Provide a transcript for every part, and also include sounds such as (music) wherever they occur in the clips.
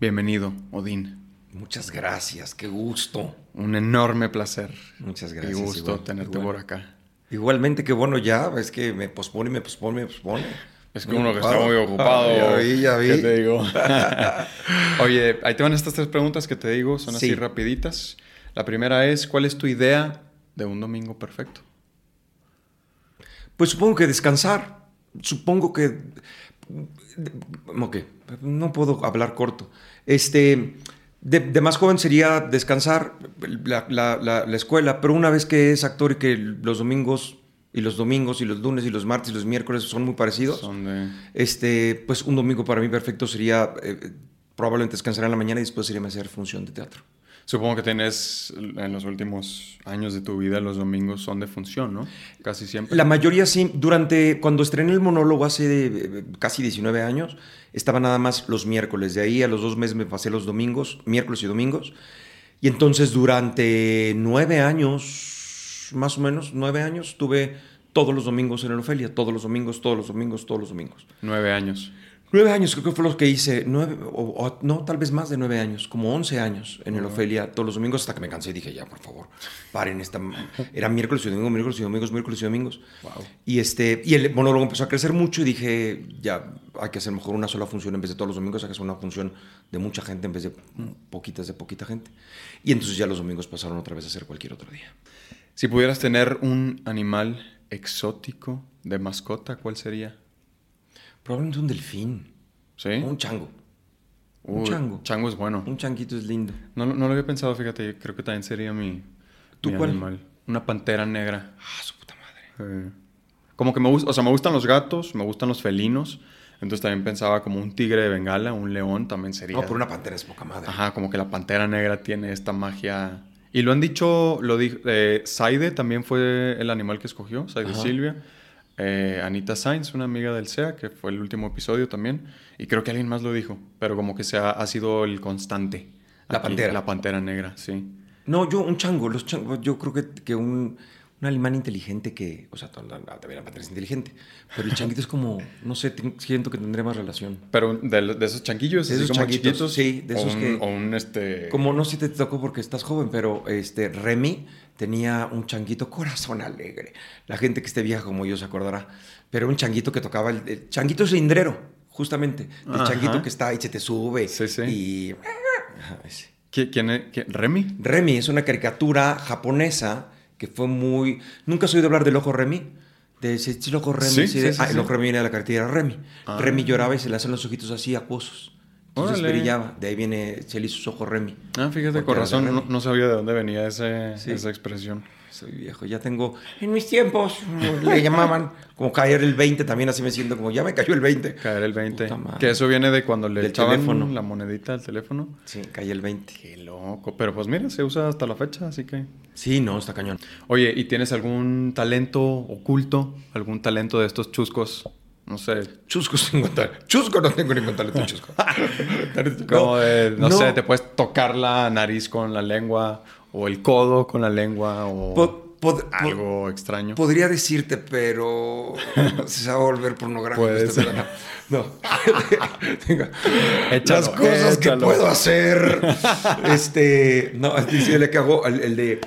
Bienvenido, Odín. Muchas gracias, qué gusto. Un enorme placer. Muchas gracias. Y gusto igual, tenerte igual. por acá. Igualmente, qué bueno ya, es que me pospone, me pospone, me pospone. Es Muy como uno que está muy ocupado. Ah, ya vi, ya vi. ¿Qué te digo? (laughs) Oye, ahí te van estas tres preguntas que te digo, son así Sí. rapiditas. La primera es, ¿cuál es tu idea de un domingo perfecto? Pues supongo que descansar. Supongo que. Ok, no puedo hablar corto. Este. De, de más joven sería descansar la, la- la- la escuela, pero una vez que es actor y que los domingos y los domingos y los lunes y los martes y los miércoles son muy parecidos, Son de... este, pues un domingo para mí perfecto sería eh, probablemente descansar en la mañana y después sería hacer función de teatro. Supongo que tienes en los últimos años de tu vida los domingos son de función, ¿no? Casi siempre. La mayoría sí. Durante, cuando estrené el monólogo hace eh, casi 19 años, estaba nada más los miércoles. De ahí a los dos meses me pasé los domingos, miércoles y domingos. Y entonces durante nueve años, más o menos, nueve años, tuve todos los domingos en el Ofelia. Todos los domingos, todos los domingos, todos los domingos. Nueve años. Nueve años creo que fue lo que hice. Nueve, o, o- no, tal vez más de nueve años. Como once años en el Ofelia todos los domingos hasta que me cansé y dije, ya, por favor, paren esta... (laughs) Era miércoles y domingo, miércoles y domingos, miércoles y domingos. Wow. Y, este, y el monólogo empezó a crecer mucho y dije, ya, hay que hacer mejor una sola función en vez de todos los domingos, hay que hacer una función de mucha gente en vez de poquitas de poquita gente. Y entonces ya los domingos pasaron otra vez a ser cualquier otro día. Si pudieras tener un animal exótico de mascota, ¿cuál sería? Probablemente un delfín. ¿Sí? O un chango. un chango. Chango es bueno. Un changuito es lindo. No, lo- no lo había pensado, fíjate. Creo que también sería mi, ¿Tú mi cuál? animal. Una pantera negra. Ah, su puta madre. Eh, como que me gusta, o sea, me gustan los gatos, me gustan los felinos. Entonces también pensaba como un tigre de Bengala, un león también sería. No, pero una pantera es poca madre. Ajá, como que la pantera negra tiene esta magia. Y lo han dicho, lo dijo, eh, Saide también fue el animal que escogió, Saide Ajá. Silvia. Eh, Anita Sainz, una amiga del SEA, que fue el último episodio también. Y creo que alguien más lo dijo, pero como que se ha, ha sido el constante. La pantera. La pantera negra, sí. No, yo un chango, los changos, yo creo que, que un, un alemán inteligente que, o sea, también la pantera es inteligente, pero el changuito es como, no sé, siento que tendría más relación. Pero de, de esos chanquillos, De esos como changuitos, sí, de o esos un- que- O un este. Como no sé si te tocó porque estás joven, pero este Remy tenía un changuito corazón alegre. La gente que esté vieja como yo se acordará, pero un changuito que tocaba el, el changuito cilindrero, justamente, el Ajá. changuito que está y se te sube Sí, sí. y Ajá, ese. ¿Qui- ¿Quién es? quién- ¿Remy? Remy es una caricatura japonesa que fue muy... ¿Nunca has oído hablar del ojo Remy? De ese el ojo Remy. Sí, sí, de- ah, el ojo Remy viene de la caricatura Remy. Ah. Remy lloraba y se le hacen los ojitos así acuosos. Entonces Órale. brillaba. De ahí viene, se le hizo sus ojos Remy. Ah, fíjate, Porque con era de razón, no, no sabía de dónde venía ese, Sí. esa expresión. Soy viejo, ya tengo... En mis tiempos le llamaban como caer el 20, también así me siento como ya me cayó el 20. Caer el 20. Puta madre. Que eso viene de cuando le Del echaban teléfono. la monedita al teléfono. Sí, caí el 20. Qué loco. Pero pues mira, se usa hasta la fecha, así que... Sí, no, está cañón. Oye, ¿y tienes algún talento oculto? ¿Algún talento de estos chuscos? No sé. Chuscos tengo talento. Chusco no tengo ningún talento (laughs) chusco. Como de, no, no. sé, te puedes tocar la nariz con la lengua o el codo con la lengua o pod- algo extraño. Podría decirte, pero (laughs) se va a volver pornográfico. Este. No. (laughs) Las cosas que puedo hacer. Este. No, dice que hago el, el de.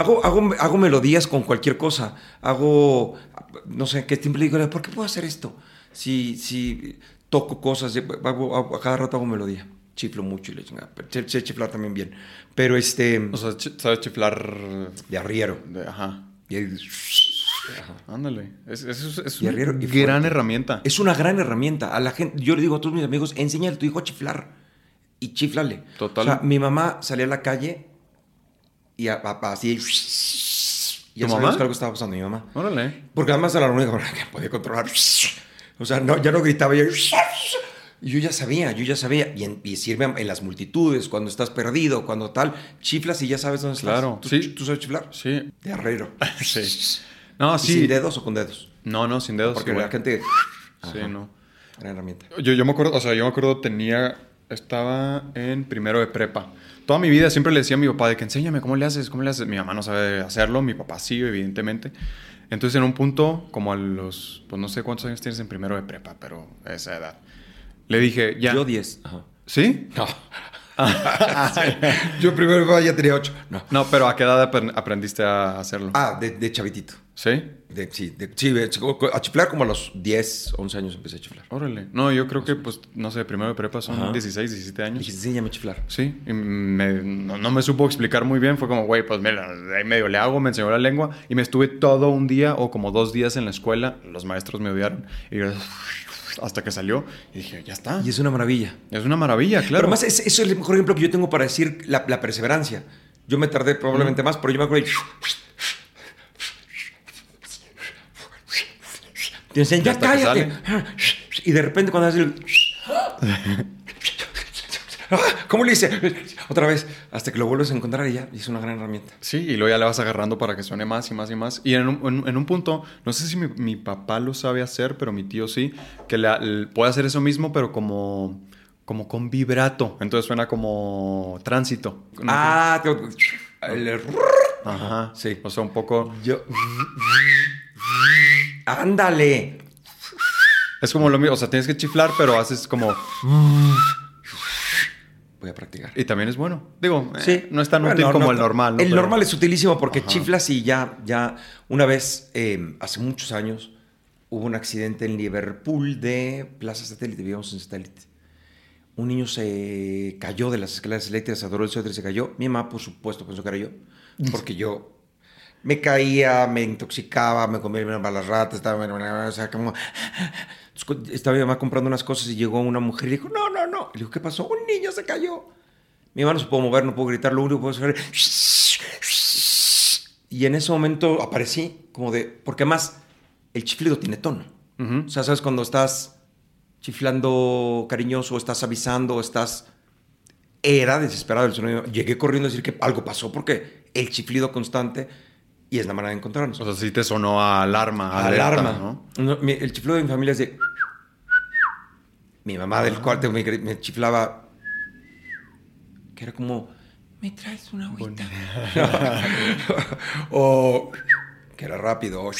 Hago, hago, hago melodías con cualquier cosa. Hago. No sé, que siempre digo, ¿por qué puedo hacer esto? Si, si toco cosas, hago, hago- a cada rato hago melodía. Chiflo mucho y le chingada. Sé, sé chiflar también bien. Pero este. O sea, chi- sabes chiflar. de arriero. de- ajá. Y el- Ándale. Es, es, es- una gran fuerte. herramienta. Es una gran herramienta. A la gente, yo le digo a todos mis amigos, enséñale a tu hijo a chiflar. Y chiflale. Total. O sea, mi mamá salía a la calle y a- a- así. Y ya ¿Tu mamá? que algo estaba pasando mi mamá. Órale. Porque además era la única que podía controlar. O sea, no, ya no gritaba. Ya, y yo ya sabía, yo ya sabía. Y, en- y sirve en las multitudes, cuando estás perdido, cuando tal, chiflas y ya sabes dónde estás. Claro, ¿Tú, sí. ¿Tú sabes chiflar? Sí. De arrero. (laughs) Sí. No, ¿Y sí. ¿Sin dedos o con dedos? No, no, sin dedos. Porque igual. la gente... Sí, no. Gran herramienta. Yo, yo me acuerdo, o sea, yo me acuerdo tenía, estaba en primero de prepa. Toda mi vida siempre le decía a mi papá de que enséñame cómo le haces, cómo le haces. Mi mamá no sabe hacerlo, mi papá sí, evidentemente. Entonces en un punto, como a los, pues no sé cuántos años tienes en primero de prepa, pero a esa edad. Le dije, ya. Yo 10. Ajá. ¿Sí? No. (laughs) Yo primero ya tenía 8. No. No, pero ¿a qué edad apren- aprendiste a hacerlo? Ah, de, de chavitito. ¿Sí? De, sí, de, sí, de- a chiflar como a los 10, 11 años empecé a chiflar. Órale. No, yo creo que, pues, no sé, primero de prepa son Ajá. 16, 17 años. Dije, sí, ya me chiflar. Sí, y me- no, no me supo explicar muy bien. Fue como, güey, pues mira, ahí medio le hago, me enseñó la lengua y me estuve todo un día o como dos días en la escuela. Los maestros me odiaron y yo, hasta que salió y dije, ya está. Y es una maravilla. Es una maravilla, claro. Pero además, es- eso es el mejor ejemplo que yo tengo para decir la, la perseverancia. Yo me tardé probablemente más, pero yo me acuerdo. enseñan, ya cállate. Y de repente cuando haces el. (laughs) ¿Cómo le hice? Otra vez, hasta que lo vuelves a encontrar y ya, y es una gran herramienta. Sí, y luego ya le vas agarrando para que suene más y más y más. Y en un, en- en un punto, no sé si mi, mi papá lo sabe hacer, pero mi tío sí, que le- le- puede hacer eso mismo, pero como, como con vibrato. Entonces suena como tránsito. Ah, te- el- Ajá. Sí. O sea, un poco... yo. Ándale. Es como lo mismo, o sea, tienes que chiflar, pero haces como... Voy a practicar. Y también es bueno. Digo, eh, Sí. no es tan Bueno, útil no, como no, el normal. ¿no? El Pero- normal es utilísimo porque Ajá. chiflas y ya, ya. Una vez, eh, hace muchos años, hubo un accidente en Liverpool de Plaza Satélite, vivíamos en Satélite. Un niño se cayó de las escaleras eléctricas, adoró el suéter y se cayó. Mi mamá, por supuesto, pensó que era yo. (laughs) Porque yo me caía, me intoxicaba, me comía malas ratas, estaba, o sea, como... Entonces, estaba mi mamá comprando unas cosas y llegó una mujer y dijo, no, no, no. Le dijo, ¿qué pasó? Un niño se cayó. Mi mamá no se pudo mover, no pudo gritar, lo único que puedo hacer es... (laughs) Y en ese momento aparecí como de... Porque además el chiflido tiene tono. O sea, ¿sabes? Cuando estás chiflando cariñoso, estás avisando, estás... Era desesperado el sonido. Llegué corriendo a decir que algo pasó porque el chiflido constante y es la manera de encontrarnos. O sea, sí te sonó a alarma. alerta, Alarma. ¿no? No, mi- el chiflido de mi familia es de... Mi mamá del cuarto me, me chiflaba... Que era como... ¿Me traes una agüita? (laughs) o... Que era rápido. o,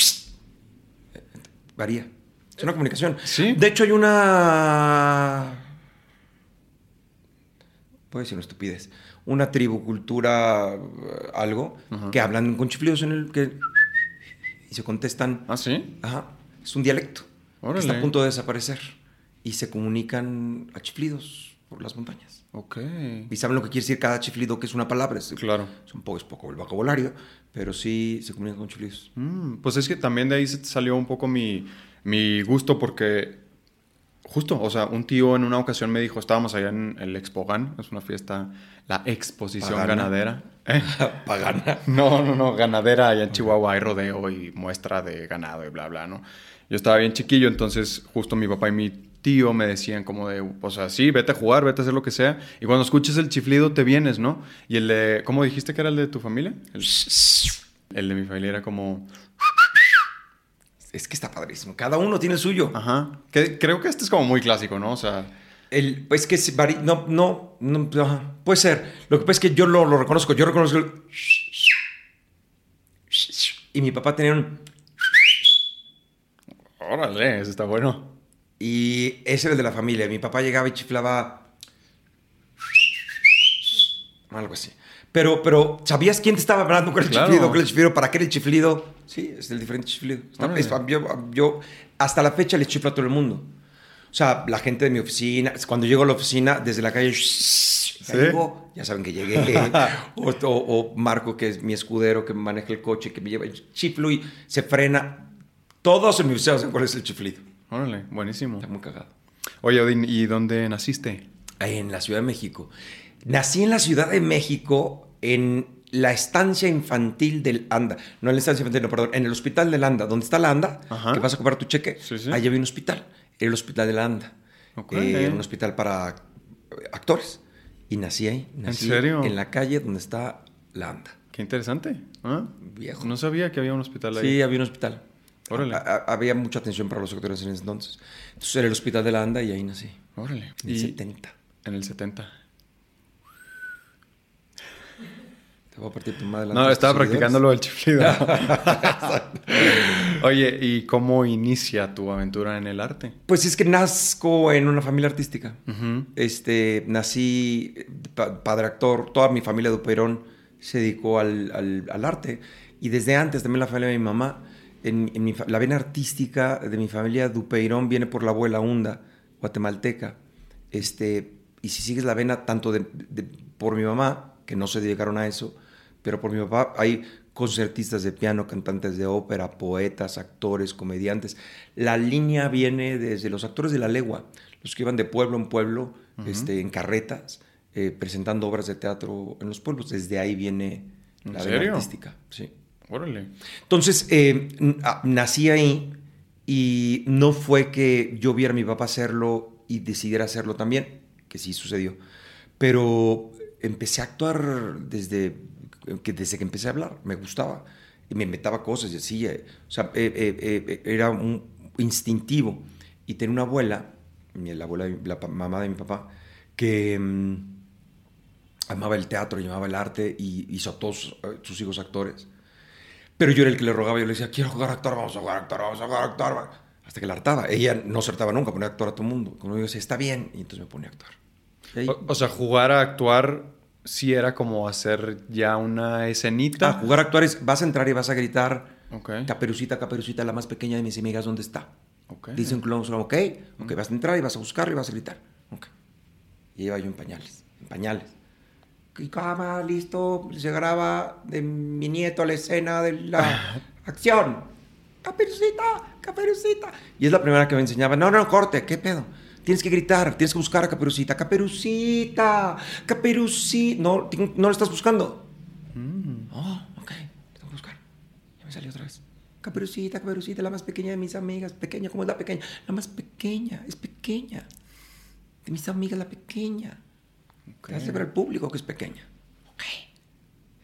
varía. Es una comunicación. Sí. De hecho, hay una... Puede ser una estupidez. Una tribu, cultura, eh, algo, que hablan con chiflidos en el... que Y se contestan... ¿Ah, sí? Ajá. Es un dialecto. que está a punto de desaparecer. Y se comunican a chiflidos por las montañas. Ok. Y saben lo que quiere decir cada chiflido, que es una palabra. Es, Claro. es un poco, es poco el vocabulario, pero sí se comunican con chiflidos. Mm, pues es que también de ahí se salió un poco mi, mi gusto porque justo, o sea, un tío en una ocasión me dijo, estábamos allá en el Expogan, es una fiesta, la exposición Pagana. ganadera. (laughs) ¿Eh? Pagana. No, no, no, ganadera allá en Chihuahua hay rodeo y muestra de ganado y bla, bla, ¿no? Yo estaba bien chiquillo, entonces justo mi papá y mi tío me decían como de, o sea, sí, vete a jugar, vete a hacer lo que sea, y cuando escuches el chiflido te vienes, ¿no? Y el de, ¿cómo dijiste que era el de tu familia? El, el de mi familia era como, Es que está padrísimo. Cada uno tiene el suyo. ajá, que creo que este es como muy clásico, ¿no? O sea, El, es que se vari- no, no, no, puede ser. Lo que pasa es que yo lo, lo reconozco. Yo reconozco el... Y mi papá tenía un... órale, eso está bueno. Y ese era el de la familia. Mi papá llegaba y chiflaba. Algo así. Pero, pero, ¿sabías quién te estaba hablando con el Claro. chiflido? Con el chiflido. ¿Para qué era el chiflido? Sí, es el diferente chiflido. Está- Órale. es- yo, yo hasta la fecha le chiflo a todo el mundo. O sea, la gente de mi oficina, cuando llego a la oficina, desde la calle, ya llego, ya saben que llegué. (laughs) o, o- o Marco, que es mi escudero, que maneja el coche, que me lleva, chiflo y se frena. Todos en mi oficina saben cuál es el chiflido. Órale, buenísimo. Está muy cagado. Oye, Odín, ¿y dónde naciste? En la Ciudad de México. Nací en la Ciudad de México en la estancia infantil del ANDA. No en la estancia infantil, no, perdón. En el hospital del ANDA. Donde está la ANDA, Ajá. que vas a cobrar tu cheque. Sí, sí. Ahí había un hospital. Era el hospital de la ANDA. Ok. Eh, era un hospital para eh, actores. Y nací ahí. Nací serio? En la calle donde está la ANDA. Qué interesante. ¿Ah? Viejo. No sabía que había un hospital ahí. Sí, había un hospital. Órale. Había mucha atención para los actores en ese entonces. Entonces era el hospital de la ANDA y ahí nací. Órale. En el Y 70. en el 70. Te voy a partir tu madre. No, estaba practicando lo del chiflido. (laughs) Oye, ¿y cómo inicia tu aventura en el arte? Pues es que nazco en una familia artística. este, nací padre actor, toda mi familia de Uperón se dedicó al, al, arte. Y desde antes también la familia de mi mamá, en, mi, la vena artística de mi familia Dupeirón viene por la abuela Hunda, guatemalteca. Este, y si sigues la vena tanto de, por mi mamá, que no se dedicaron a eso, pero por mi papá hay concertistas de piano, cantantes de ópera, poetas, actores, comediantes. La línea viene desde los actores de la legua, los que iban de pueblo en pueblo, este, en carretas, eh, presentando obras de teatro en los pueblos. Desde ahí viene la vena artística. Sí. Órale. Entonces, eh, ah, nací ahí y no fue que yo viera a mi papá hacerlo y decidiera hacerlo también, que sí sucedió. Pero empecé a actuar desde que, desde que empecé a hablar, me gustaba. Y me inventaba cosas y así. Eh, o sea, era un instintivo. Y tenía una abuela, la abuela, la mamá de mi papá, que... Mm, amaba el teatro y amaba el arte y hizo a todos eh, sus hijos actores. Pero yo era el que le rogaba, yo le decía, quiero jugar actor, vamos a jugar actor, vamos a jugar actor. Hasta que la hartaba. Ella no acertaba nunca, ponía actor a todo el mundo. Como yo decía, está bien, y entonces me ponía a actuar. O, sea, jugar a actuar sí era como hacer ya una escenita. Ah, jugar a actuar es, vas a entrar y vas a gritar, caperucita, caperucita, la más pequeña de mis amigas, ¿dónde está? Okay. Dicen que ok, ok, vas a entrar y vas a buscarlo y vas a gritar. Ok. Y iba yo en pañales, en pañales y cama, listo, se graba de mi nieto a la escena de la (laughs) acción. Caperucita, caperucita. Y es la primera que me enseñaba, no, no, corte, ¿qué pedo? Tienes que gritar, tienes que buscar a Caperucita. Caperucita, Caperucita. No, no lo estás buscando. Mm. Oh, ok, tengo que buscar. Ya me salió otra vez. Caperucita, Caperucita, la más pequeña de mis amigas. Pequeña, ¿cómo es la pequeña? La más pequeña, es pequeña. De mis amigas, la pequeña. Okay. Hace ver al público que es pequeña. Ok.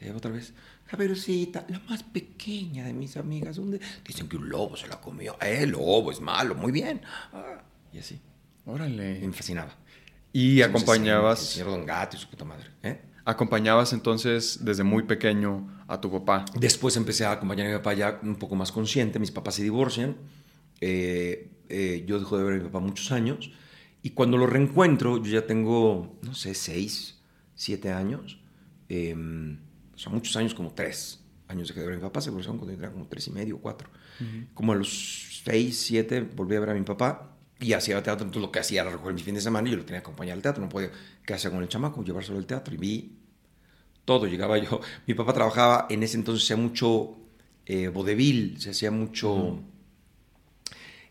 Y otra vez. Caperucita, la más pequeña de mis amigas. ¿dónde? Dicen que un lobo se la comió. Eh, el lobo es malo, muy bien. Ah, y así. Órale. me fascinaba. Y acompañabas. El señor Don Gato y su puta madre. ¿eh? Acompañabas entonces desde muy pequeño a tu papá. Después empecé a acompañar a mi papá ya un poco más consciente. Mis papás se divorcian. Eh, eh, yo dejo de ver a mi papá muchos años. Y cuando lo reencuentro, yo ya tengo, no sé, seis, siete años. Em, o sea, muchos años, como tres años de que de ver a mi papá. Se divorciaron cuando tenía como tres y medio, cuatro. Como a los seis, siete, volví a ver a mi papá. Y hacía teatro, entonces lo que hacía era recoger mi fin de semana y yo lo tenía que acompañar al teatro. No podía quedarse con el chamaco, llevárselo al teatro. Y vi todo, llegaba yo. (laughs) Mi papá trabajaba, en ese entonces se hacía mucho eh, vodevil, se hacía mucho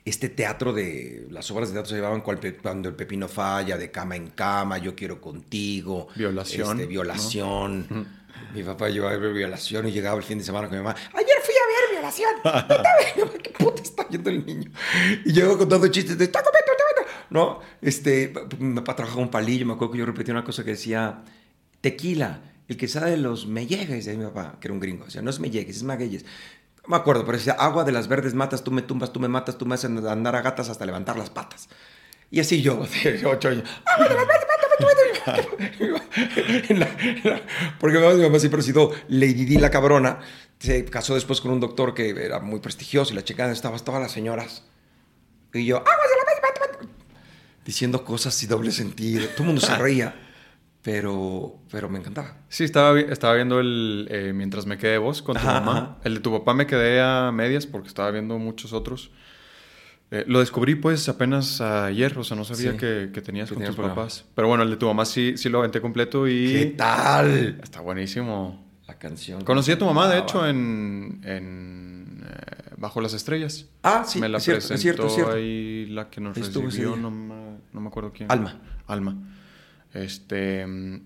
este teatro de las obras de teatro se llevaban cuando el pepino falla, de cama en cama, yo quiero contigo, violación, este, violación. Mi papá llevaba violación y llegaba el fin de semana con mi mamá. Ayer fui a ver violación. ¿Qué puta está yendo el niño? Y llegó contando chistes de está comiendo, No, este, mi papá trabajaba un palillo. Me acuerdo que yo repetía una cosa que decía tequila. El que sabe los mellejes de mi papá, que era un gringo. O sea, no es mellejes, es magueyes. Me acuerdo, pero decía, agua de las verdes matas, tú me tumbas, tú me matas, tú me haces andar a gatas hasta levantar las patas. Y así yo, (laughs) de ocho años, agua de las verdes matas, Porque mi mamá siempre ha sido Lady Di la cabrona. Se casó después con un doctor que era muy prestigioso y la chica estaba todas las señoras. Y yo, diciendo cosas y doble sentido. Todo el mundo se (laughs) reía pero, pero me encantaba. Sí, estaba, estaba viendo el eh, Mientras me quedé vos con tu mamá. El de tu papá me quedé a medias porque estaba viendo muchos otros. Eh, lo descubrí pues apenas ayer, o sea, no sabía que, que, tenías con tus papás. Pero bueno, el de tu mamá sí, sí lo aventé completo y... ¿Qué tal? Está buenísimo. La canción. Conocí a tu mamá, de hecho, en, en eh, Bajo las Estrellas. Ah, sí, me la es cierto, presentó es cierto, es cierto. ahí la que nos recibió, no me, no me acuerdo quién. Alma. Alma. Este. Mm,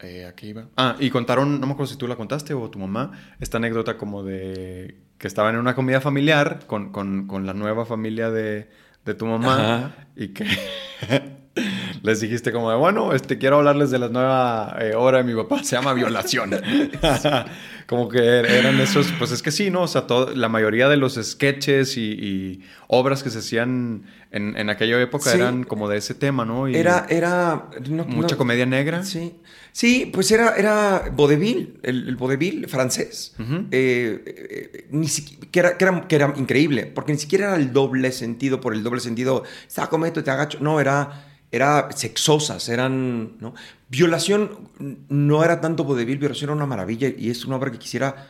eh, aquí iba. Ah, y contaron, no me acuerdo si tú la contaste o tu mamá, esta anécdota como de que estaban en una comida familiar con, con, con la nueva familia de, de tu mamá y que (laughs) (laughs) les dijiste como de, bueno, este, quiero hablarles de la nueva eh, obra de mi papá, se llama Violación. (laughs) Como que er, eran esos, pues es que sí, ¿no? O sea, todo, la mayoría de los sketches y, obras que se hacían en, aquella época eran como de ese tema, ¿no? era, era... mucha comedia negra. Sí. Sí, pues era, era vodevil, el, el vodevil francés. Eh, eh, ni que, era, que, era, que, era, increíble, porque ni siquiera era el doble sentido, por el doble sentido, saco, meto, te agacho. No, era, era sexosas, eran. ¿no? Violación no era tanto vodevil, violación era una maravilla y es una obra que quisiera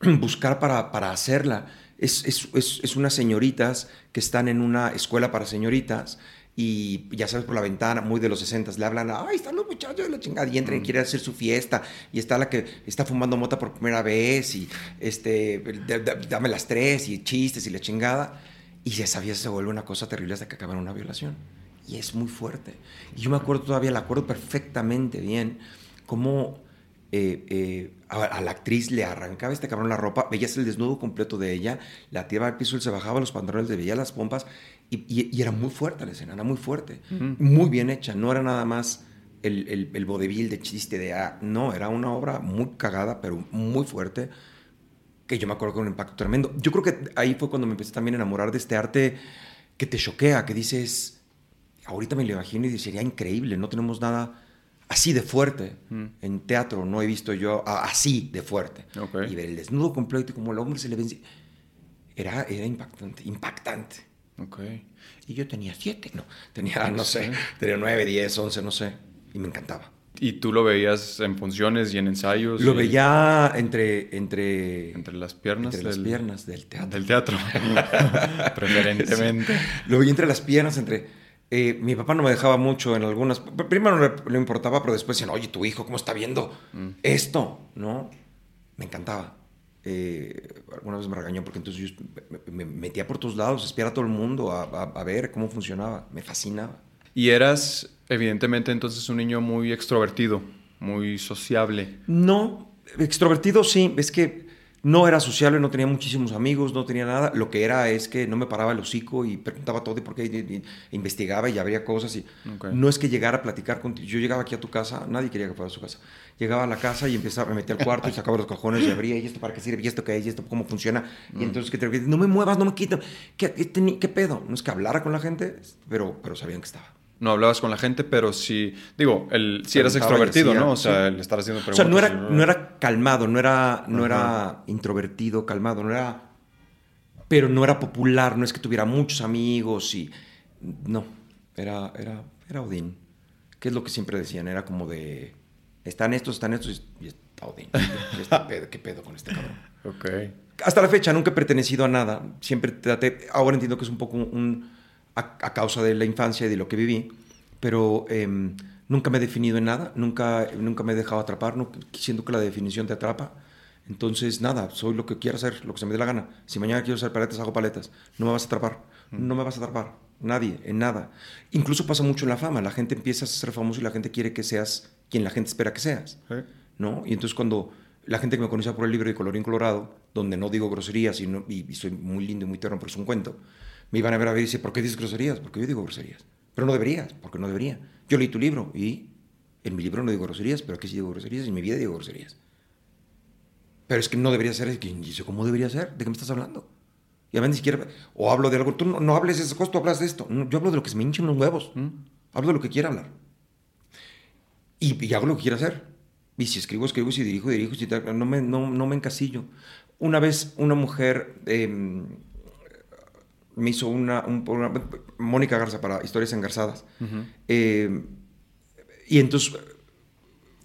(clears throat) buscar para, para hacerla. Es, es, es, es, unas señoritas que están en una escuela para señoritas y ya sabes por la ventana, muy de los 60, le hablan, ay, están los muchachos de la chingada, y entran y mm. quieren hacer su fiesta, y está la que está fumando mota por primera vez, y este, dame las tres, y chistes, y la chingada, y ya sabías, se vuelve una cosa terrible hasta que acaba una violación, y es muy fuerte. Y yo me acuerdo todavía, la acuerdo perfectamente bien, cómo eh, eh, a, la actriz le arrancaba este cabrón la ropa, veías el desnudo completo de ella, la tiraba al piso, él se bajaba los pantalones, le veía las pompas, y, era muy fuerte la escena, era muy fuerte, muy bien hecha, no era nada más el, el, el vodevil de chiste de, ah, no, era una obra muy cagada, pero muy fuerte, que yo me acuerdo con un impacto tremendo. Yo creo que ahí fue cuando me empecé también a enamorar de este arte que te choquea, que dices, ahorita me lo imagino y sería increíble, no tenemos nada así de fuerte en teatro, no he visto yo así de fuerte. Y ver el desnudo completo y como el hombre se le vence, era, era impactante, impactante. Ok. Y yo tenía siete, no, tenía, no sé, tenía nueve, diez, once, no sé, y me encantaba. ¿Y tú lo veías en funciones y en ensayos? Lo veía entre, entre... Entre las piernas. Entre las piernas del teatro. Del teatro, (laughs) (laughs) preferentemente. Lo veía entre las piernas, entre... Eh, mi papá no me dejaba mucho en algunas... Primero no le, importaba, pero después decían, oye, tu hijo, ¿cómo está viendo mm. esto? ¿No? Me encantaba. Eh, alguna vez me regañó porque entonces yo me, metía por todos lados, espiar a todo el mundo a, ver cómo funcionaba, me fascinaba. Y eras evidentemente entonces un niño muy extrovertido, muy sociable. No, extrovertido sí, es que no era sociable, no tenía muchísimos amigos, no tenía nada. Lo que era es que no me paraba el hocico y preguntaba todo y por qué, investigaba y habría cosas. Y No es que llegara a platicar contigo. Yo llegaba aquí a tu casa, nadie quería que fuera a su casa. Llegaba a la casa y empezaba, me metía al cuarto y sacaba los cajones y abría, ¿y esto para qué sirve? ¿Y esto qué es? ¿Y esto cómo funciona? Y entonces, que te, no me muevas, no me quites. ¿Qué, ¿Qué, ¿Qué, pedo? No es que hablara con la gente, pero, pero sabían que estaba no hablabas con la gente, pero sí, digo, el, si eras extrovertido, ¿no? O sea, el estar haciendo preguntas. O sea, no era, no era calmado, no era, no era introvertido, calmado, no era... Pero no era popular, no es que tuviera muchos amigos y... No, era, era, era Odín. ¿Qué es lo que siempre decían? Era como de... Están estos, están estos y está Odín. (laughs) ¿Qué pedo con este cabrón? Ok. Hasta la fecha nunca he pertenecido a nada. Siempre traté... Ahora entiendo que es un poco un a, causa de la infancia y de lo que viví, pero em, nunca me he definido en nada, nunca, nunca me he dejado atrapar, no, siento que la definición te atrapa. Entonces, nada, soy lo que quiero hacer, lo que se me dé la gana. Si mañana quiero hacer paletas, hago paletas. No me vas a atrapar, mm. no me vas a atrapar. Nadie, en nada. Incluso pasa mucho en la fama. La gente empieza a ser famoso y la gente quiere que seas quien la gente espera que seas. ¿no? Y entonces cuando la gente que me conocía por el libro de Colorín Colorado, donde no digo groserías y, y, soy muy lindo y muy tierno, pero es un cuento, me iban a ver a ver y dice, ¿por qué dices groserías? Porque yo digo groserías. Pero no deberías, porque no debería. Yo leí tu libro y en mi libro no digo groserías, pero aquí sí digo groserías y en mi vida digo groserías. Pero es que no debería ser. Y dice, ¿cómo debería ser? ¿De qué me estás hablando? Y a mí ni siquiera. O hablo de algo. Tú no, hables de esas cosas, tú hablas de esto. yo hablo de lo que se me hinchan los huevos. ¿Mm? Hablo de lo que quiera hablar. Y, hago lo que quiera hacer. Y si escribo, escribo. Si dirijo, dirijo. Si no, me, no, no, me encasillo. Una vez una mujer. Em, me hizo una, un Mónica Garza para Historias Engarzadas. Eh, y entonces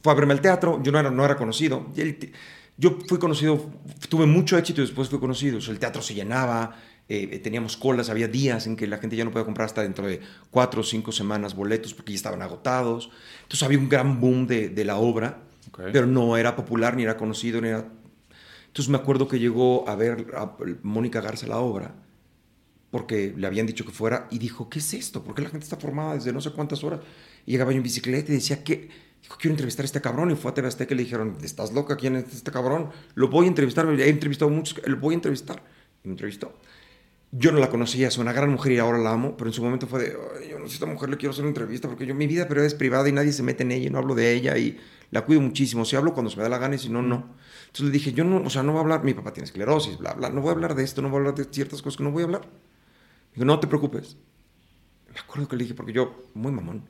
fue a verme al teatro, yo no era, no era conocido. yo fui conocido, tuve mucho éxito y después fui conocido. el teatro se llenaba, eh, teníamos colas, había días en que la gente ya no podía comprar hasta dentro de cuatro o cinco semanas boletos porque ya estaban agotados. Entonces había un gran boom de, de la obra, pero no era popular, ni era conocido, ni era... Entonces me acuerdo que llegó a ver a Mónica Garza la obra porque le habían dicho que fuera, y dijo, ¿qué es esto? ¿Por qué la gente está formada desde no sé cuántas horas? Y llegaba yo en bicicleta y decía, ¿qué? Dijo, quiero entrevistar a este cabrón. Y fue a TV Azteca y le dijeron, ¿estás loca? ¿Quién es este cabrón? Lo voy a entrevistar, he entrevistado muchos, lo voy a entrevistar. Y me entrevistó. yo no la conocía, es una gran mujer y ahora la amo, pero en su momento fue de, "Ay, yo no sé, esta mujer le quiero hacer una entrevista porque yo, mi vida pero es privada y nadie se mete en ella no hablo de ella y la cuido muchísimo. Si hablo cuando se me da la gana y si no, no. Entonces le dije, yo no, o sea, no voy a hablar, mi papá tiene esclerosis, bla, bla, no voy a hablar de esto, no voy a hablar de ciertas cosas que no voy a hablar. Digo, no te preocupes. Me acuerdo que le dije, porque yo, muy mamón,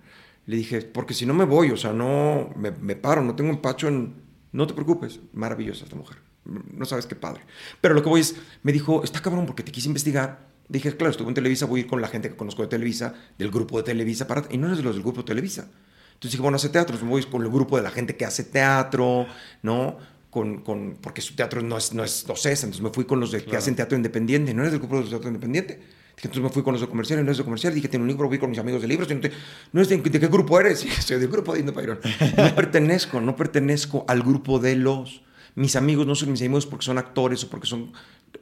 le dije, porque si no me voy, o sea, no, me, me paro, no tengo empacho en, no te preocupes, maravillosa esta mujer, no sabes qué padre. Pero lo que voy es, me dijo, está cabrón porque te quise investigar. Dije, claro, estuve en Televisa, voy a ir con la gente que conozco de Televisa, del grupo de Televisa, para, y no eres de los del grupo de Televisa. Entonces dije, bueno, hace teatro, me voy con el grupo de la gente que hace teatro, ¿no? Con, con, porque su teatro no es, no es docesa, entonces me fui con los de, que Claro. hacen teatro independiente, no eres del grupo de teatro independiente. Entonces me fui con los de comercial, y no eres de comercial. Dije, tengo un libro, voy con mis amigos de libros. y No, te- no es de, ¿de qué grupo eres? Dije, (laughs) soy del grupo de Indo Pairón. No (laughs) pertenezco, no pertenezco al grupo de los. Mis amigos no son mis amigos porque son actores o porque son.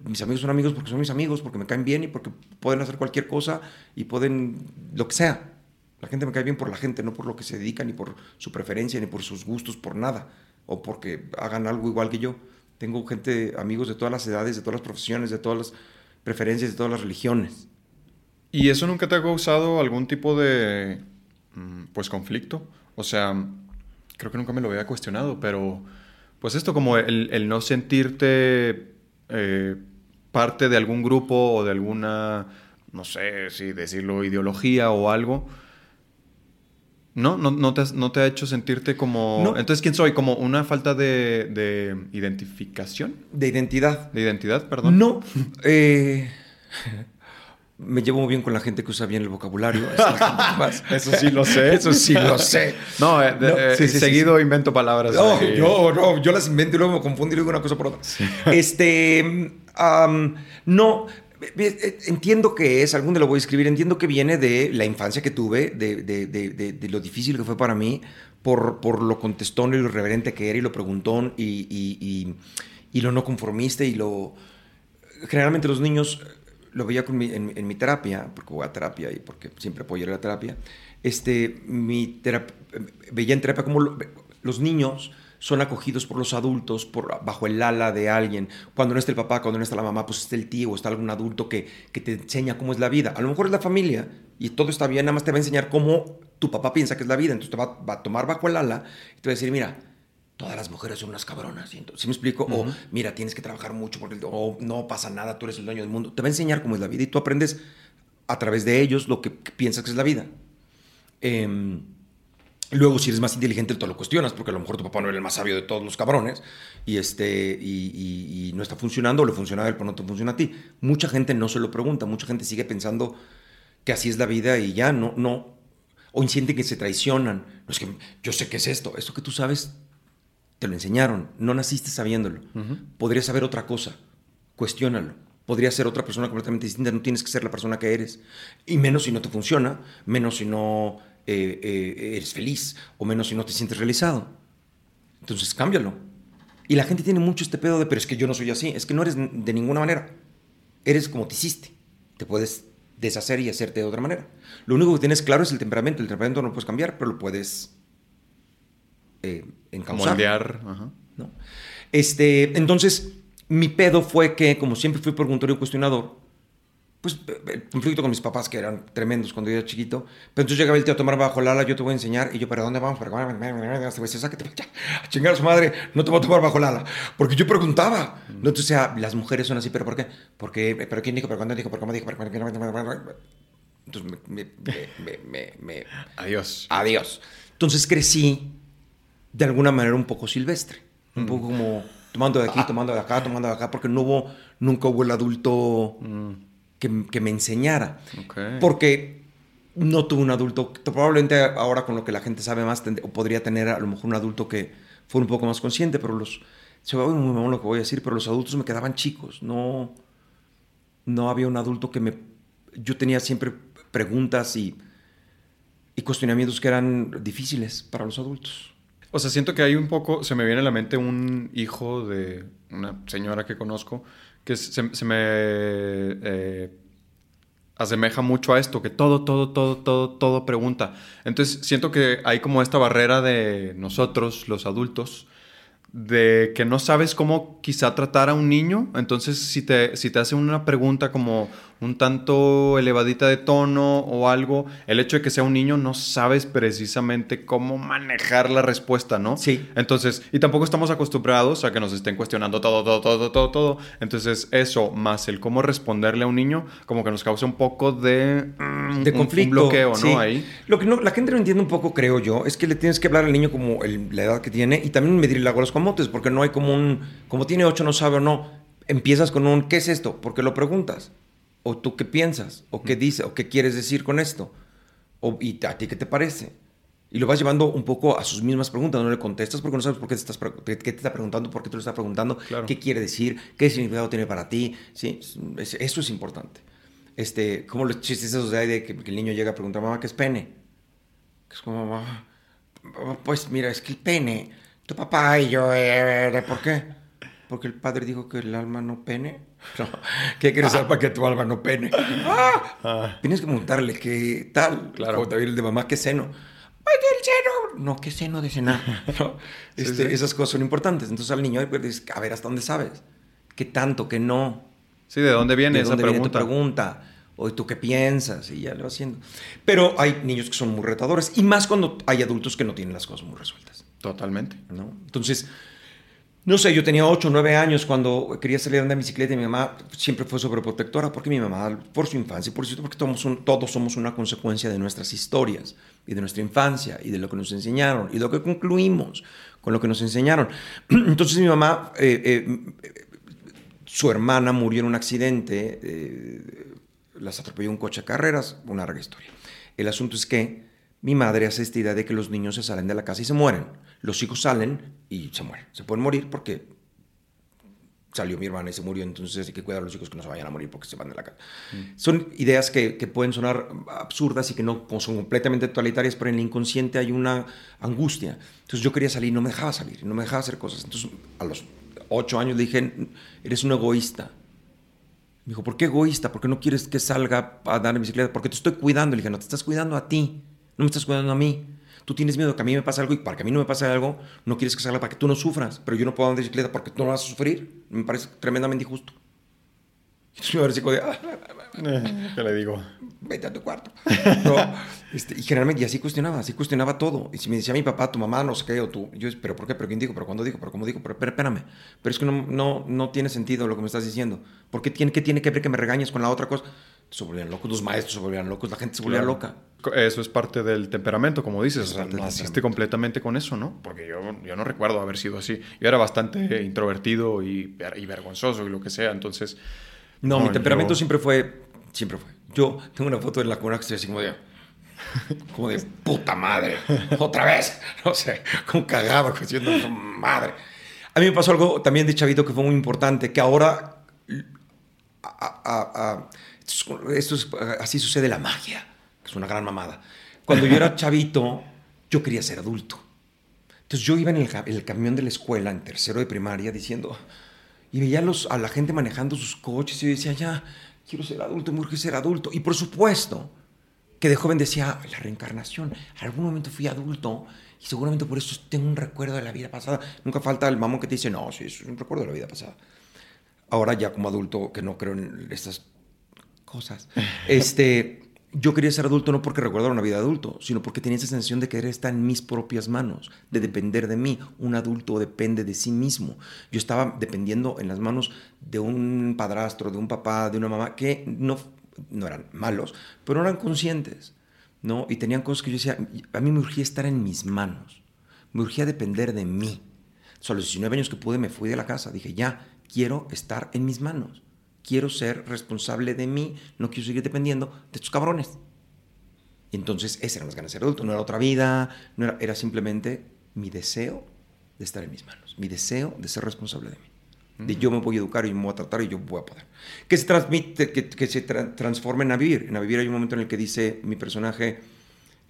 Mis amigos son amigos porque son mis amigos, porque me caen bien y porque pueden hacer cualquier cosa y pueden. lo que sea. La gente me cae bien por la gente, no por lo que se dedica, ni por su preferencia, ni por sus gustos, por nada. O porque hagan algo igual que yo. Tengo gente, amigos de todas las edades, de todas las profesiones, de todas las preferencias, de todas las religiones. ¿Y eso nunca te ha causado algún tipo de, mm, pues, conflicto? O sea, creo que nunca me lo había cuestionado, pero, pues esto como el, el no sentirte eh, parte de algún grupo o de alguna, no sé si decirlo, ideología o algo. ¿No? ¿No, no te, has- no te ha hecho sentirte como... No. Entonces, ¿quién soy? ¿Como una falta de, de identificación? De identidad. ¿De identidad, perdón? No. (laughs) eh, me llevo muy bien con la gente que usa bien el vocabulario. (laughs) más- Eso sí lo sé. Eso sí lo sé. No, eh, No, eh, sí, sí, sí, seguido invento palabras. No, yo, no, yo las invento y luego me confundo y digo una cosa por otra. Este, no, entiendo que es, algún día lo voy a escribir, entiendo que viene de la infancia que tuve, de, de- de- lo difícil que fue para mí, por, por lo contestón y lo irreverente que era y lo preguntón y, y- y- y lo no conformista y lo... Generalmente los niños, lo veía con mi- en, mi terapia, porque voy a terapia y porque siempre apoyé la terapia, este, mi terap- veía en terapia como lo- los niños son acogidos por los adultos por, bajo el ala de alguien. Cuando no está el papá, cuando no está la mamá, pues está el tío o está algún adulto que, que te enseña cómo es la vida. A lo mejor es la familia y todo está bien, nada más te va a enseñar cómo tu papá piensa que es la vida. Entonces te va a tomar bajo el ala y te va a decir, mira, todas las mujeres son unas cabronas. ¿sí? Entonces, ¿sí me explico? O, mira, tienes que trabajar mucho porque o, no pasa nada, tú eres el dueño del mundo. Te va a enseñar cómo es la vida y tú aprendes a través de ellos lo que piensas que es la vida. Em, luego, si eres más inteligente, tú lo cuestionas porque a lo mejor tu papá no era el más sabio de todos los cabrones y, este, y, y- y no está funcionando o le funciona a él, pero no te funciona a ti. Mucha gente no se lo pregunta, mucha gente sigue pensando que así es la vida y ya no, no. O sienten que se traicionan. No es que yo sé qué es esto. Esto que tú sabes te lo enseñaron, no naciste sabiéndolo. Podrías saber otra cosa, cuestiónalo. Podría ser otra persona completamente distinta, no tienes que ser la persona que eres. Y menos si no te funciona, menos si no eh, eh, eres feliz, o menos si no te sientes realizado. Entonces cámbialo. Y la gente tiene mucho este pedo de, pero es que yo no soy así, es que no eres de ninguna manera. Eres como te hiciste. Te puedes deshacer y hacerte de otra manera. Lo único que tienes claro es el temperamento. El temperamento no lo puedes cambiar, pero lo puedes eh, encauzar. Moldear. Ajá. ¿no? Este, entonces, mi pedo fue que, como siempre fui preguntador y cuestionador, pues eh, el conflicto con mis papás, que eran tremendos cuando yo era chiquito, pero entonces llegaba el tío a tomar bajo el ala, yo te voy a enseñar, y yo, ¿para dónde vamos? ¿Para dónde? Este sácate, ya, a chingar a su madre, no te voy a tomar bajo ala, porque yo preguntaba. ¿no? Entonces, las mujeres son así, ¿pero por qué? Porque, ¿pero quién dijo? ¿Pero cuándo dijo? ¿Pero cómo dijo? ¿Pero cuándo dijo? Entonces, me, me, me, Adiós. adiós. Entonces crecí de alguna manera un poco silvestre, un poco como tomando de aquí, tomando de acá, tomando de acá, porque no hubo, nunca hubo el adulto que, que me enseñara. Porque no tuve un adulto, probablemente ahora con lo que la gente sabe más, tend- o podría tener a lo mejor un adulto que fuera un poco más consciente, pero los, se va a muy mamón lo que voy a decir, pero los adultos me quedaban chicos, no, no había un adulto que me, yo tenía siempre preguntas y, y cuestionamientos que eran difíciles para los adultos. O sea, siento que hay un poco, se me viene a la mente un hijo de una señora que conozco que se, me eh, asemeja mucho a esto, que todo, todo, todo, todo, todo pregunta. Entonces siento que hay como esta barrera de nosotros, los adultos, de que no sabes cómo quizá tratar a un niño. Entonces si te, si te hace una pregunta como, un tanto elevadita de tono o algo, el hecho de que sea un niño no sabes precisamente cómo manejar la respuesta, ¿no? Sí. Entonces, y tampoco estamos acostumbrados a que nos estén cuestionando todo, todo, todo, todo, todo. Entonces, eso más el cómo responderle a un niño, como que nos causa un poco de, mm, de conflicto, un bloqueo, ¿no? Ahí. Lo que no, la gente no entiende un poco, creo yo, es que le tienes que hablar al niño como la edad que tiene y también medirle los comotes, porque no hay como un, como tiene ocho, no sabe o no. Empiezas con un, ¿qué es esto? Porque lo preguntas. ¿O tú qué piensas? ¿O qué dices? ¿O qué quieres decir con esto? O, ¿Y a ti qué te parece? Y lo vas llevando un poco a sus mismas preguntas. No le contestas porque no sabes por qué te, estás, qué te está preguntando, por qué te lo está preguntando, qué quiere decir, qué significado tiene para ti. ¿sí? Eso es importante. Este, como los chistes esos de, que, el niño llega a preguntar, mamá, ¿qué es pene? Es como, mamá, pues mira, es que el pene, tu papá y yo, eh, ¿por qué? Porque el padre dijo que el alma no pene. (laughs) ¿Qué quieres saber para que tu alma no pene? ¡Ah! ah. Tienes que preguntarle qué tal. Claro. O el de mamá, ¿qué seno? ¡Ay, el seno! No, ¿qué seno de cenar? (laughs) Este, esas cosas son importantes. Entonces al niño, pues, a ver, ¿hasta dónde sabes? ¿Qué tanto? ¿Qué no? Sí, ¿de dónde viene ¿De esa dónde pregunta? Viene tu pregunta? ¿O tú qué piensas? Y ya lo haciendo. Pero hay niños que son muy retadores. Y más cuando hay adultos que no tienen las cosas muy resueltas. Totalmente. ¿no? Entonces, no sé, yo tenía 8 o 9 años cuando quería salir a andar en bicicleta y mi mamá siempre fue sobreprotectora porque mi mamá, por su infancia, por cierto, porque todos, somos una consecuencia de nuestras historias y de nuestra infancia y de lo que nos enseñaron y de lo que concluimos con lo que nos enseñaron. (clears throat) Entonces mi mamá, eh, eh, su hermana murió en un accidente, eh, las atropelló un coche a carreras, una larga historia. El asunto es que mi madre hace esta idea de que los niños se salen de la casa y se mueren los hijos salen y se mueren. Se pueden morir porque salió mi hermana y se murió, entonces hay que cuidar a los hijos que no se vayan a morir porque se van de la casa. Mm. Son ideas que, que, pueden sonar absurdas y que no son completamente totalitarias, pero en el inconsciente hay una angustia. Entonces yo quería salir, no me dejaba salir, no me dejaba hacer cosas. Entonces a los ocho años le dije, eres un egoísta. Me dijo, ¿por qué egoísta? ¿Por qué no quieres que salga a dar en bicicleta? Porque te estoy cuidando. Le dije, no, te estás cuidando a ti, no me estás cuidando a mí. Tú tienes miedo que a mí me pase algo y para que a mí no me pase algo, no quieres que salga para que tú no sufras, pero yo no puedo andar de bicicleta porque tú no vas a sufrir. Me parece tremendamente injusto. (laughs) Me eh, ¿qué le digo? Vete a tu cuarto. este, y generalmente, y así cuestionaba, así cuestionaba todo. Y si me decía mi papá, tu mamá, no sé qué, o tú, yo, pero ¿por qué? ¿Pero quién dijo? ¿Pero cuándo dijo? ¿Pero cómo dijo? Pero, pero espérame, pero es que no, no, no tiene sentido lo que me estás diciendo. ¿Por qué tiene, qué tiene que ver que me regañes con la otra cosa? Se volvían locos, los maestros se volvían locos, la gente se volvía loca. Eso es parte del temperamento, como dices. O sea, naciste completamente con eso, ¿no? Porque yo, yo no recuerdo haber sido así. Yo era bastante introvertido y, y vergonzoso y lo que sea, entonces... No, mi temperamento siempre fue... Siempre fue. Yo tengo una foto de la cuna que estoy así como de... Como de puta madre. Otra vez. (laughs) No sé, como cagado, diciendo madre. A mí me pasó algo también de chavito que fue muy importante, que ahora... esto es, así sucede la magia es una gran mamada. Cuando yo era (laughs) chavito, yo quería ser adulto. Entonces yo iba en el, camión de la escuela, en tercero de primaria, diciendo, y veía los, a la gente manejando sus coches y yo decía, ya, quiero ser adulto, me urge ser adulto. Y por supuesto, que de joven decía, la reencarnación, en algún momento fui adulto y seguramente por eso tengo un recuerdo de la vida pasada. Nunca falta el mamón que te dice, no, sí, eso es un recuerdo de la vida pasada. Ahora ya como adulto, que no creo en estas cosas, (laughs) este, yo quería ser adulto no porque recordara una vida adulto, sino porque tenía esa sensación de querer estar en mis propias manos, de depender de mí. Un adulto depende de sí mismo. Yo estaba dependiendo en las manos de un padrastro, de un papá, de una mamá, que no, no eran malos, pero no eran conscientes. ¿no? Y tenían cosas que yo decía, a mí me urgía estar en mis manos, me urgía depender de mí. a los 19 años que pude me fui de la casa, dije, ya, quiero estar en mis manos quiero ser responsable de mí, no quiero seguir dependiendo de estos cabrones. Y entonces esas eran las ganas de ser adulto, no era otra vida, no era, era simplemente mi deseo de estar en mis manos, mi deseo de ser responsable de mí. De yo me voy a educar y me voy a tratar y yo voy a poder. Que se transmite, que, que se transforme en a vivir. En a vivir hay un momento en el que dice mi personaje,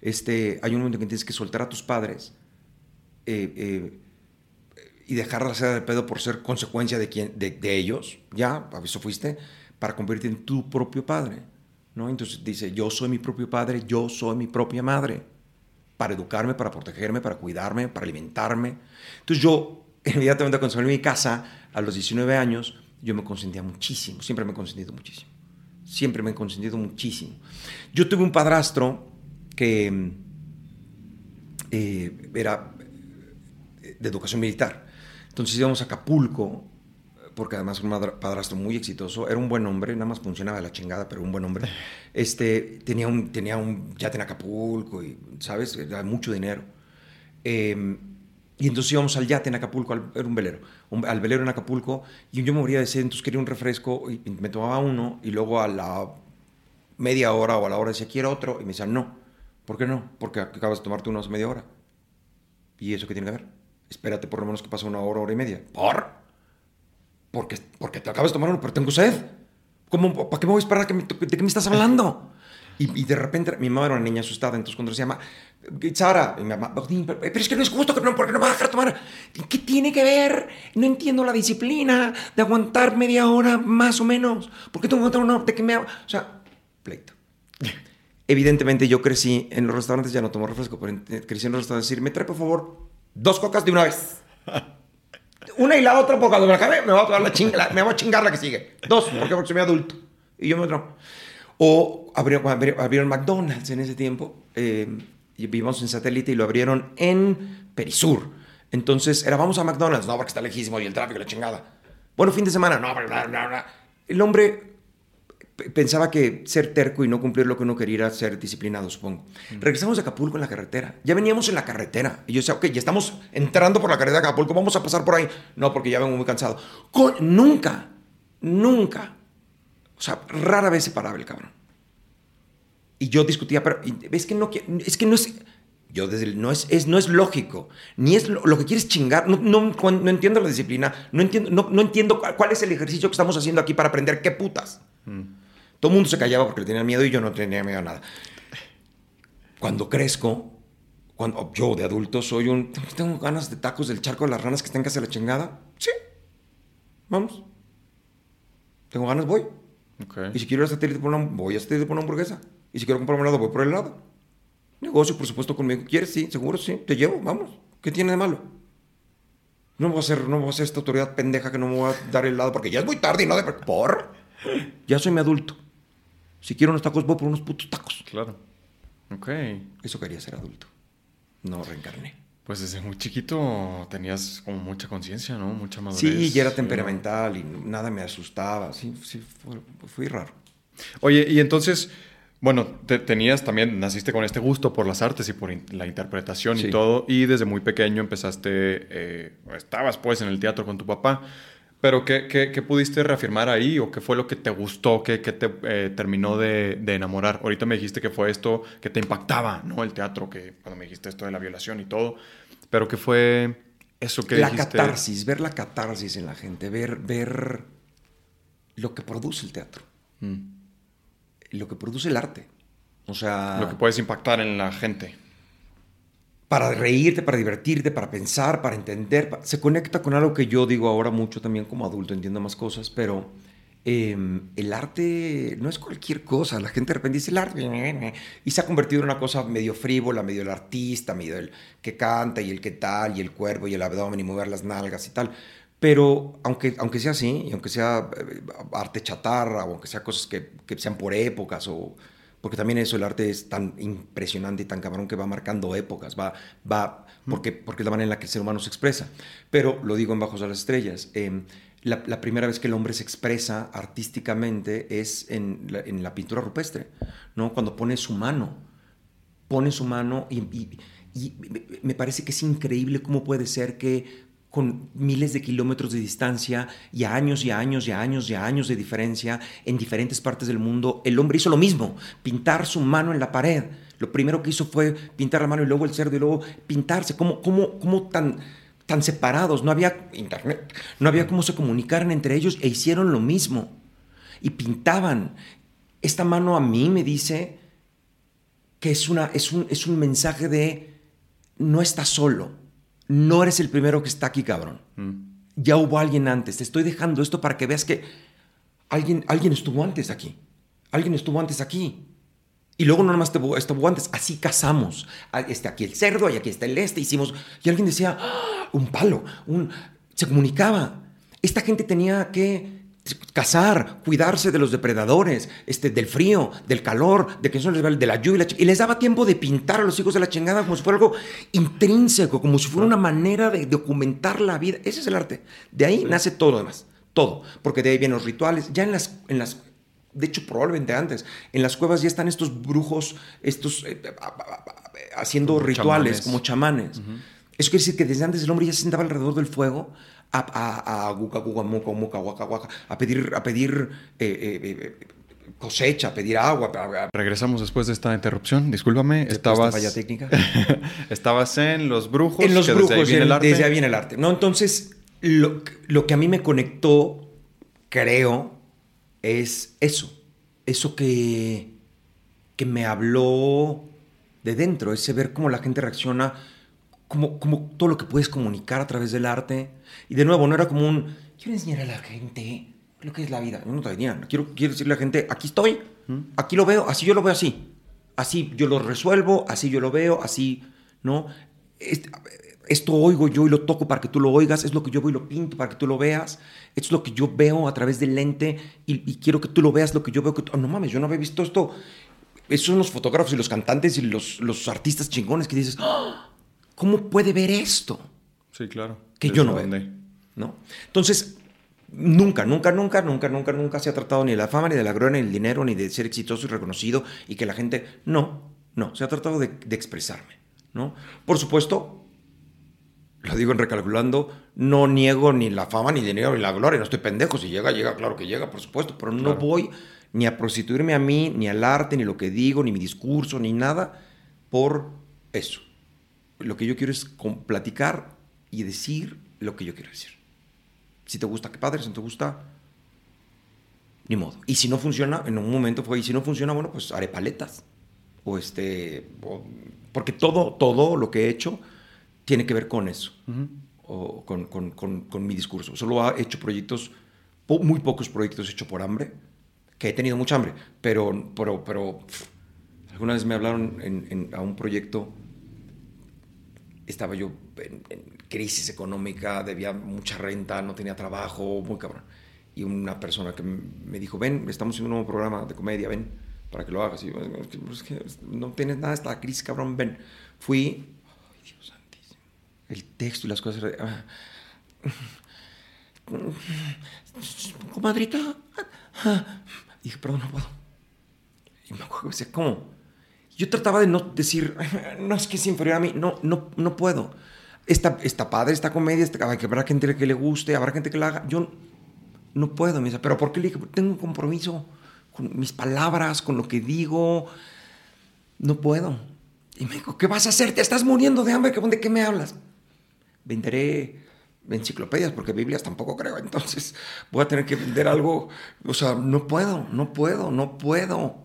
este, hay un momento en que tienes que soltar a tus padres. Eh, eh, y dejar hacer de pedo por ser consecuencia de, quien, de, ellos, ya, a eso fuiste, para convertirte en tu propio padre. ¿no? Entonces dice, yo soy mi propio padre, yo soy mi propia madre, para educarme, para protegerme, para cuidarme, para alimentarme. Entonces yo, (laughs) inmediatamente cuando salí de mi casa, a los 19 años, yo me consentía muchísimo, siempre me he consentido muchísimo. Siempre me han consentido muchísimo. Yo tuve un padrastro que eh, era de educación militar. Entonces íbamos a Acapulco, porque además un padrastro muy exitoso, era un buen hombre, nada más funcionaba de la chingada, pero un buen hombre. (laughs) Este, tenía, un, tenía un yate en Acapulco y, ¿sabes? Era mucho dinero. Em, y entonces íbamos al yate en Acapulco, era un velero, al velero en Acapulco, y yo me moría de sed, entonces quería un refresco, y me tomaba uno, y luego a la media hora o a la hora decía, quiero otro, y me decían, no. ¿Por qué no? Porque acabas de tomarte uno hace media hora. ¿Y eso qué tiene que ver? Espérate por lo menos que pase una hora, hora y media. ¿Por? Porque, porque te acabas de tomar uno, pero tengo sed. ¿Cómo, ¿Para qué me voy a esperar? ¿De qué me estás hablando? Y, de repente, mi mamá era una niña asustada, entonces cuando se llama, Sara, y mi mamá, pero es que no es justo, que no, porque no me va a tomar. ¿Qué tiene que ver? No entiendo la disciplina de aguantar media hora más o menos. ¿Por qué tengo que aguantar una hora? ¿De me O sea, pleito. Evidentemente yo crecí en los restaurantes, ya no tomo refresco, pero crecí en los restaurantes decir, me trae por favor dos cocas de una vez. Una y la otra, porque cuando me acabe me voy a tomar la me voy a chingar la que sigue. Dos, porque, porque soy adulto. Y yo me otro. O abrieron, McDonald's en ese tiempo. Eh, vivimos en satélite y lo abrieron en Perisur. Entonces era, vamos a McDonald's. No, porque está lejísimo y el tráfico, la chingada. Bueno, fin de semana. No, bla, bla, bla. El hombre pensaba que ser terco y no cumplir lo que uno quería era ser disciplinado, supongo. Mm. Regresamos a Acapulco en la carretera. Ya veníamos en la carretera. Y yo decía, ok, ya estamos entrando por la carretera de Acapulco, vamos a pasar por ahí. No, porque ya vengo muy cansado. nunca, nunca. O sea, rara vez se paraba el cabrón. Y yo discutía, pero es que no, es que no es... Yo desde no es, es, no es lógico, ni es lo, que quieres chingar. No, no, no, entiendo la disciplina, no entiendo, no, no entiendo cuál, es el ejercicio que estamos haciendo aquí para aprender qué putas. Mm. Todo el mundo se callaba porque le tenía miedo y yo no tenía miedo a nada. Cuando crezco, cuando yo de adulto soy un... Tengo ganas de tacos del charco de las ranas que están casi a la chingada. Sí. Vamos. Tengo ganas, voy. Y si quiero ir a satélite por una, voy a satélite por una hamburguesa. Y si quiero comprar un helado, voy por el helado. Negocio, por supuesto, conmigo. ¿Quieres? Sí, seguro, sí. Te llevo, vamos. ¿Qué tiene de malo? No voy a ser, no voy a ser esta autoridad pendeja que no me voy a dar el helado porque ya es muy tarde y no de... ¿Por? Ya soy mi adulto. Si quiero unos tacos, voy por unos putos tacos. Claro. Ok. Eso quería ser adulto. No reencarné. Pues desde muy chiquito tenías como mucha conciencia, ¿no? Mucha madurez. Sí, y era temperamental y nada me asustaba. Sí, sí, fue, raro. Oye, y entonces, bueno, tenías también, naciste con este gusto por las artes y por la interpretación y todo, y desde muy pequeño empezaste, eh, estabas pues en el teatro con tu papá. Pero ¿qué, qué, pudiste reafirmar ahí o qué fue lo que te gustó, qué, qué te eh, terminó de, de, enamorar? Ahorita me dijiste que fue esto que te impactaba, ¿no? El teatro, que cuando me dijiste esto de la violación y todo, pero ¿qué fue eso que la catarsis, ver la catarsis en la gente, ver, ver lo que produce el teatro, mm. lo que produce el arte. O sea... Lo que puedes impactar en la gente para reírte, para divertirte, para pensar, para entender. Se conecta con algo que yo digo ahora mucho también como adulto, entiendo más cosas, pero em, el arte no es cualquier cosa. La gente de repente dice el arte y se ha convertido en una cosa medio frívola, medio el artista, medio el que canta y el que tal, y el cuerpo y el abdomen y mover las nalgas y tal. Pero aunque, aunque sea así, y aunque sea eh, arte chatarra, o aunque sea cosas que, que sean por épocas o porque también eso, el arte es tan impresionante y tan cabrón que va marcando épocas, va, va, porque, porque es la manera en la que el ser humano se expresa. Pero lo digo en Bajos a las Estrellas, em, la, primera vez que el hombre se expresa artísticamente es en la, pintura rupestre, ¿no? Cuando pone su mano, pone su mano y, y me parece que es increíble cómo puede ser que con miles de kilómetros de distancia y años y años y años y años de diferencia en diferentes partes del mundo, el hombre hizo lo mismo, pintar su mano en la pared. Lo primero que hizo fue pintar la mano y luego el cerdo y luego pintarse. ¿Cómo, cómo, cómo tan, tan separados? No había internet, no había cómo se comunicaran entre ellos e hicieron lo mismo. Y pintaban. Esta mano a mí me dice que es, una, es, un, es un mensaje de no estás solo no eres el primero que está aquí, cabrón. Mm. Ya hubo alguien antes. Te estoy dejando esto para que veas que alguien, alguien estuvo antes aquí. Alguien estuvo antes aquí. Y luego no nomás estuvo, antes. Así casamos. Ah, este, aquí el cerdo y aquí está el este. Hicimos. Y alguien decía, ¡Ah! un palo. Un... Se comunicaba. Esta gente tenía que cazar, cuidarse de los depredadores, este, del frío, del calor, de que son de la lluvia, y les daba tiempo de pintar a los hijos de la chingada como si fuera algo intrínseco, como si fuera una manera de documentar la vida. Ese es el arte. De ahí nace todo lo demás, todo, porque de ahí vienen los rituales. Ya en las, en las, de hecho probablemente antes, en las cuevas ya están estos brujos, estos eh, haciendo rituales como chamanes. Eso quiere decir que desde antes el hombre ya se sentaba alrededor del fuego a, a, a, guca, guca, muca, muca, guaca, guaca, a pedir, a pedir eh, eh, eh cosecha, a pedir agua. Regresamos después de esta interrupción. Discúlpame, estabas. Falla técnica. (laughs) estabas en Los Brujos. En Los Brujos, desde ahí viene el arte. Desde ahí viene el arte. No, entonces, lo, lo que a mí me conectó, creo, es eso. Eso que, que me habló de dentro, ese ver cómo la gente reacciona como, como todo lo que puedes comunicar a través del arte. Y de nuevo, no era como un, quiero enseñar a la gente lo que es la vida. Yo no tenía, quiero, quiero decirle a la gente, aquí estoy, aquí lo veo, así yo lo veo así. Así yo lo resuelvo, así yo lo veo, así, ¿no? Esto oigo yo y lo toco para que tú lo oigas, es lo que yo voy y lo pinto para que tú lo veas, esto es lo que yo veo a través del lente y, quiero que tú lo veas, lo que yo veo que tú... Oh, no mames, yo no había visto esto. Esos son los fotógrafos y los cantantes y los, los artistas chingones que dices, ¡Ah! ¿Cómo puede ver esto? Sí, claro. Que yo no veo. ¿no? Entonces, nunca, nunca, nunca, nunca, nunca, nunca se ha tratado ni de la fama, ni de la gloria, ni del dinero, ni de ser exitoso y reconocido y que la gente... No, no, se ha tratado de, expresarme, ¿no? Por supuesto, lo digo en recalculando, no niego ni la fama, ni el dinero, ni la gloria, no estoy pendejo, si llega, llega, claro que llega, por supuesto, pero no voy ni a prostituirme a mí, ni al arte, ni lo que digo, ni mi discurso, ni nada, por eso lo que yo quiero es platicar y decir lo que yo quiero decir. Si te gusta, qué padre, si no te gusta, ni modo. Y si no funciona, en un momento fue, y si no funciona, bueno, pues haré paletas. O este, porque todo, todo lo que he hecho tiene que ver con eso, o con, con, con, mi discurso. Solo he hecho proyectos, muy pocos proyectos hechos por hambre, que he tenido mucha hambre, pero, pero, pero alguna vez me hablaron en, a un proyecto estaba yo en, crisis económica, debía mucha renta, no tenía trabajo, muy cabrón. Y una persona que me dijo, ven, estamos en un nuevo programa de comedia, ven, para que lo hagas. Y yo, es que, no tienes nada, esta crisis, cabrón, ven. Fui, ay, Dios santísimo, el texto y las cosas. Ah, comadrita, y dije, perdón, no puedo. Y me acuerdo, ¿cómo? Yo trataba de no decir, no es que es inferior a mí, no, no, no puedo. Está, está padre esta comedia, que habrá gente que le guste, habrá gente que la haga. Yo no puedo, me dice, pero ¿por qué le dije? Tengo un compromiso con mis palabras, con lo que digo. No puedo. Y me dijo, ¿qué vas a hacer? Te estás muriendo de hambre, ¿de qué me hablas? Venderé enciclopedias, porque Biblias tampoco creo, entonces voy a tener que vender algo. O sea, no puedo, no puedo, no puedo.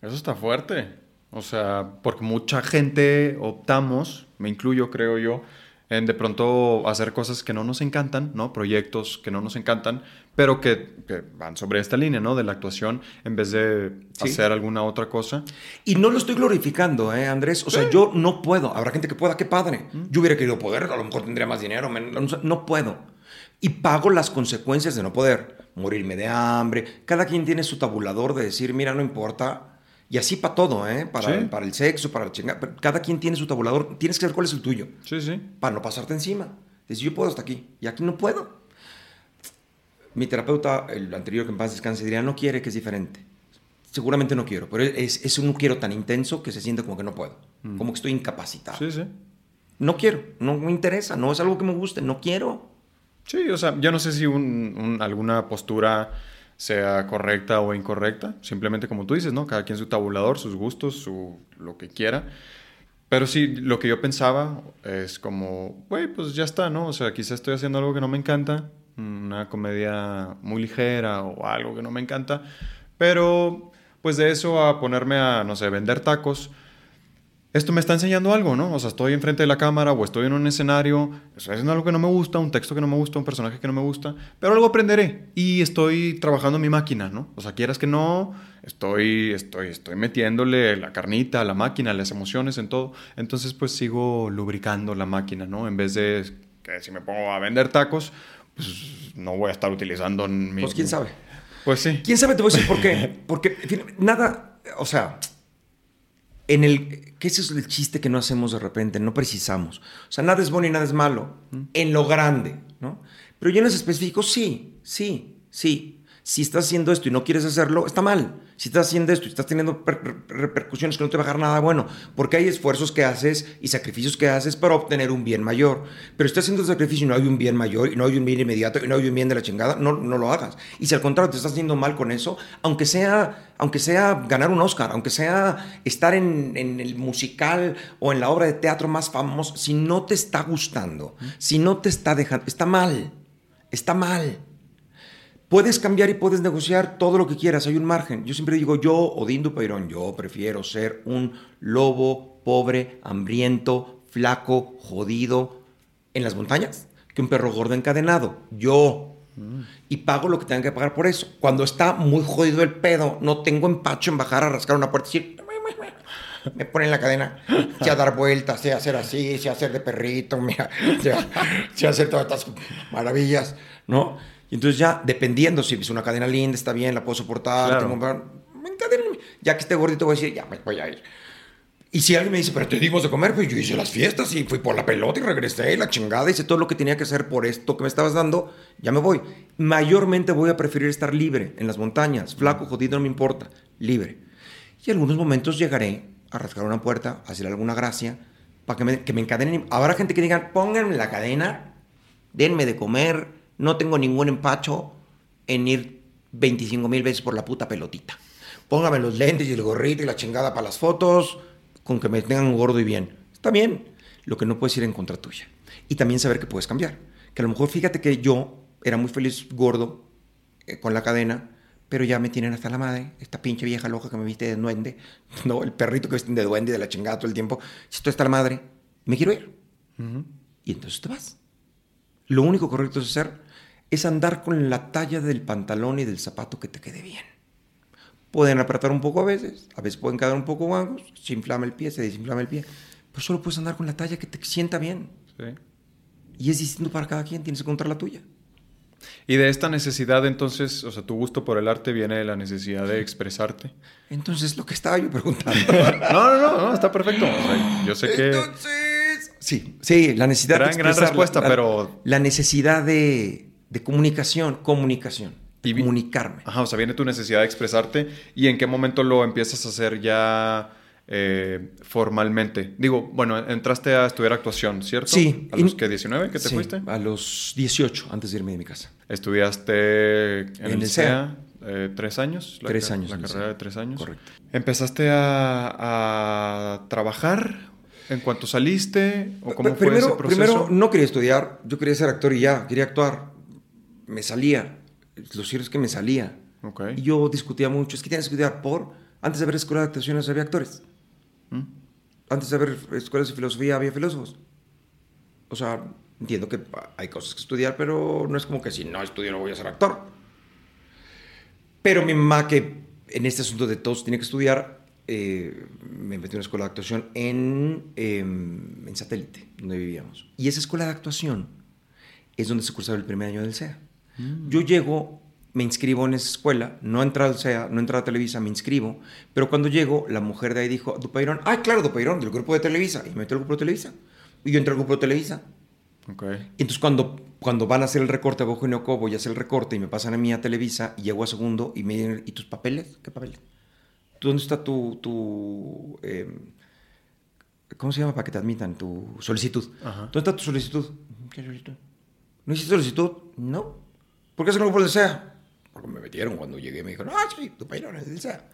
Eso está fuerte. O sea, porque mucha gente optamos, me incluyo creo yo, en de pronto hacer cosas que no nos encantan, ¿no? Proyectos que no nos encantan, pero que, van sobre esta línea, ¿no? De la actuación en vez de hacer alguna otra cosa. Y no lo estoy glorificando, ¿eh, Andrés? O sea, yo no puedo. Habrá gente que pueda, qué padre. Mm. Yo hubiera querido poder, a lo mejor tendría más dinero, no puedo. Y pago las consecuencias de no poder. Morirme de hambre. Cada quien tiene su tabulador de decir, mira, no importa, y así para todo, ¿eh? Para, para el sexo, para la chingada. Cada quien tiene su tabulador. Tienes que saber cuál es el tuyo. Sí, sí. Para no pasarte encima. Decir, yo puedo hasta aquí y aquí no puedo. Mi terapeuta, el anterior que en paz descanse, diría, no quiere que es diferente. Seguramente no quiero, pero es, es un no quiero tan intenso que se siente como que no puedo. Mm. Como que estoy incapacitado. Sí, sí. No quiero, no me interesa, no es algo que me guste, no quiero. Sí, o sea, yo no sé si un, alguna postura sea correcta o incorrecta, simplemente como tú dices, ¿no? Cada quien su tabulador, sus gustos, su lo que quiera. Pero sí, lo que yo pensaba es como, güey, pues ya está, ¿no? O sea, quizás estoy haciendo algo que no me encanta, una comedia muy ligera o algo que no me encanta, pero pues de eso a ponerme a, no sé, vender tacos, esto me está enseñando algo, ¿no? O sea, estoy enfrente de la cámara o estoy en un escenario, estoy haciendo algo que no me gusta, un texto que no me gusta, un personaje que no me gusta, pero algo aprenderé y estoy trabajando mi máquina, ¿no? O sea, quieras que no, estoy, estoy, estoy metiéndole la carnita a la máquina, las emociones en todo. Entonces, pues sigo lubricando la máquina, ¿no? En vez de que si me pongo a vender tacos, pues, no voy a estar utilizando mi... Pues quién sabe. Pues sí. ¿Quién sabe? Te voy a decir por qué. (laughs) Porque nada, o sea, en el, que ese es el chiste que no hacemos de repente, no precisamos. O sea, nada es bueno y nada es malo, en lo grande, ¿no? Pero ya en los específicos, sí, sí, sí. Si estás haciendo esto y no quieres hacerlo, está mal. Si estás haciendo esto y estás teniendo per- repercusiones que no te va a dejar nada bueno, porque hay esfuerzos que haces y sacrificios que haces para obtener un bien mayor. Pero si estás haciendo el sacrificio y no hay un bien mayor, y no hay un bien inmediato, y no hay un bien de la chingada, no, no lo hagas. Y si al contrario te estás haciendo mal con eso, aunque sea, aunque sea ganar un Oscar, aunque sea estar en, en el musical o en la obra de teatro más famosa, si no te está gustando, si no te está dejando, está mal, está mal. Puedes cambiar y puedes negociar todo lo que quieras, hay un margen. Yo siempre digo, yo, Odín Dupeirón, yo prefiero ser un lobo pobre, hambriento, flaco, jodido en las montañas que un perro gordo encadenado. Yo. Y pago lo que tengan que pagar por eso. Cuando está muy jodido el pedo, no tengo empacho en bajar a rascar una puerta y decir, (laughs) me ponen la cadena, sé a dar vueltas, sé hacer así, sé hacer de perrito, mira, (laughs) hacer todas estas maravillas, ¿no? Y entonces ya, dependiendo si es una cadena linda, está bien, la puedo soportar, Claro. tengo ya que esté gordito voy a decir, ya me voy a ir. Y si alguien me dice, pero te dimos de comer, pues yo hice las fiestas y fui por la pelota y regresé la chingada, hice todo lo que tenía que hacer por esto que me estabas dando, ya me voy. Mayormente voy a preferir estar libre en las montañas, flaco, jodido, no me importa, libre. Y en algunos momentos llegaré a rascar una puerta, a hacer alguna gracia, para que me, que me encadenen. Habrá gente que diga, pónganme la cadena, denme de comer, no tengo ningún empacho en ir 25 mil veces por la puta pelotita. Póngame los lentes y el gorrito y la chingada para las fotos, con que me tengan gordo y bien. Está bien. Lo que no puedes ir en contra tuya. Y también saber que puedes cambiar. Que a lo mejor fíjate que yo era muy feliz gordo eh, con la cadena, pero ya me tienen hasta la madre, esta pinche vieja loca que me viste de duende, (laughs) no, el perrito que visten de duende y de la chingada todo el tiempo. Si estoy hasta la madre, me quiero ir. Y entonces te vas. Lo único correcto es hacer es andar con la talla del pantalón y del zapato que te quede bien. Pueden apretar un poco a veces, a veces pueden quedar un poco guangos, se inflama el pie, se desinflama el pie, pero solo puedes andar con la talla que te sienta bien. Sí. Y es distinto para cada quien, tienes que encontrar la tuya. Y de esta necesidad, entonces, o sea, tu gusto por el arte viene de la necesidad de expresarte. Entonces, lo que estaba yo preguntando. (laughs) No, no, no, no, está perfecto. O sea, yo sé que... Sí, sí, la necesidad Gran- de gran expresar, respuesta, la- la- pero- La necesidad de, de comunicación, comunicación, de Y vi- comunicarme. Ajá, o sea, viene tu necesidad de expresarte y en qué momento lo empiezas a hacer ya eh, formalmente. Digo, bueno, entraste a estudiar actuación, ¿cierto? Sí. ¿A los que 19 que te Sí, fuiste? A los 18, antes de irme de mi casa. Estudiaste en, En el CEA eh, tres años. la Tres años La carrera de tres años. Correcto. ¿Empezaste a, a trabajar en cuanto saliste? ¿O cómo fue ese proceso? primero, no quería estudiar, yo quería ser actor y ya, quería actuar. Me salía. Lo cierto es que me salía. Y yo discutía mucho, es que tienes que estudiar por... Antes de haber escuela de actuaciones había actores. ¿Mm? Antes de haber escuelas de filosofía había filósofos. O sea, entiendo que hay cosas que estudiar, pero no es como que si no estudio no voy a ser actor. Pero mi mamá, que en este asunto de todos tiene que estudiar, eh, me metió en una escuela de actuación en, em, en satélite, donde vivíamos. Y esa escuela de actuación es donde se cursaba el primer año del CEA. Yo llego, me inscribo en esa escuela, no entré al CEA, no entré a Televisa, me inscribo, pero cuando llego, la mujer de ahí dijo, Dupeirón, ah, claro, Dupeirón, del grupo de Televisa, y me metió al grupo de Televisa. Y yo entré al grupo de Televisa. Ok. Y entonces cuando, cuando van a hacer el recorte a Eugenio Cobo y hace el recorte y me pasan a mí a Televisa y llego a segundo y me dicen, ¿y tus papeles? ¿Qué papeles? ¿Tú dónde está tu, tu eh, ¿cómo se llama para que te admitan? Tu solicitud. Ajá. ¿Dónde está tu solicitud? ¿Qué solicitud? ¿No hiciste solicitud? No. ¿Por qué es el grupo del SEA? Porque me metieron cuando llegué y me dijeron, ah, sí, tu país es del SEA.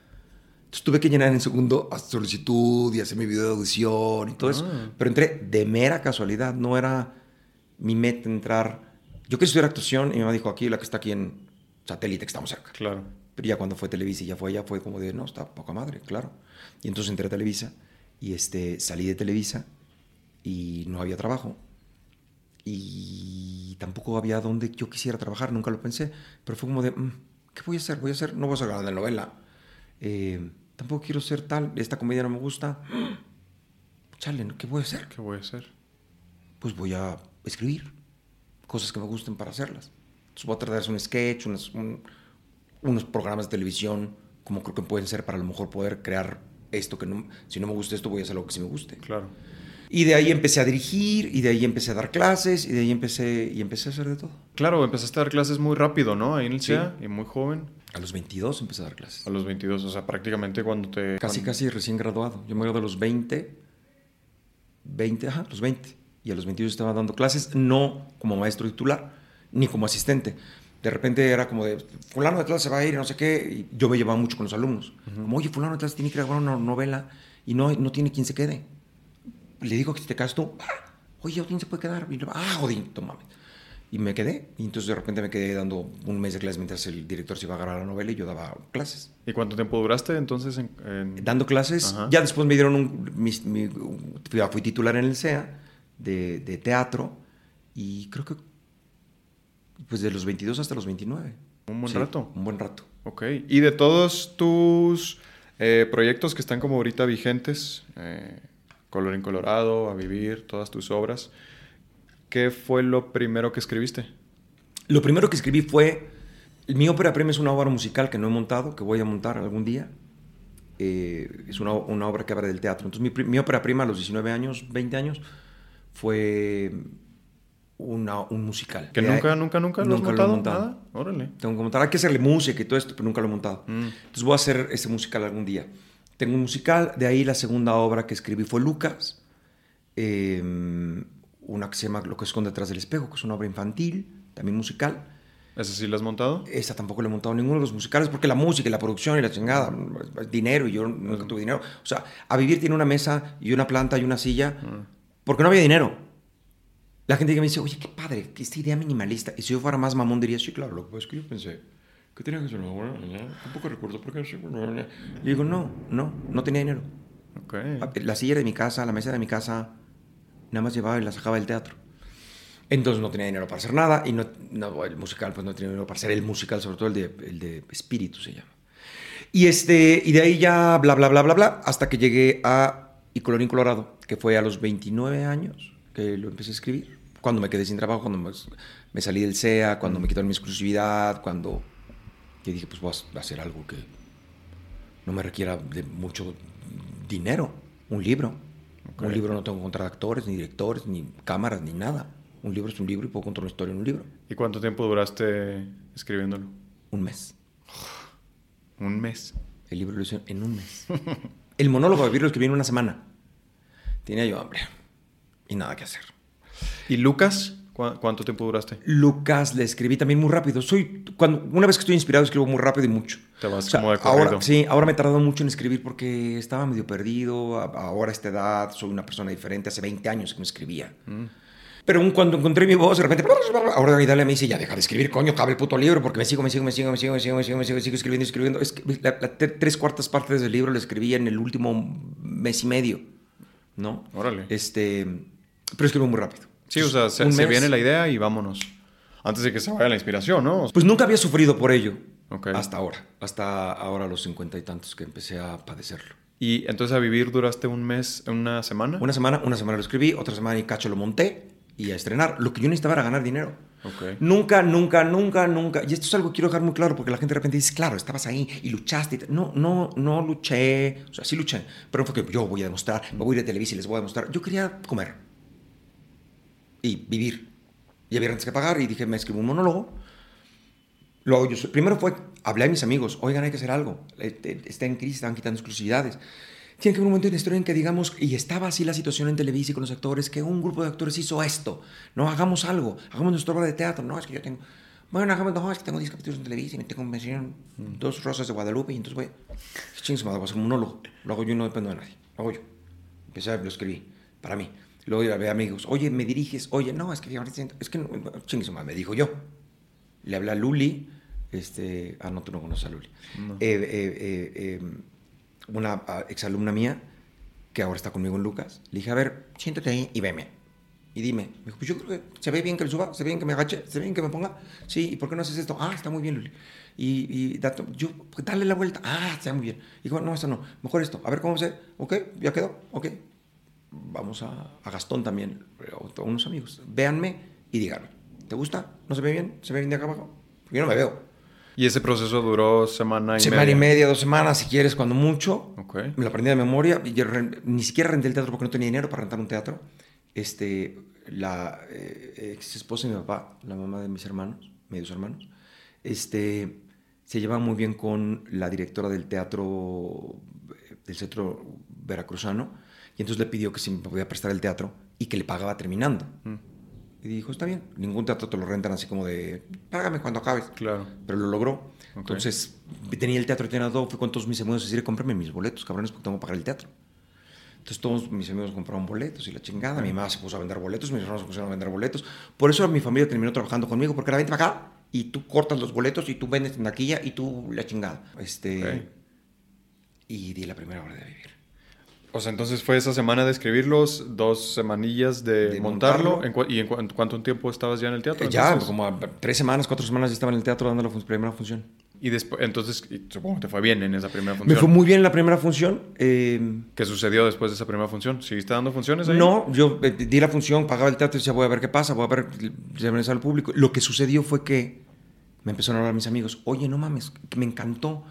Entonces tuve que llenar en segundo hasta solicitud y hacer mi video de audición y todo eso. Ah. Pero entré de mera casualidad, no era mi meta entrar. Yo quería estudiar actuación y mi mamá dijo, aquí, la que está aquí en satélite, que estamos cerca. Claro. Pero ya cuando fue Televisa y ya fue allá, fue como de, no, está poca madre, claro. Y entonces entré a Televisa y este, salí de Televisa y no había trabajo. Y tampoco había donde yo quisiera trabajar, nunca lo pensé. Pero fue como de, "Mm, ¿qué voy a hacer? Voy a hacer, no voy a hacer de novela. Eh, tampoco quiero ser tal, esta comedia no me gusta. (gasps) Chale, ¿qué voy a hacer? ¿Qué voy a hacer? Pues voy a escribir cosas que me gusten para hacerlas. Entonces voy a tratar de hacer un sketch, un- unos programas de televisión, como creo que pueden ser para a lo mejor poder crear esto que no, si no me gusta esto voy a hacer algo que sí me guste. Claro. Y de ahí empecé a dirigir, y de ahí empecé a dar clases, y de ahí empecé, y empecé a hacer de todo. Claro, empezaste a dar clases muy rápido, ¿no? Ahí en el Sí. CEA y muy joven. A los 22 empecé a dar clases. A los 22, o sea, prácticamente cuando te... Casi, casi recién graduado. Yo me gradué a los 20, 20, ajá, los 20. Y a los 22 estaba dando clases, no como maestro titular, ni como asistente. De repente era como de, fulano de clase se va a ir, no sé qué. Y yo me llevaba mucho con los alumnos. Como, oye, fulano de clase tiene que grabar una novela y no, no tiene quien se quede. Le digo que si te quedas tú, "Ah, oye, ¿quién se puede quedar? Y yo, ah, jodito, mames. Y me quedé. Y entonces de repente me quedé dando un mes de clases mientras el director se iba a agarrar la novela y yo daba clases. ¿Y cuánto tiempo duraste entonces en...? en- Dando clases, Ajá. ya después me dieron un... mis- mi- fui, fui titular en el CEA de, de teatro y creo que pues de los 22 hasta los 29. Un buen Sí, rato. Un buen rato. Ok. Y de todos tus eh, proyectos que están como ahorita vigentes, eh, Colorín Colorado, A Vivir, todas tus obras, ¿qué fue lo primero que escribiste? Lo primero que escribí fue... Mi ópera prima es una obra musical que no he montado, que voy a montar algún día. Eh, es una, una obra que habla del teatro. Entonces mi, mi ópera prima a los 19 años, 20 años, fue una- un musical. ¿Que nunca, nunca, nunca lo has nunca montado? he montado. Nada. Órale. Tengo que montar. Hay que hacerle música y todo esto, pero nunca lo he montado. Mm. Entonces voy a hacer ese musical algún día. Tengo un musical, de ahí la segunda obra que escribí fue Lucas, eh, una que se llama Lo que esconde detrás del espejo, que es una obra infantil, también musical. ¿Ese sí lo has montado? Esa tampoco le he montado ninguno de los musicales porque la música y la producción y la chingada, dinero y yo nunca tuve dinero. O sea, a vivir tiene una mesa y una planta y una silla porque no había dinero. La gente que me dice, oye, qué padre, que esta idea minimalista. Y si yo fuera más mamón diría, sí, claro, lo que pasa es que yo pensé que tenía que ser una buena, tampoco recuerdo por qué. Y digo, no, no, no tenía dinero. Ok. La silla de mi casa, la mesa de mi casa, nada más llevaba y la sacaba del teatro. Entonces no tenía dinero para hacer nada y no, no, el musical pues no tenía dinero para hacer el musical, sobre todo el de, el de Espíritu se llama. Y, este, y de ahí ya bla, bla, bla, bla, bla, hasta que llegué a Y Colorín Colorado, que fue a los 29 años que lo empecé a escribir. Cuando me quedé sin trabajo, cuando me, me salí del CEA, cuando me quitaron mi exclusividad, cuando que dije, pues voy a hacer algo que no me requiera de mucho dinero. Un libro. Un libro no tengo que encontrar actores, ni directores, ni cámaras, ni nada. Un libro es un libro y puedo contar una historia en un libro. ¿Y cuánto tiempo duraste escribiéndolo? Un mes. (sighs) Un mes. El libro lo hice en un mes. El monólogo de vivir lo escribí en una semana. Tenía yo hambre y nada que hacer. ¿Y Lucas? ¿Cu- ¿Cuánto tiempo duraste? Lucas le escribí también muy rápido. Soy cuando una vez que estoy inspirado escribo muy rápido y mucho. Te vas O sea, como de corrido. ahora sí, ahora me he tardado mucho en escribir porque estaba medio perdido. Ahora a esta edad soy una persona diferente. Hace 20 años que no escribía. Mm. Pero un- cuando encontré mi voz, de repente, ahora Dalia me dice, ya deja de escribir, coño, cabe el puto libro, porque me sigo, me sigo, me sigo, me sigo, me sigo, me sigo, me sigo, sigo escribiendo, escribiendo. Es que la- la- tres cuartas partes del libro lo escribí en el último mes y medio, ¿no? Órale. Este, pero escribo muy rápido. Sí, o sea, se, se viene la idea y vámonos. Antes de que se vaya la inspiración, ¿no? Pues nunca había sufrido por ello. Ok. Hasta ahora. Hasta ahora a los cincuenta y tantos que empecé a padecerlo. Y entonces a vivir duraste un mes, una semana. Una semana, una semana lo escribí, otra semana y cacho lo monté y a estrenar. Lo que yo necesitaba era ganar dinero. Ok. Nunca, nunca, nunca, nunca. Y esto es algo que quiero dejar muy claro porque la gente de repente dice, claro, estabas ahí y luchaste. y tal". No, no, no luché. O sea, sí luché. Pero fue que yo voy a demostrar, me voy a ir a Televisa y les voy a demostrar. Yo quería comer y vivir. Y había rentas que pagar y dije, me escribo un monólogo. Luego yo, primero fue, hablé a mis amigos, oigan, hay que hacer algo. Está en crisis, están quitando exclusividades. Tiene que haber un momento en la historia en que digamos, y estaba así la situación en Televisa y con los actores, que un grupo de actores hizo esto. No, hagamos algo, hagamos nuestra obra de teatro. No, es que yo tengo, bueno, hagamos, no, es que tengo 10 capítulos en Televisa y me tengo me hicieron dos rosas de Guadalupe y entonces voy, chingos, madre, voy a hacer un monólogo. Lo hago yo no dependo de nadie. Lo hago yo. Empecé, lo escribí, para mí. Luego ya ve amigos, oye, me diriges, oye, no, es que siento- es que, no, chingue su madre, me dijo yo. Le hablé a Luli, este, ah, no, tú no conoces a Luli. No. Eh, eh, eh, eh, una ah, exalumna mía, que ahora está conmigo en Lucas, le dije, a ver, siéntate ahí y veme. Y dime, me dijo, pues yo creo que se ve bien que le suba, se ve bien que me agache, se ve bien que me ponga. Sí, ¿y por qué no haces esto? Ah, está muy bien, Luli. Y, y dato, yo, pues, dale la vuelta. Ah, está muy bien. Y dijo, no, esto no, mejor esto. A ver cómo se, ok, ya quedó, ok. Vamos a, a Gastón también, a unos amigos. Véanme y díganme, ¿te gusta? ¿No se ve bien? ¿Se ve bien de acá abajo? Yo no me veo. ¿Y ese proceso duró semana y Semana media? y media, dos semanas, si quieres, cuando mucho. Ok. Me lo aprendí de memoria. yo ni siquiera renté el teatro porque no tenía dinero para rentar un teatro. Este, la eh, ex esposa de mi papá, la mamá de mis hermanos, medios hermanos, este, se llevaba muy bien con la directora del teatro, del centro veracruzano, y entonces le pidió que si me podía prestar el teatro y que le pagaba terminando. Mm, Y dijo, está bien, ningún teatro te lo rentan así como de, págame cuando acabes claro. pero lo logró. Entonces, tenía el teatro llenado, fui con todos mis amigos a decir, cómprame mis boletos, cabrones, porque tengo que pagar el teatro. Entonces, todos mis amigos compraron boletos y la chingada. Mi mamá se puso a vender boletos, mis hermanos se pusieron a vender boletos. Por eso mi familia terminó trabajando conmigo, porque era vente para acá y tú cortas los boletos y tú vendes en taquilla y tú la chingada. Este. Y di la primera hora de vivir. O sea, entonces fue esa semana de escribirlos, dos semanillas de, De montarlo. montarlo. ¿En cua- ¿Y en, cu- en cuánto tiempo estabas ya en el teatro? Eh, ya, como a tres semanas, cuatro semanas ya estaba en el teatro dando la fun- primera función. Y después, entonces, y supongo que te fue bien en esa primera función. Me fue muy bien la primera función. eh, ¿Qué sucedió después de esa primera función? ¿Seguiste dando funciones ahí? No, yo eh, di la función, pagaba el teatro y decía, voy a ver qué pasa, voy a ver, me al público. Lo que sucedió fue que me empezaron a hablar mis amigos, oye, no mames, me encantó.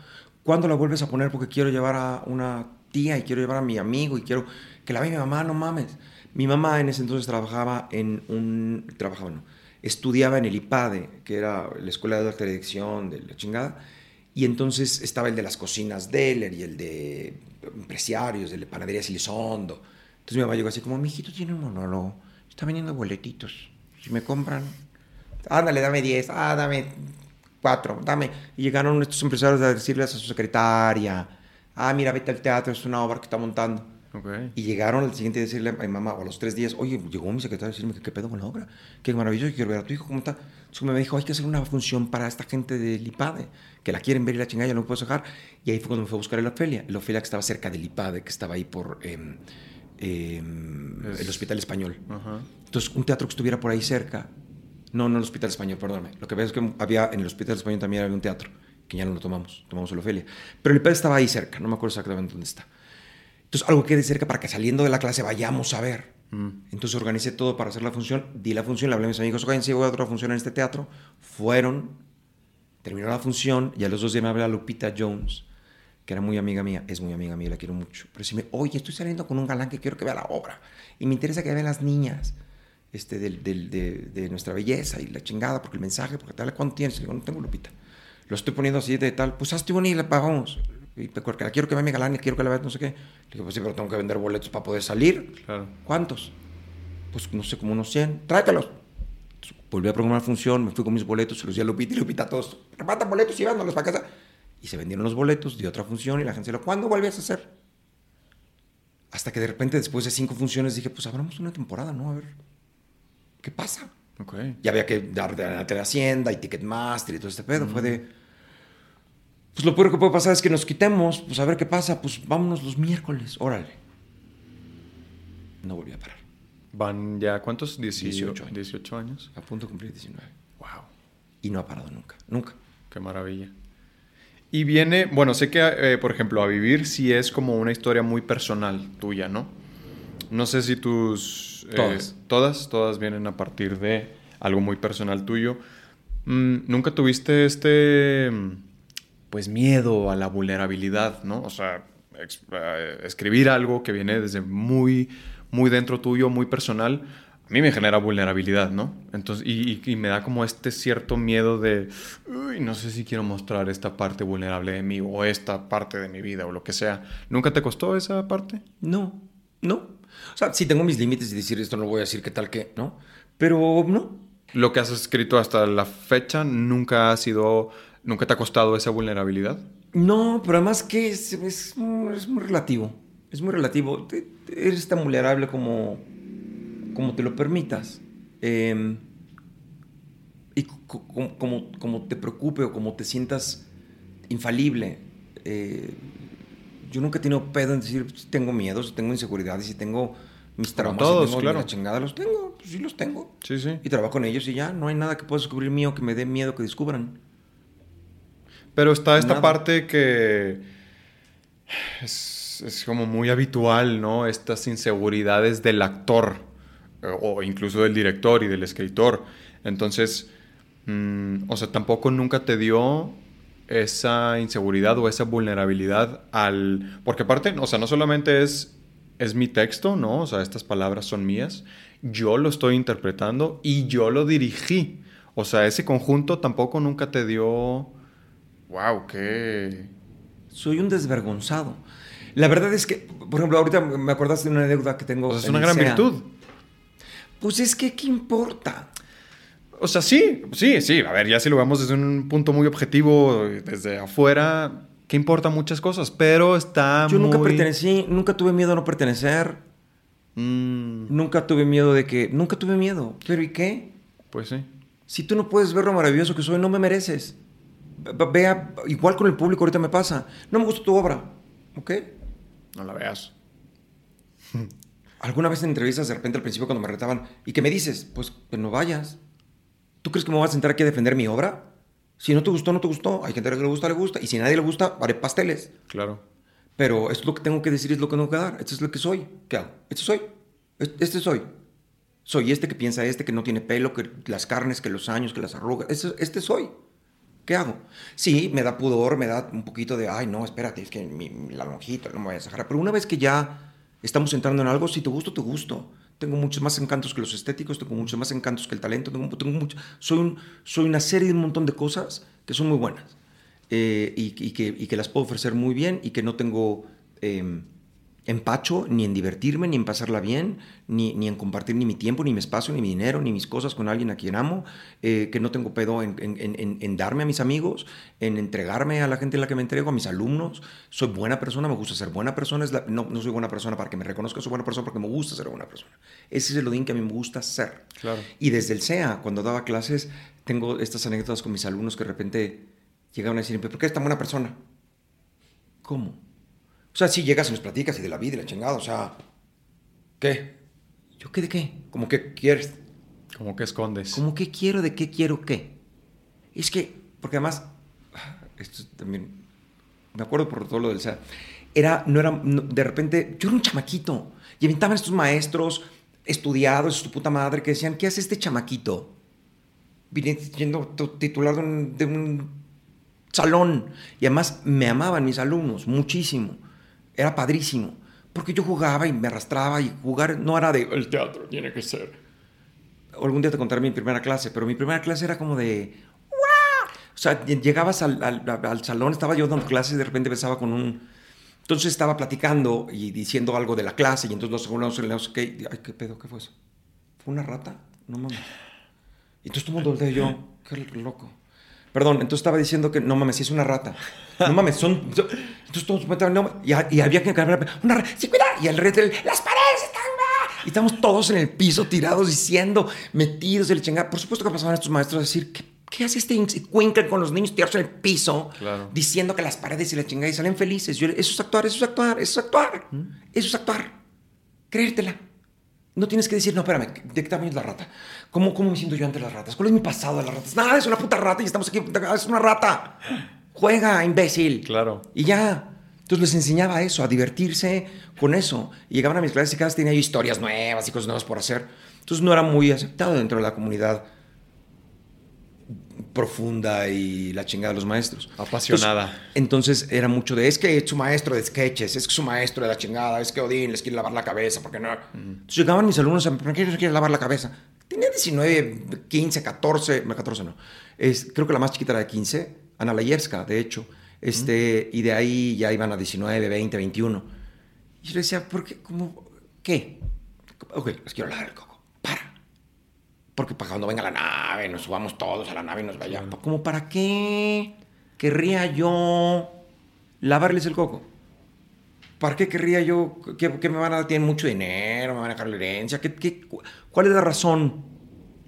¿Cuándo la vuelves a poner? Porque quiero llevar a una tía y quiero llevar a mi amigo y quiero que la vea mi mamá, no mames. Mi mamá en ese entonces trabajaba en un... Trabajaba, no. Estudiaba en el IPADE, que era la Escuela de Alta Dirección de la chingada. Y entonces estaba el de las cocinas Deller y el de empresarios, el de panadería Silisondo. Entonces mi mamá llegó así como, mi hijito tiene un monólogo, está vendiendo boletitos. Si me compran, ándale, dame 10, ah, dame 4, dame. Y llegaron estos empresarios a decirles a su secretaria, ah, mira, vete al teatro, es una obra que está montando. Ok. Y llegaron al siguiente día a decirle a mi mamá, o a los tres días, oye, llegó mi secretario a decirme que qué pedo con la obra, qué maravilloso, quiero ver a tu hijo, ¿cómo está? Entonces me dijo, hay que hacer una función para esta gente del IPADE, que la quieren ver y la chingada, ya no me puedo dejar. Y ahí fue cuando me fue a buscar el Ofelia, el Ofelia que estaba cerca del IPADE, que estaba ahí por em, em, Es- el Hospital Español. Ajá. Entonces, un teatro que estuviera por ahí cerca, no, no el Hospital Español, perdóname. Lo que veo es que había en el Hospital Español también había un teatro, que ya no lo tomamos, tomamos el Ofelia. Pero el IPADE estaba ahí cerca, no me acuerdo exactamente dónde está. Entonces, algo quede cerca para que saliendo de la clase vayamos a ver. Mm. Entonces organicé todo para hacer la función, di la función, le hablé a mis amigos, oigan, sí, voy a otra función en este teatro. Fueron, terminó la función y a los dos días me habla Lupita Jones, que era muy amiga mía, es muy amiga mía, la quiero mucho. Pero si me, oye, estoy saliendo con un galán que quiero que vea la obra y me interesa que vean las niñas este, del- del- de, de nuestra belleza y la chingada, porque el mensaje, porque tal, ¿cuánto tienes? Le digo, no tengo Lupita. Lo estoy poniendo así de tal, pues hazte una y la pagamos. Y quiero que vea mi galán y quiero que la vea no sé qué. Le digo, pues sí, pero tengo que vender boletos para poder salir. Claro. ¿Cuántos? Pues no sé, como unos 100. Tráetelos. Entonces, volví a programar función, me fui con mis boletos, se los di a Lupita y Lupita a todos. Repartan boletos y llévanlos para casa. Y se vendieron los boletos, di otra función y la gente se lo, ¿cuándo vuelves a hacer? Hasta que de repente, después de cinco funciones, dije, pues abramos una temporada, ¿no? A ver, ¿qué pasa? Ok. Y había que dar de la de Hacienda y Ticketmaster y todo este pedo. Fue de. Pues lo peor que puede pasar es que nos quitemos, pues a ver qué pasa, pues vámonos los miércoles, órale. No volví a parar. ¿Van ya cuántos? 18, 18 años. 18 años. A punto de cumplir 19. Wow. Y no ha parado nunca, nunca. Qué maravilla. Y viene, bueno, sé que, eh, por ejemplo, a vivir sí es como una historia muy personal tuya, ¿no? No sé si tus... eh, Todas. todas, todas vienen a partir de algo muy personal tuyo. Mm, ¿Nunca tuviste este, mm, pues, miedo a la vulnerabilidad, ¿no? O sea, eh, escribir algo que viene desde muy, muy dentro tuyo, muy personal, a mí me genera vulnerabilidad, ¿no? Entonces, y, y- y me da como este cierto miedo de, uy, no sé si quiero mostrar esta parte vulnerable de mí o esta parte de mi vida o lo que sea. ¿Nunca te costó esa parte? No, no. O sea, sí tengo mis límites y decir esto no voy a decir qué tal que, ¿no? Pero no. Lo que has escrito hasta la fecha nunca ha sido, nunca te ha costado esa vulnerabilidad. No, pero además que es, es, muy- es muy relativo. Es muy relativo. Eres tan vulnerable como, como te lo permitas. Eh, y co- co- como, como te preocupe o como te sientas infalible. Eh, yo nunca he tenido pedo en decir, "Pues, tengo miedos, tengo inseguridades y tengo mis traumas. todos, y tengo claro. la chingada. Los tengo, pues sí los tengo. Sí, sí. Y trabajo en ellos y ya, no hay nada que pueda descubrir mío que me dé miedo que descubran. Pero está esta Nada. parte que es, es como muy habitual, ¿no? Estas inseguridades del actor eh, o incluso del director y del escritor. Entonces, mm, o sea, tampoco nunca te dio esa inseguridad o esa vulnerabilidad al... Porque aparte, o sea, no solamente es, es mi texto, ¿no? O sea, estas palabras son mías, yo lo estoy interpretando y yo lo dirigí. O sea, ese conjunto tampoco nunca te dio... ¡Wow! ¡Qué... Soy un desvergonzado. La verdad es que, por ejemplo, ahorita me acordaste de una deuda que tengo. O sea, es una gran virtud. Pues es que, ¿qué importa? O sea, sí, sí, sí. A ver, ya si lo vemos desde un punto muy objetivo, desde afuera, ¿qué importa muchas cosas? Pero está Yo nunca pertenecí, nunca tuve miedo a no pertenecer. Mm. Nunca tuve miedo de que... Nunca tuve miedo. ¿Pero y qué? Pues sí. Si tú no puedes ver lo maravilloso que soy, no me mereces. Vea, igual con el público ahorita me pasa. No me gusta tu obra, ¿ok? No la veas. Alguna vez en entrevistas, de repente al principio cuando me retaban, ¿y qué me dices? Pues que no vayas. ¿Tú crees que me voy a sentar aquí a defender mi obra? Si no te gustó, no te gustó. Hay gente que le gusta, le gusta. Y si a nadie le gusta, haré pasteles. Claro. Pero esto es lo que tengo que decir, es lo que tengo que dar. Esto es lo que soy. ¿Qué hago? Este soy. Este soy. Soy este que piensa este, que no tiene pelo, que las carnes, que los años, que las arrugas. Este, este soy. ¿Qué hago? Sí, me da pudor, me da un poquito de, ay, no, espérate, es que la lonjita no me voy a dejar. Pero una vez que ya estamos entrando en algo, si te gusto, te gusto. Tengo muchos más encantos que los estéticos, tengo muchos más encantos que el talento, tengo, mucho, soy, un, soy una serie de un montón de cosas que son muy buenas eh, y, que, y, que, las puedo ofrecer muy bien y que no tengo... Em, empacho ni en divertirme, ni en pasarla bien, ni, ni, en compartir ni mi tiempo, ni mi espacio, ni mi dinero, ni mis cosas con alguien a quien amo, eh, que no tengo pedo en, en, en, darme a mis amigos, en entregarme a la gente a la que me entrego, a mis alumnos. Soy buena persona, me gusta ser buena persona. Es no, no soy buena persona para que me reconozca, soy buena persona porque me gusta ser buena persona. Ese es el odín que a mí me gusta ser. Claro. Y desde el SEA, cuando daba clases, tengo estas anécdotas con mis alumnos que de repente llegaban a decir, ¿por qué es tan buena persona? ¿Cómo? O sea, si llegas y nos platicas y de la vida y la chingada, o sea, ¿qué? ¿Yo qué de qué? ¿Cómo que quieres? ¿Cómo que escondes? ¿Cómo que quiero de qué quiero qué? Es que, porque además, esto también, me acuerdo por todo lo del SEA, era, no era, de repente, yo era un chamaquito y inventaban estos maestros estudiados, su puta madre, que decían, ¿qué hace este chamaquito? Vine siendo titular de un, de un salón y además me amaban mis alumnos muchísimo era padrísimo. Porque yo jugaba y me arrastraba y jugar no era de el teatro tiene que ser. Algún día te contaré mi primera clase, pero mi primera clase era como de O sea, llegabas al, al, salón, estaba yo dando clases y de repente empezaba con un. Entonces estaba platicando y diciendo algo de la clase y entonces los segundos, no sé qué. Ay, qué pedo, ¿qué fue eso? ¿Fue una rata? No mames. Y entonces todo el mundo yo, qué loco. Perdón, entonces estaba diciendo que no mames, si es una rata. No mames, son. entonces todos no, y, y, había que una rata. Sí, cuidado. Y el reto, las paredes están. Y estamos todos en el piso tirados diciendo, metidos el chingada. Por supuesto que pasaban estos maestros a decir, ¿qué, qué hace este Winkler con los niños tirados en el piso? Diciendo que las paredes y la chingada y salen felices. Yo, eso es actuar, eso es actuar, eso es actuar. ¿Mm? Eso es actuar. Creértela. No tienes que decir, no, espérame, ¿de qué tamaño es la rata? ¿Cómo, ¿Cómo me siento yo ante las ratas? ¿Cuál es mi pasado de las ratas? Nada, es una puta rata y estamos aquí, es una rata. Juega, imbécil. Claro. Y ya. Entonces les enseñaba eso, a divertirse con eso. Y llegaban a mis clases y cada vez tenía yo historias nuevas y cosas nuevas por hacer. Entonces no era muy aceptado dentro de la comunidad profunda y la chingada de los maestros. Apasionada. Entonces, era mucho de, es que es su maestro de sketches, es que su maestro de la chingada, es que Odín les quiere lavar la cabeza, porque no. Entonces llegaban mis alumnos, ¿por qué les quiere lavar la cabeza? Tenía 19, 15, 14, 14 no. Es, creo que la más chiquita era de 15, Ana Layevska, de hecho. Este, Y de ahí ya iban a 19, 20, 21. Y yo le decía, ¿por qué? ¿Cómo? ¿Qué? Ok, les quiero lavar el coco. Para. Porque para cuando venga la nave, nos subamos todos a la nave y nos vayamos. ¿Cómo para qué querría yo lavarles el coco? ¿Para qué querría yo? ¿Qué, me van a dar? Tienen mucho dinero, me van a dejar la herencia. ¿Qué, qué, cuál es la razón?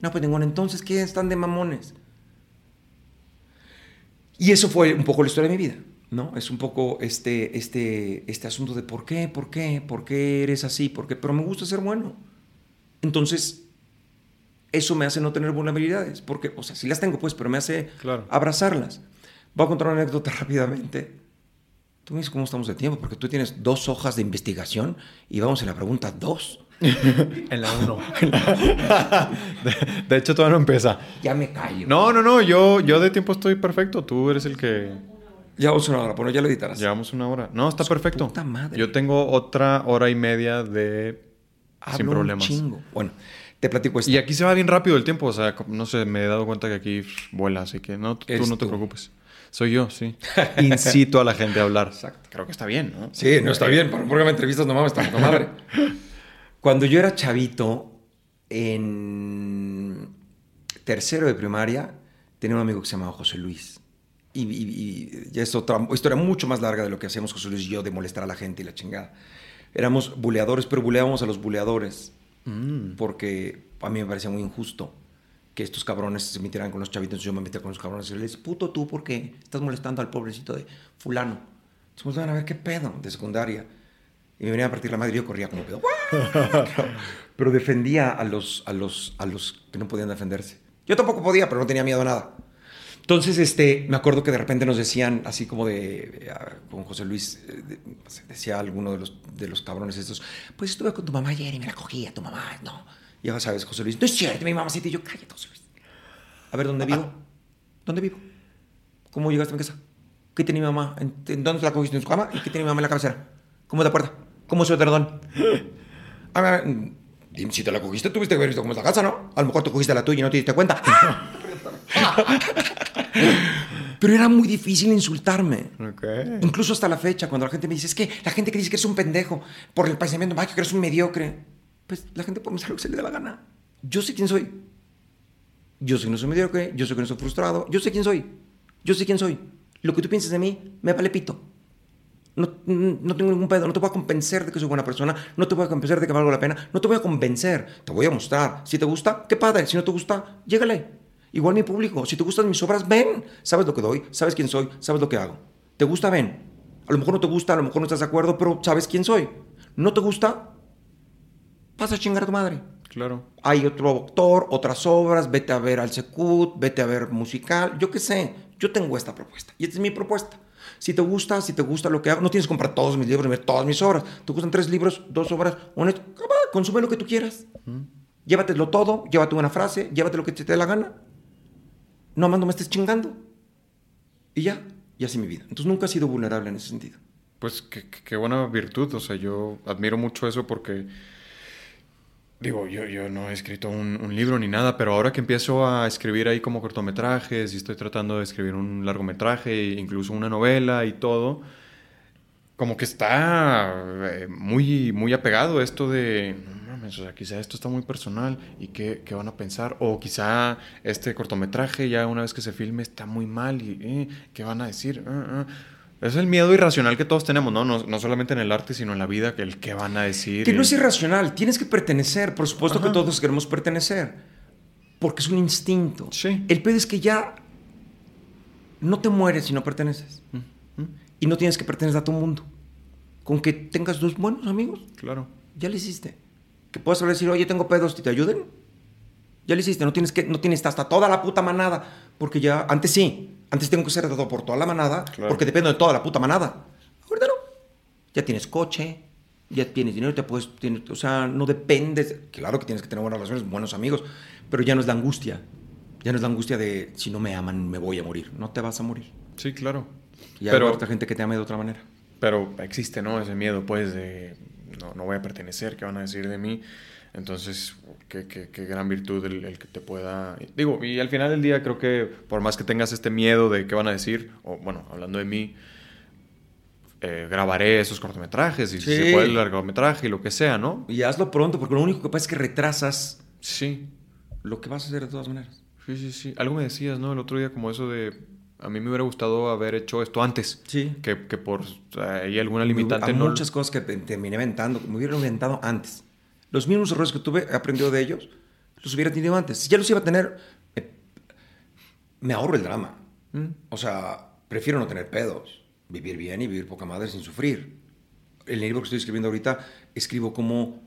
No, pues ninguna. Entonces, ¿qué están de mamones? Y eso fue un poco la historia de mi vida, ¿no? Es un poco este, este, este asunto de por qué, por qué, por qué eres así, por qué, pero me gusta ser bueno. Entonces, eso me hace no tener vulnerabilidades, porque, o sea, sí las tengo, pues, pero me hace abrazarlas. Voy a contar una anécdota (laughs) rápidamente. Tú me dices cómo estamos de tiempo, porque tú tienes dos hojas de investigación y vamos en la pregunta dos. (laughs) en la 1. (laughs) de, de, hecho, todavía no empieza. Ya me callo. No, no, no. Yo, yo de tiempo estoy perfecto. Tú eres el que. Llevamos una hora, bueno, ya lo editarás. Llevamos una hora. No, está perfecto. Puta madre. Yo tengo otra hora y media de. Hablo sin problemas. Un chingo. Bueno, te platico esto. Y aquí se va bien rápido el tiempo. O sea, no sé, me he dado cuenta que aquí vuela, así que no, tú no te tú. preocupes. Soy yo, sí. (laughs) Incito a la gente a hablar. Exacto. Creo que está bien, ¿no? Sí, no está bien. Para un programa de entrevistas, no mames, está madre. Cuando yo era chavito, en tercero de primaria, tenía un amigo que se llamaba José Luis. Y, y- y ya es otra historia mucho más larga de lo que hacíamos José Luis y yo de molestar a la gente y la chingada. Éramos buleadores, pero buleábamos a los buleadores. Mm. Porque a mí me parecía muy injusto que estos cabrones se metieran con los chavitos. Entonces yo me metía con los cabrones y les puto tú, ¿por qué estás molestando al pobrecito de fulano? Entonces volteaban a ver qué pedo de secundaria. Y me venía a partir la madre y yo corría como pedo. (laughs) Pero defendía a los, a, los, a los que no podían defenderse. Yo tampoco podía, pero no tenía miedo a nada. Entonces, este, me acuerdo que de repente nos decían, así como de, eh, con José Luis, eh, de- decía alguno de los, de los cabrones estos, pues estuve con tu mamá ayer y me la cogía tu mamá, no. Y ya sabes, José Luis, no es cierto, mi mamá sí te yo, cállate, José Luis. A ver, ¿dónde vivo? ¿Dónde vivo? ¿Cómo llegaste a mi casa? ¿Qué tenía mi mamá? ¿En, en dónde la cogiste en su cama? ¿Y qué tenía mi mamá en la cabecera? ¿Cómo es la puerta? ¿Cómo es su edredón? A ver, mm, dime, si te la cogiste, tuviste que haber visto cómo es la casa, ¿no? A lo mejor te cogiste la tuya y no te diste cuenta. (laughs) Pero era muy difícil insultarme. Ok. Incluso hasta la fecha, cuando la gente me dice, es que la gente que dice que eres un pendejo por el pensamiento mágico, que eres un mediocre. Pues la gente puede pensar lo que se le dé la gana. Yo sé quién soy. Yo sé que no soy mediocre, yo sé que no soy frustrado, yo sé quién soy. Yo sé quién soy. Lo que tú pienses de mí, me vale pito. No, no tengo ningún pedo, no te voy a convencer de que soy buena persona, no te voy a convencer de que valgo la pena, no te voy a convencer, te voy a mostrar. Si te gusta, qué padre, si no te gusta, llégale. Igual mi público, si te gustan mis obras, ven. Sabes lo que doy, sabes quién soy, sabes lo que hago. ¿Te gusta? Ven. A lo mejor no te gusta, a lo mejor no estás de acuerdo, pero sabes quién soy. ¿No te gusta? Pasa a chingar a tu madre. Claro. Hay otro autor, otras obras, vete a ver al Secut, vete a ver musical, yo qué sé. Yo tengo esta propuesta y esta es mi propuesta. Si te gusta, si te gusta lo que hago, no tienes que comprar todos mis libros ver todas mis obras. Te gustan tres libros, dos obras, una, consume lo que tú quieras. Llévatelo todo, llévate una frase, llévate lo que te dé la gana. No más no me estés chingando. Y ya, y así mi vida. Entonces nunca he sido vulnerable en ese sentido. Pues qué- qué buena virtud. O sea, yo admiro mucho eso porque. Digo, yo, yo no he escrito un, un libro ni nada, pero ahora que empiezo a escribir ahí como cortometrajes y estoy tratando de escribir un largometraje, e incluso una novela y todo, como que está eh, muy, muy apegado esto de, no mames, o sea, quizá esto está muy personal y qué, qué van a pensar, o quizá este cortometraje ya una vez que se filme está muy mal y eh, qué van a decir. Ah, ah. Es el miedo irracional que todos tenemos, ¿no? ¿no? No solamente en el arte, sino en la vida, que el qué van a decir. Que no es irracional, tienes que pertenecer, por supuesto que todos queremos pertenecer, porque es un instinto. Sí. El pedo es que ya no te mueres si no perteneces. Mm, Y no tienes que pertenecer a tu mundo. Con que tengas dos buenos amigos, Claro. ya lo hiciste. Que puedas decir, oye, tengo pedos, ¿y te ayuden? Ya lo hiciste, no tienes que, no tienes hasta toda la puta manada, porque ya, antes sí, antes tengo que ser dado por toda la manada, Claro. porque dependo de toda la puta manada. Ahorita no. Ya tienes coche, ya tienes dinero, te puedes, tienes- o sea, no dependes, claro que tienes que tener buenas relaciones, buenos amigos, pero ya no es la angustia, ya no es la angustia de si no me aman me voy a morir, no te vas a morir. Sí, claro. Y hay Pero, otra gente que te ame de otra manera. pero existe, ¿no? Ese miedo, pues, de no, no voy a pertenecer, ¿qué van a decir de mí? Entonces, qué, qué- qué gran virtud el, el que te pueda... Digo, y al final del día creo que por más que tengas este miedo de qué van a decir, o bueno, hablando de mí, eh, grabaré esos cortometrajes y si se puede el largometraje y lo que sea, ¿no? Y hazlo pronto, porque lo único que pasa es que retrasas Sí, lo que vas a hacer de todas maneras. sí, sí, sí. Algo me decías, ¿no? El otro día como eso de... A mí me hubiera gustado haber hecho esto antes. Sí. Que, que por ahí alguna limitante Hay no... muchas cosas que te- terminé inventando, me hubiera inventado antes. Los mismos errores que tuve, he aprendido de ellos, los hubiera tenido antes. Si ya los iba a tener, eh, me ahorro el drama. Mm. O sea, prefiero no tener pedos, vivir bien y vivir poca madre sin sufrir. En el libro que estoy escribiendo ahorita, escribo cómo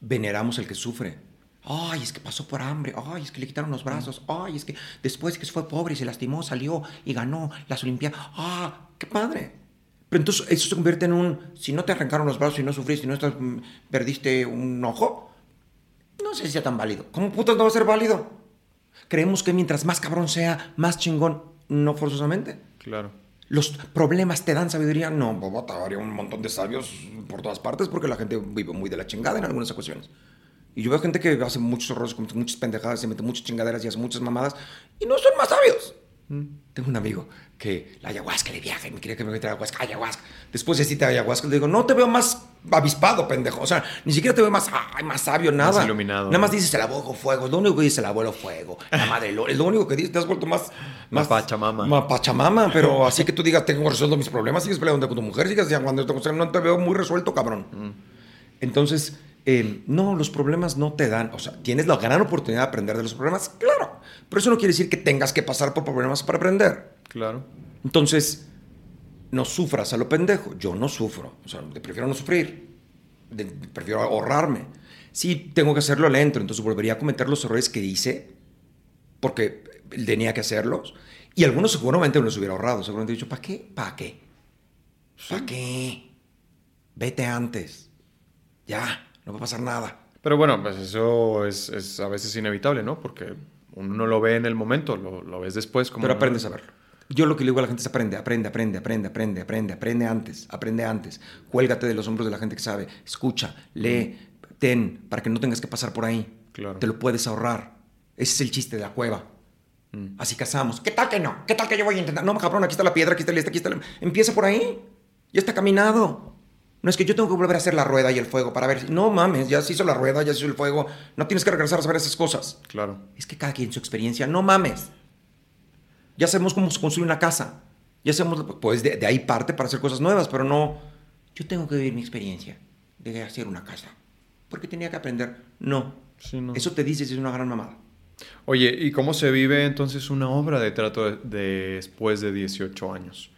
veneramos al que sufre. Ay, es que pasó por hambre. Ay, es que le quitaron los brazos. Ay, es que después que fue pobre y se lastimó, salió y ganó las Olimpiadas. Ah, qué padre. Pero entonces eso se convierte en un, si no te arrancaron los brazos y no sufriste, si no estás, mm, perdiste un ojo, no sé si sea tan válido. ¿Cómo putas no va a ser válido? Creemos que mientras más cabrón sea, más chingón, no forzosamente. Claro. Los problemas te dan sabiduría. No, boba, habría un montón de sabios por todas partes porque la gente vive muy de la chingada en algunas ocasiones. Y yo veo gente que hace muchos errores, comete muchas pendejadas, se mete muchas chingaderas y hace muchas mamadas y no son más sabios. Tengo un amigo que la ayahuasca le viaja y me quería que me metiera ayahuasca, ayahuasca. Después de cita ayahuasca le digo, no te veo más avispado, pendejo. O sea, ni siquiera te veo más, ay, más sabio, nada. Más iluminado. Nada más dices el abuelo fuego. Es lo único que dice el abuelo fuego. La madre lo, lo único que dices. Te has vuelto más... Más pachamama. Más pachamama. Pero así que tú digas, tengo resuelto mis problemas, sigues peleando con tu mujer, sigues cuando no te veo muy resuelto, cabrón. Entonces, eh, no, los problemas no te dan, o sea, tienes la gran oportunidad de aprender de los problemas, claro, pero eso no quiere decir que tengas que pasar por problemas para aprender. Claro. Entonces, no sufras a lo pendejo, yo no sufro, o sea, prefiero no sufrir, prefiero ahorrarme. Sí, tengo que hacerlo lento, entonces volvería a cometer los errores que hice, porque tenía que hacerlos, y algunos seguramente me los hubiera ahorrado, seguramente he dicho, ¿para qué? ¿Para qué? ¿Para qué? Vete antes. Ya no va a pasar nada. Pero bueno, pues eso es, a veces inevitable, ¿no? Porque uno no lo ve en el momento, lo, ves después. Como Pero aprendes a verlo. Yo lo que le digo a la gente es aprende, aprende, aprende, aprende, aprende, aprende, aprende antes, aprende antes. Cuélgate de los hombros de la gente que sabe. Escucha, lee, ten, para que no tengas que pasar por ahí. Claro. Te lo puedes ahorrar. Ese es el chiste de la cueva. Mm. Así cazamos. ¿Qué tal que no? ¿Qué tal que yo voy a intentar? No, cabrón, aquí está la piedra, aquí está el este, aquí está. Empieza por ahí. Ya está caminado. No es que yo tengo que volver a hacer la rueda y el fuego para ver. No mames, ya se hizo la rueda, ya se hizo el fuego. No tienes que regresar a saber esas cosas. Claro. Es que cada quien su experiencia. No mames. Ya sabemos cómo se construye una casa. Ya sabemos, pues de, ahí parte para hacer cosas nuevas, pero no. Yo tengo que vivir mi experiencia de hacer una casa. Porque tenía que aprender. No. Eso te dices es una gran mamada. Oye, ¿y cómo se vive entonces una obra de teatro después de 18 años?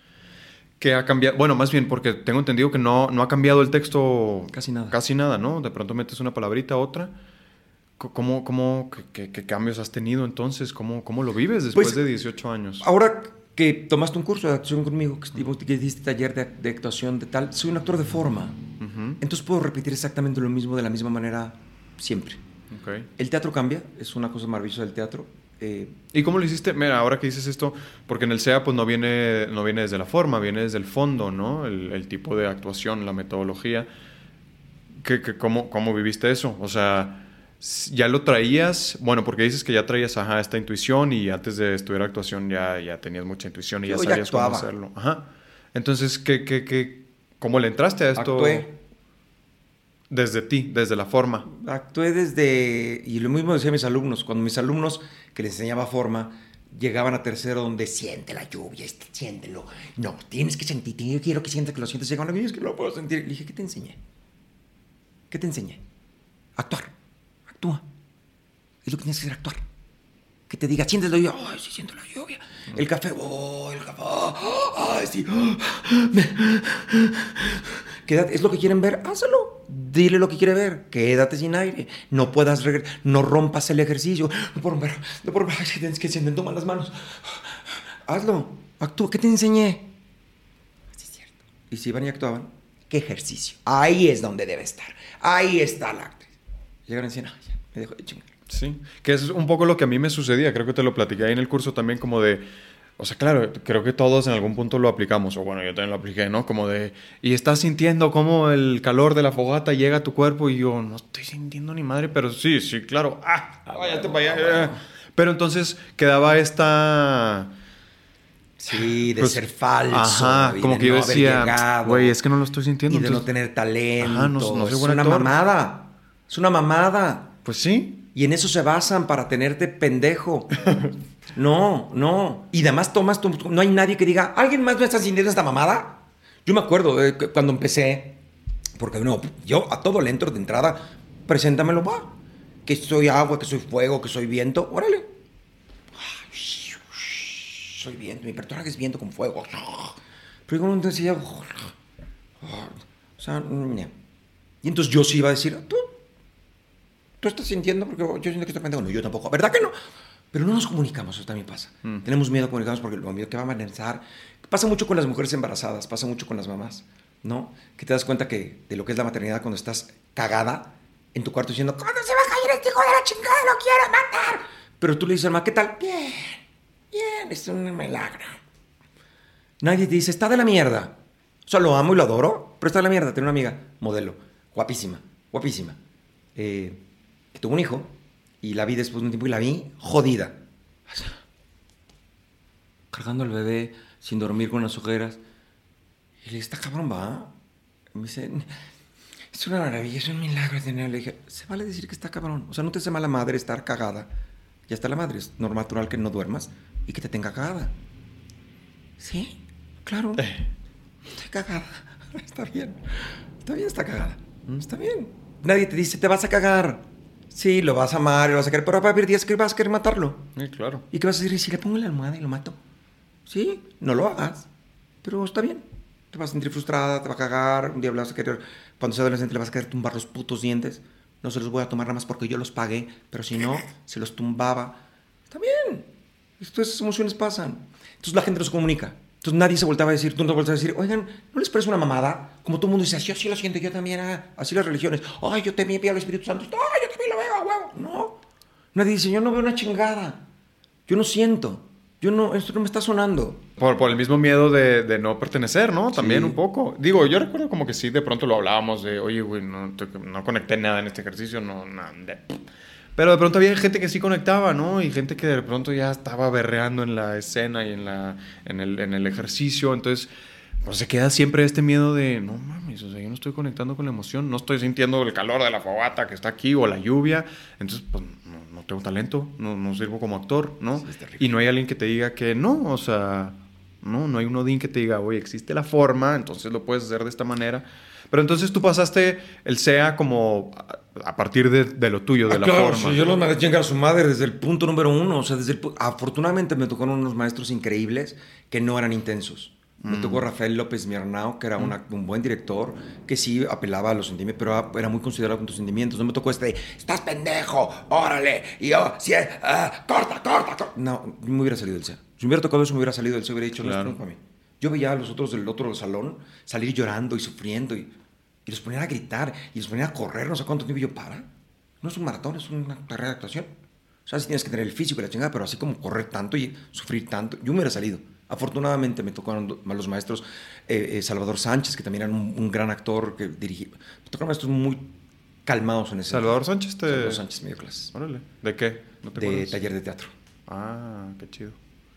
que ha cambiado, bueno, más bien porque tengo entendido que no, no ha cambiado el texto casi nada. Casi nada, ¿no? De pronto metes una palabrita, otra. ¿Cómo, cómo qué, cambios has tenido entonces? ¿Cómo, cómo lo vives después pues, de 18 años? Ahora que tomaste un curso de actuación conmigo, que, que diste taller de, actuación de tal, soy un actor de forma. Entonces puedo repetir exactamente lo mismo de la misma manera siempre. Okay. El teatro cambia, es una cosa maravillosa del teatro. Eh, ¿Y cómo lo hiciste? Mira, ahora que dices esto, porque en el SEA pues no viene, no viene desde la forma, viene desde el fondo, ¿no? El, tipo de actuación, la metodología. ¿Qué, cómo, ¿Cómo viviste eso? O sea, ¿ya lo traías? Bueno, porque dices que ya traías ajá, esta intuición y antes de estudiar actuación ya, ya tenías mucha intuición y ya sabías cómo hacerlo. Ajá. Entonces, ¿qué, qué, qué, ¿cómo le entraste a esto? Actué. Desde ti, desde la forma. Actué desde, y lo mismo decía mis alumnos, cuando mis alumnos que les enseñaba forma, llegaban a tercero donde siente la lluvia, este, siéntelo. No, tienes que sentir, yo quiero que sientas que lo sientes. Llegaban a mí, es que no lo puedo sentir. Le dije, ¿qué te enseñé? ¿Qué te enseñé? Actuar. Actúa. Es lo que tienes que hacer, actuar. Que te diga, sientes la lluvia, ay, sí siento la lluvia. El café, oh, el café, ay, sí. Quédate, es lo que quieren ver, hazlo. Dile lo que quiere ver. Quédate sin aire. No puedas regresar. No rompas el ejercicio. No por ver. No por ver. tienes que sienten, toma las manos. Hazlo. Actúa. ¿Qué te enseñé? Sí, es cierto. Y si iban y actuaban, ¿qué ejercicio? Ahí es donde debe estar. Ahí está la actriz. Llegaron y decían, me dejo de chingar. Sí, que es un poco lo que a mí me sucedía. Creo que te lo platiqué ahí en el curso también, como de o sea, claro, creo que todos en algún punto lo aplicamos, o bueno, yo también lo apliqué, ¿no? Como de, y estás sintiendo cómo el calor de la fogata llega a tu cuerpo y yo, no estoy sintiendo ni madre, pero sí, sí, claro, ah, ah váyate para allá. Pero entonces quedaba esta... Sí, de pues, ser falso. Ajá, como que yo decía, güey, es que no lo estoy sintiendo. Y de no tener talento. Ajá, no, no es una mamada. Es una mamada. Pues sí. Y en eso se basan para tenerte pendejo. (laughs) No, no. Y además tomas, tu, no hay nadie que diga, ¿alguien más me está sintiendo esta mamada? Yo me acuerdo cuando empecé, porque no, yo a todo le entro de entrada, preséntamelo, va. Que soy agua, que soy fuego, que soy viento, órale. Soy viento, mi personaje es viento con fuego. Pero no decía, o sea, y entonces yo sí iba a decir, tú, tú estás sintiendo porque yo siento que estoy pendejo. No, yo tampoco. ¿Verdad que no? Pero no nos comunicamos, eso también pasa. Mm. Tenemos miedo a comunicarnos porque lo miedo que va a pensar, Pasa mucho con las mujeres embarazadas, pasa mucho con las mamás, ¿no? Que te das cuenta que de lo que es la maternidad cuando estás cagada en tu cuarto diciendo, ¿cuándo se va a caer este hijo de la chingada? ¡Lo quiero matar! Pero tú le dices al ¿qué tal? Bien, bien, es un milagro. Nadie te dice, está de la mierda. O sea, lo amo y lo adoro, pero está de la mierda. Tengo una amiga, modelo, guapísima, guapísima, eh, que tuvo un hijo y la vi después de un tiempo y la vi jodida. Cargando al bebé, sin dormir con las ojeras. Y le dije, está cabrón, va. Y me dice, es una maravilla, es un milagro tenerlo. Le dije, se vale decir que está cabrón. O sea, no te hace mala madre estar cagada. Ya está la madre, es normal natural que no duermas y que te tenga cagada. Sí, claro. Eh. Estoy cagada. (laughs) Está bien. Está bien, está cagada. Está bien. Nadie te dice, te vas a cagar. Sí, lo vas a amar, lo vas a querer, pero va a haber días que vas a querer matarlo. Sí, claro. ¿Y qué vas a decir? Si le pongo la almohada y lo mato. Sí, no lo hagas. Pero está bien. Te vas a sentir frustrada, te va a cagar. Un día vas a querer, cuando sea adolescente, le vas a querer tumbar los putos dientes. No se los voy a tomar nada más porque yo los pagué, pero si no, se los tumbaba. Está bien. Estas emociones pasan. Entonces la gente nos comunica. Entonces nadie se voltaba a decir, tú no te volteabas a decir, oigan, ¿no les parece una mamada? Como todo el mundo dice, yo sí lo siento, yo también, ah, así las religiones. Ay, yo también veo al Espíritu Santo. Ay, yo también lo veo, huevo. No. Nadie dice, yo no veo una chingada. Yo no siento. Yo no, esto no me está sonando. Por, por el mismo miedo de, de no pertenecer, ¿no? También un poco. Digo, yo recuerdo como que sí, de pronto lo hablábamos de, oye, güey, no, no conecté nada en este ejercicio, no, nada. Pero de pronto había gente que sí conectaba, ¿no? Y gente que de pronto ya estaba berreando en la escena y en, la, en, el, en el ejercicio. Entonces, pues se queda siempre este miedo de, no mames, o sea, yo no estoy conectando con la emoción, no estoy sintiendo el calor de la fogata que está aquí o la lluvia. Entonces, pues no, tengo talento, no, no, sirvo como actor, ¿no? y no hay alguien que te diga que no, o sea, no, no hay un odín que te diga, oye, existe la forma, entonces lo puedes hacer de esta manera. Pero entonces tú pasaste el SEA como a partir de, lo tuyo, de ah, la claro, forma. yo los mandé a su madre desde el punto número uno. O sea, desde afortunadamente me tocaron unos maestros increíbles que no eran intensos. Me mm. tocó Rafael López Miernao, que era mm. un buen director, que sí apelaba a los sentimientos, pero era muy considerado con tus sentimientos. No me tocó este de, estás pendejo, órale, y yo, sí, uh, corta, corta, corta. No, me hubiera salido del SEA. Si me hubiera tocado eso, me hubiera salido del SEA, hubiera dicho, no, es para mí. Yo veía a los otros del otro salón salir llorando y sufriendo y, y los ponían a gritar y los ponían a correr, no sé cuánto tiempo yo para. No es un maratón, es una carrera de actuación. O sea, si tienes que tener el físico y la chingada, pero así como correr tanto y sufrir tanto, yo me hubiera salido. Afortunadamente me tocaron los maestros eh, eh, Salvador Sánchez, que también era un, gran actor que dirigía. Me tocaron maestros muy calmados en ese. Salvador Sánchez te. Salvador Sánchez me dio clases. Órale. ¿De qué? de taller de teatro. Ah, qué chido.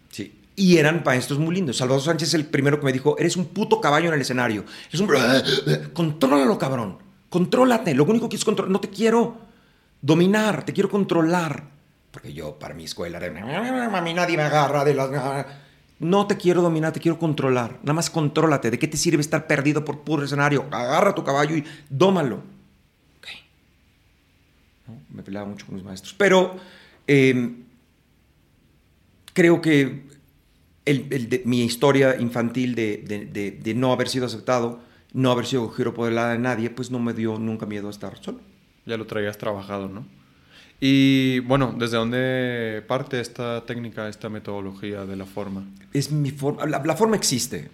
Sí. Y eran maestros muy lindos. Salvador Sánchez es el primero que me dijo, eres un puto caballo en el escenario. Es un... (laughs) Contrólalo, cabrón. Contrólate. Lo único que es controlar. No te quiero dominar, te quiero controlar. Porque yo, para mi escuela, a mí nadie me agarra de las... No te quiero dominar, te quiero controlar. Nada más contrólate. ¿De qué te sirve estar perdido por puro escenario? Agarra tu caballo y dómalo. Me peleaba mucho con mis maestros. Pero em, creo que mi historia infantil de, no haber sido aceptado, no haber sido giro por el lado de nadie, pues no me dio nunca miedo a estar solo. Ya lo traías trabajado, ¿no? Y bueno, ¿desde dónde parte esta técnica, esta metodología de la forma? Es mi forma. La, forma existe.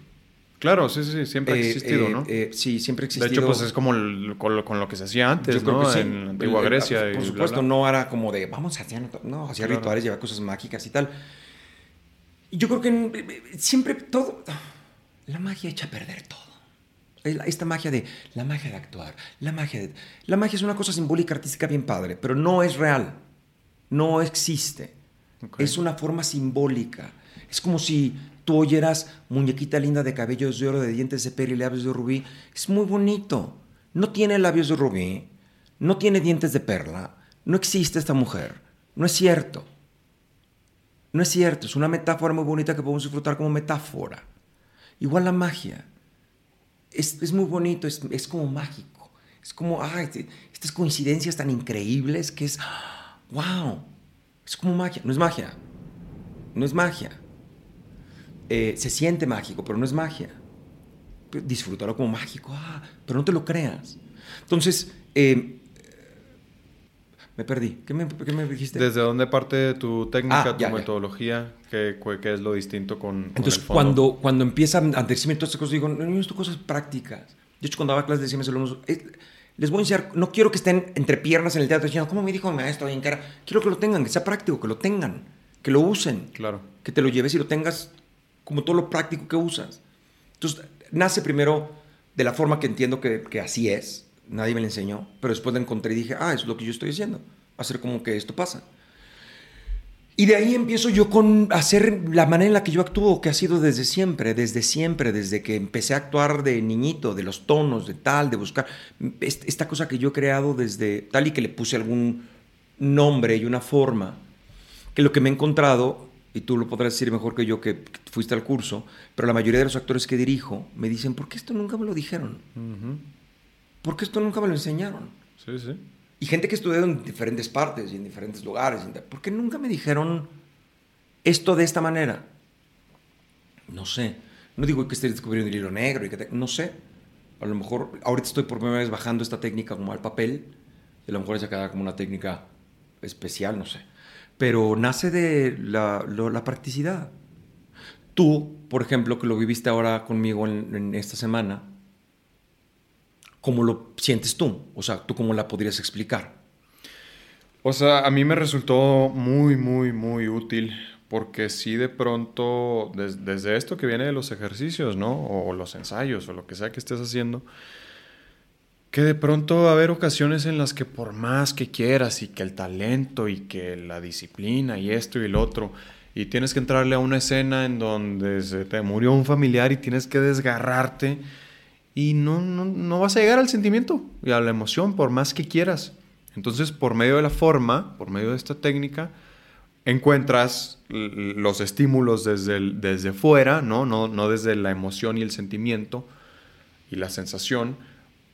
Claro, sí, sí, siempre ha eh, existido, ¿no? Eh, sí, siempre ha existido. De hecho, pues es como con, lo, que se hacía antes, ¿no? En la antigua Grecia. Por supuesto, no era como de vamos a hacer, no, hacía rituales, llevaba cosas mágicas y tal. Yo creo que siempre todo. La magia echa a perder todo. Esta magia de. La magia de actuar. La magia de. La magia es una cosa simbólica, artística bien padre, pero no es real. No existe. Es una forma simbólica. Es como si tú oyeras muñequita linda de cabellos de oro, de dientes de perla y labios de rubí. Es muy bonito. No tiene labios de rubí. No tiene dientes de perla. No existe esta mujer. No es cierto. No es cierto, es una metáfora muy bonita que podemos disfrutar como metáfora. Igual la magia. Es, muy bonito, es, como mágico. Es como, ay, estas coincidencias tan increíbles que es, wow, es como magia. No es magia. No es magia. Eh, se siente mágico, pero no es magia. Disfrútalo como mágico, ah, pero no te lo creas. Entonces, eh, Me perdí. ¿Qué me, qué me dijiste? ¿Desde dónde parte tu técnica, Ah, tu ya, ya. metodología? ¿Qué, qué es lo distinto con, con Entonces, el fondo? cuando, cuando empiezan a decirme todas estas cosas, digo, no, no, esto cosas prácticas. De hecho, cuando daba clases, decía a mis alumnos, "Eh, les voy a enseñar, no quiero que estén entre piernas en el teatro diciendo, ¿cómo me dijo mi maestro bien cara? Quiero que lo tengan, que sea práctico, que lo tengan, que lo usen, Claro. que te lo lleves y lo tengas como todo lo práctico que usas. Entonces, nace primero de la forma que entiendo que, que así es, nadie me lo enseñó, pero después la encontré y dije, ah, es lo que yo estoy haciendo, hacer como que esto pasa. Y de ahí empiezo yo con hacer la manera en la que yo actúo, que ha sido desde siempre, desde siempre, desde que empecé a actuar de niñito, de los tonos, de tal, de buscar. est- Esta cosa que yo he creado desde tal y que le puse algún nombre y una forma, que lo que me he encontrado, y tú lo podrás decir mejor que yo que fuiste al curso, pero la mayoría de los actores que dirijo me dicen, ¿por qué esto nunca me lo dijeron? ¿Por qué esto nunca me lo enseñaron? Sí, sí. Y gente que estudió en diferentes partes y en diferentes lugares. ¿Por qué nunca me dijeron esto de esta manera? No sé. No digo que esté descubriendo el hilo negro y que te- no sé. A lo mejor ahorita estoy por primera vez bajando esta técnica como al papel. Y a lo mejor esa queda como una técnica especial, no sé. Pero nace de la, lo- la practicidad. Tú, por ejemplo, que lo viviste ahora conmigo en, en esta semana, ¿cómo lo sientes tú? O sea, ¿tú cómo la podrías explicar? O sea, a mí me resultó muy, muy, muy útil porque sí de pronto, des- desde esto que viene de los ejercicios, ¿no? O los ensayos o lo que sea que estés haciendo, que de pronto va a haber ocasiones en las que por más que quieras y que el talento y que la disciplina y esto y el otro, y tienes que entrarle a una escena en donde se te murió un familiar y tienes que desgarrarte y no, no, no vas a llegar al sentimiento y a la emoción por más que quieras. Entonces, por medio de la forma, por medio de esta técnica, encuentras los estímulos desde, desde fuera, ¿no? No, no desde la emoción y el sentimiento y la sensación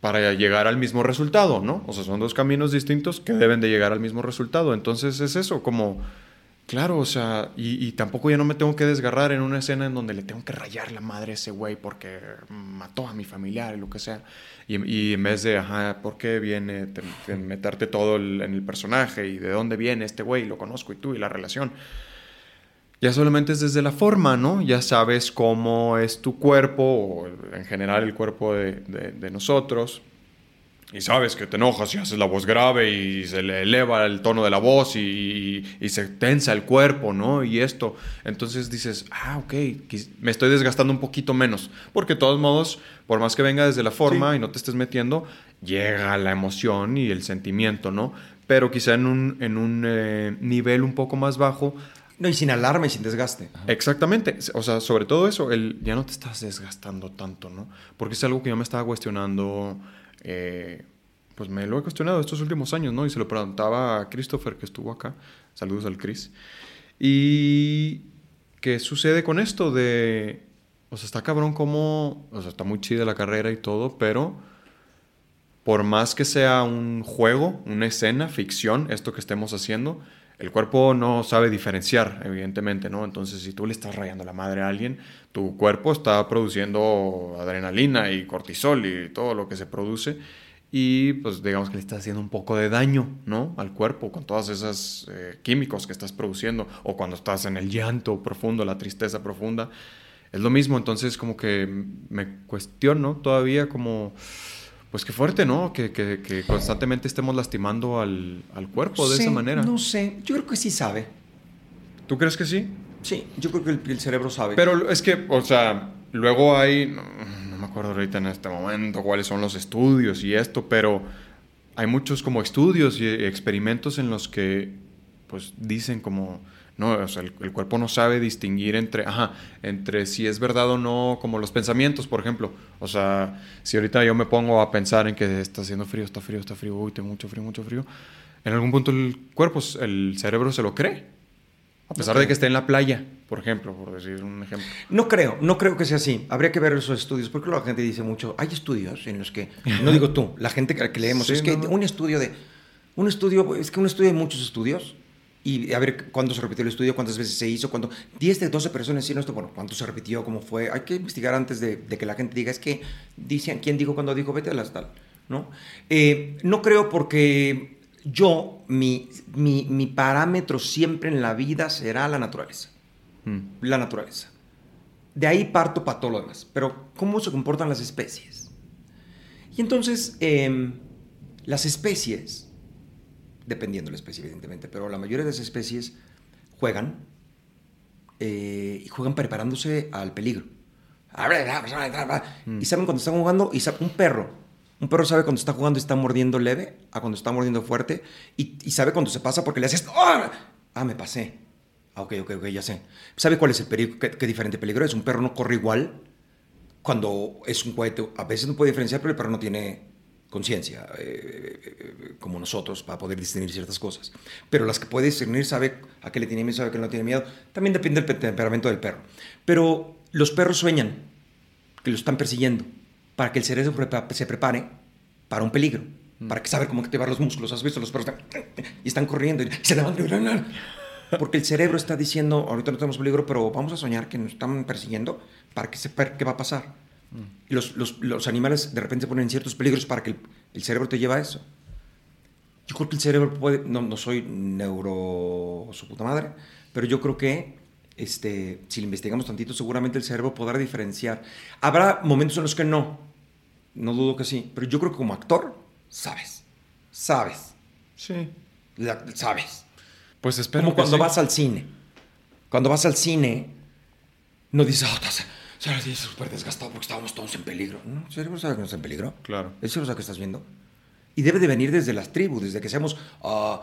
para llegar al mismo resultado, ¿no? O sea, son dos caminos distintos que deben de llegar al mismo resultado. Entonces es eso, como, claro, o sea, y, y tampoco ya no me tengo que desgarrar en una escena en donde le tengo que rayar la madre a ese güey porque mató a mi familiar y lo que sea. Y, y en vez de, ajá, ¿por qué viene te- te- meterte todo el- en el personaje y de dónde viene este güey? Lo conozco y tú y la relación. Ya solamente es desde la forma, ¿no? Ya sabes cómo es tu cuerpo, o en general el cuerpo de, de- de nosotros. Y sabes que te enojas y haces la voz grave y se le eleva el tono de la voz y, y se tensa el cuerpo, ¿no? Y esto. Entonces dices, ah, ok, me estoy desgastando un poquito menos. Porque de todos modos, por más que venga desde la forma Sí. y no te estés metiendo, llega la emoción y el sentimiento, ¿no? Pero quizá en un, en un eh, nivel un poco más bajo, No, y sin alarma y sin desgaste. Exactamente, o sea, sobre todo eso, el, ya no te estás desgastando tanto, ¿no? Porque es algo que yo me estaba cuestionando, eh, pues me lo he cuestionado estos últimos años, ¿no? Y se lo preguntaba a Christopher que estuvo acá, saludos al Chris, y ¿qué sucede con esto de, o sea, está cabrón como, o sea, está muy chida la carrera y todo, pero por más que sea un juego, una escena, ficción, esto que estemos haciendo, el cuerpo no sabe diferenciar, evidentemente, ¿no? Entonces, si tú le estás rayando la madre a alguien, tu cuerpo está produciendo adrenalina y cortisol y todo lo que se produce. Y pues digamos que le estás haciendo un poco de daño, ¿no? Al cuerpo con todos esos eh, químicos que estás produciendo. O cuando estás en el llanto profundo, la tristeza profunda. Es lo mismo, entonces como que me cuestiono todavía como... Pues qué fuerte, ¿no? Que, que- que constantemente estemos lastimando al, al cuerpo de sé, esa manera. No sé, yo creo que sí sabe. ¿Tú crees que sí? Sí, yo creo que el, el cerebro sabe. Pero es que, o sea, luego hay, no, no me acuerdo ahorita en este momento cuáles son los estudios y esto, pero hay muchos como estudios y experimentos en los que, pues, dicen como, no, o sea, el, el cuerpo no sabe distinguir entre, ajá, entre si es verdad o no, como los pensamientos, por ejemplo. O sea, si ahorita yo me pongo a pensar en que está haciendo frío, está frío, está frío, uy, tengo mucho frío, mucho frío, en algún punto el cuerpo, el cerebro se lo cree. A pesar de que esté en la playa, por ejemplo, por decir un ejemplo. No creo, no creo que sea así. Habría que ver esos estudios, porque la gente dice mucho, hay estudios en los que, no digo tú, la gente que leemos, (laughs) Sí, es que no, un estudio de, un estudio, es que un estudio hay muchos estudios, y a ver cuándo se repitió el estudio, cuántas veces se hizo, cuándo, 10 de 12 personas hicieron esto, bueno, cuánto se repitió, cómo fue, hay que investigar antes de, de que la gente diga, es que dicen, ¿quién dijo cuando dijo, vete a las tal? ¿No? Eh, no creo porque yo, mi, mi, mi parámetro siempre en la vida será la naturaleza. Mm. La naturaleza. De ahí parto para todo lo demás. Pero, ¿cómo se comportan las especies? Y entonces, em, las especies, dependiendo de la especie, evidentemente, pero la mayoría de las especies juegan eh, y juegan preparándose al peligro. Y saben cuando están jugando, y sabe- un perro, un perro sabe cuando está jugando y está mordiendo leve, a cuando está mordiendo fuerte, y, y sabe cuando se pasa porque le haces, ¡ah! Ah, me pasé. Ah, ok, ok, ok, ya sé. ¿Sabe cuál es el peligro? ¿Qué, qué diferente peligro es? Un perro no corre igual cuando es un cohete. A veces no puede diferenciar, pero el perro no tiene conciencia, eh, eh, eh, como nosotros, para poder discernir ciertas cosas. Pero las que puede discernir sabe a qué le tiene miedo, sabe a qué no tiene miedo. También depende del pe- temperamento del perro. Pero los perros sueñan que lo están persiguiendo para que el cerebro se prepare para un peligro, para que saber cómo activar los músculos. ¿Has visto? Los perros están, y están corriendo y se levantan. Porque el cerebro está diciendo, ahorita no tenemos peligro, pero vamos a soñar que nos están persiguiendo para que sepa qué va a pasar. Y los, los- los animales de repente se ponen en ciertos peligros para que el, el cerebro te lleve a eso. Yo creo que el cerebro puede, no, no soy neuro su puta madre, pero yo creo que este, si lo investigamos tantito, seguramente el cerebro podrá diferenciar. Habrá momentos en los que no, no dudo que sí, pero yo creo que como actor, sabes, sabes, Sí. la- sabes. Pues espero Como que cuando sí. vas al cine. Cuando vas al cine, no dices, oh, estás, estás súper desgastado porque estábamos todos en peligro. No, el cerebro sabe que no está en peligro. Claro. El cerebro sabe que estás viendo. Y debe de venir desde las tribus, desde que seamos... ah,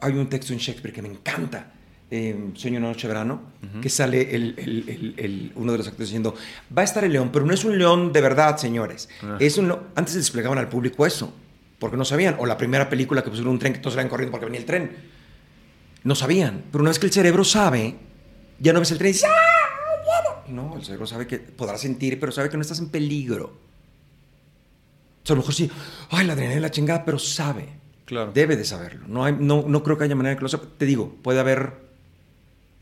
hay un texto en Shakespeare que me encanta, eh, Sueño una noche de verano, que sale el, el- el- uno de los actores diciendo, va a estar el león, pero no es un león de verdad, señores. Ah. Es un león- Antes desplegaban al público eso, porque no sabían. O la primera película que pusieron un tren que todos salían corriendo porque venía el tren. No sabían. Pero una vez que el cerebro sabe, ya no ves el tren y dices, ¡ah! Viene". No, el cerebro sabe que podrá sentir, pero sabe que no estás en peligro. O sea, a lo mejor sí, ay, la adrenalina, la chingada, pero sabe. Claro. Debe de saberlo. No, hay, no, no creo que haya manera que lo sepa. Te digo, puede haber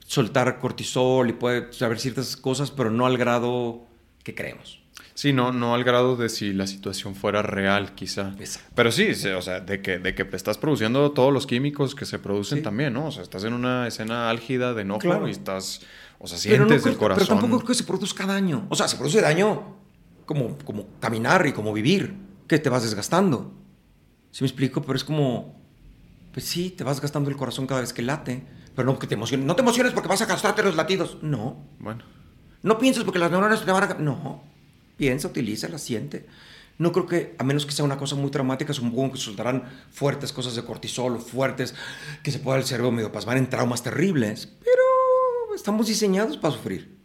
soltar cortisol y puede saber ciertas cosas, pero no al grado que creemos. Sí, no, no al grado de si la situación fuera real, quizá. Exacto. Pero sí, sí, o sea, de que, de que estás produciendo todos los químicos que se producen Sí. también, ¿no? O sea, estás en una escena álgida de enojo Claro. y estás, o sea, Pero, no sientes creo- el corazón. pero tampoco creo que se produzca daño. O sea, se produce daño como, como caminar y como vivir, que te vas desgastando. ¿Sí me explico? Pero es como, pues sí, te vas gastando el corazón cada vez que late, pero no que te emociones. No te emociones porque vas a gastarte los latidos. No. Bueno, No pienses porque las neuronas te van a... No. Piensa, utiliza, la siente. No creo que, a menos que sea una cosa muy traumática, supongo que soltarán fuertes cosas de cortisol fuertes, que se pueda el cerebro medio pasmar en traumas terribles. Pero estamos diseñados para sufrir.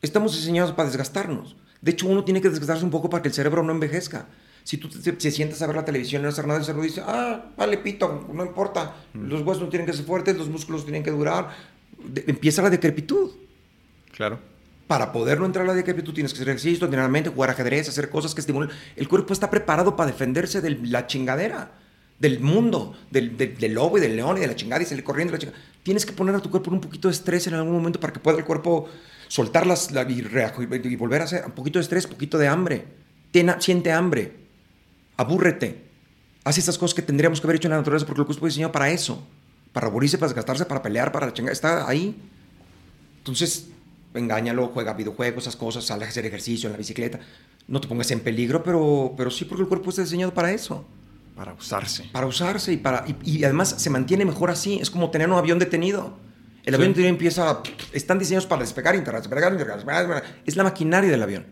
Estamos diseñados para desgastarnos. De hecho, uno tiene que desgastarse un poco para que el cerebro no envejezca. Si tú te, te sientas a ver la televisión y no hacer nada, el cerebro dice, ah, vale, pito, no importa. Los huesos no tienen que ser fuertes, los músculos tienen que durar. De- empieza la decrepitud claro. para poder no entrar a la decrepitud tienes que hacer ejercicio, tener mente, jugar ajedrez, hacer cosas que estimulen. El cuerpo está preparado para defenderse de la chingadera, del mundo, del, del- del lobo y del león y de la chingada y salir corriendo. La chingada. Tienes que poner a tu cuerpo un poquito de estrés en algún momento para que pueda el cuerpo soltar las, la- y, y volver a hacer un poquito de estrés, un poquito de hambre. Ten- siente hambre, abúrrete. Haz esas cosas que tendríamos que haber hecho en la naturaleza porque el cuerpo fue diseñado para eso. Para aburrirse, para desgastarse, para pelear, para la chingada. Está ahí. Entonces, engáñalo, juega videojuegos, esas cosas, sale a hacer ejercicio en la bicicleta. No te pongas en peligro, pero, pero sí porque el cuerpo está diseñado para eso. Para usarse. Para usarse y, para, y, y además se mantiene mejor así. Es como tener un avión detenido. El Sí. avión detenido empieza... a- Están diseñados para despegar, despegar, despegar, despegar. Es la maquinaria del avión.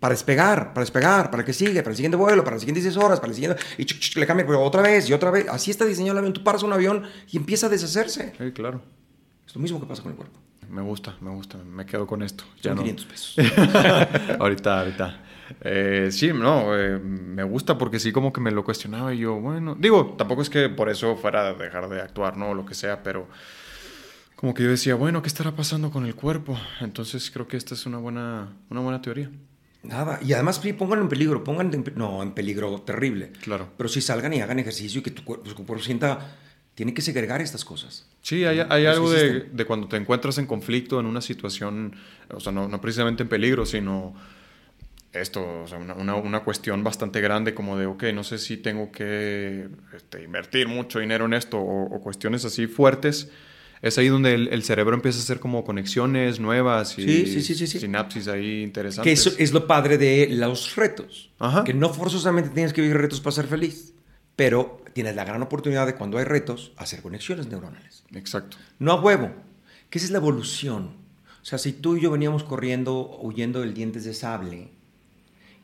Para despegar, para despegar, para el que sigue, para el siguiente vuelo, para las siguientes 10 horas, para el siguiente... Y chuc, chuc, le cambia, pero otra vez y otra vez. Así está diseñado el avión. Tú paras un avión y empieza a deshacerse. Sí, claro. Es lo mismo que pasa con el cuerpo. Me gusta, me gusta. Me quedo con esto. Son no. 500 pesos. (laughs) ahorita, ahorita. Eh, sí, no, eh, me gusta porque sí como que me lo cuestionaba y yo, bueno, digo, tampoco es que por eso fuera a dejar de actuar, ¿no? O lo que sea, pero como que yo decía, bueno, ¿qué estará pasando con el cuerpo? Entonces creo que esta es una buena, una buena teoría. Nada. Y además, pónganlo en peligro. Pónganlo en, no, en peligro terrible. Claro. Pero sí salgan y hagan ejercicio y que tu cuerpo, tu cuerpo sienta... Tiene que segregar estas cosas. Sí, hay, hay algo de, de cuando te encuentras en conflicto, en una situación, o sea, no, no precisamente en peligro, sino esto, o sea, una, una- una cuestión bastante grande como de, ok, no sé si tengo que este, invertir mucho dinero en esto o, o cuestiones así fuertes, es ahí donde el, el cerebro empieza a hacer como conexiones nuevas y Sí, sí, sí, sinapsis ahí Que interesantes. eso es lo padre de los retos. Ajá. Que no forzosamente tienes que vivir retos para ser feliz, pero tienes la gran oportunidad de cuando hay retos hacer conexiones neuronales. Exacto. No a huevo, que esa es la evolución. O sea, si tú y yo veníamos corriendo, huyendo del dientes de sable,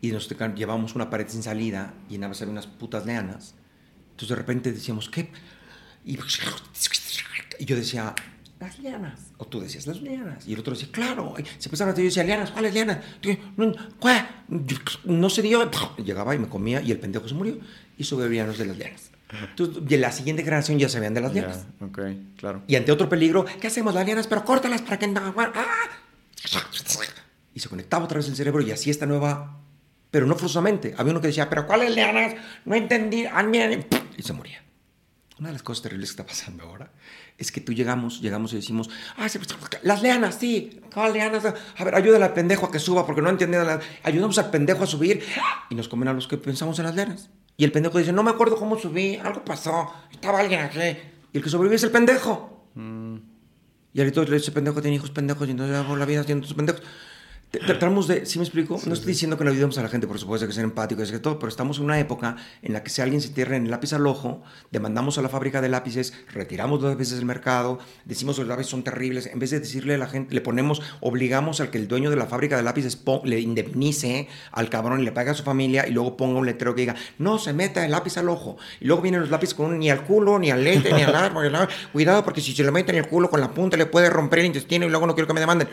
y nos llevamos una pared sin salida, y en había unas putas leanas, entonces de repente decíamos, ¿qué? Y, y (laughs) yo decía, las lianas. O tú decías, las lianas. Y el otro decía, claro. Y se empezaron a decir, yo decía, lianas, ¿cuáles lianas? No, ¿cuál? no se dio. (laughs) Llegaba y me comía y el pendejo se murió. Y sobrevivíamos de las lianas. Entonces, de la siguiente generación ya sabían de las lianas. Ya, ok, claro. Y ante otro peligro, ¿qué hacemos? Las lianas, pero córtalas para que no... ¡Ah! Y se conectaba otra vez el cerebro y así esta nueva... Pero no forzosamente. Había uno que decía, ¿pero cuáles lianas? No entendí. Y se moría. Una de las cosas terribles que está pasando ahora es que tú llegamos, llegamos y decimos, ah, sí, las lianas, sí, ¿cuál lianas? A ver, ayúdale al pendejo a que suba porque no entiende nada. Ayudamos al pendejo a subir y nos comen a los que pensamos en las lianas. Y el pendejo dice, no me acuerdo cómo subí, algo pasó, estaba alguien aquí. Y el que sobrevive es el pendejo. Y ahorita ese pendejo tiene hijos pendejos y entonces por la vida haciendo sus pendejos. Tratamos de, ¿sí me explico? no estoy diciendo que no ayudemos a la gente, por supuesto, hay que ser empáticos, hay que todo, pero estamos en una época en la que si alguien se tierra en el lápiz al ojo, demandamos a la fábrica de lápices, retiramos dos veces del mercado, decimos que los lápices son terribles, en vez de decirle a la gente, le ponemos, obligamos al que el dueño de la fábrica de lápices le indemnice al cabrón y le pague a su familia y luego ponga un letrero que diga, no se meta el lápiz al ojo. Y luego vienen los lápices con ni al culo, ni al lente, ni al árbol, ni al árbol. Cuidado, porque si se lo meten en el culo con la punta le puede romper el intestino y luego no quiero que me demanden.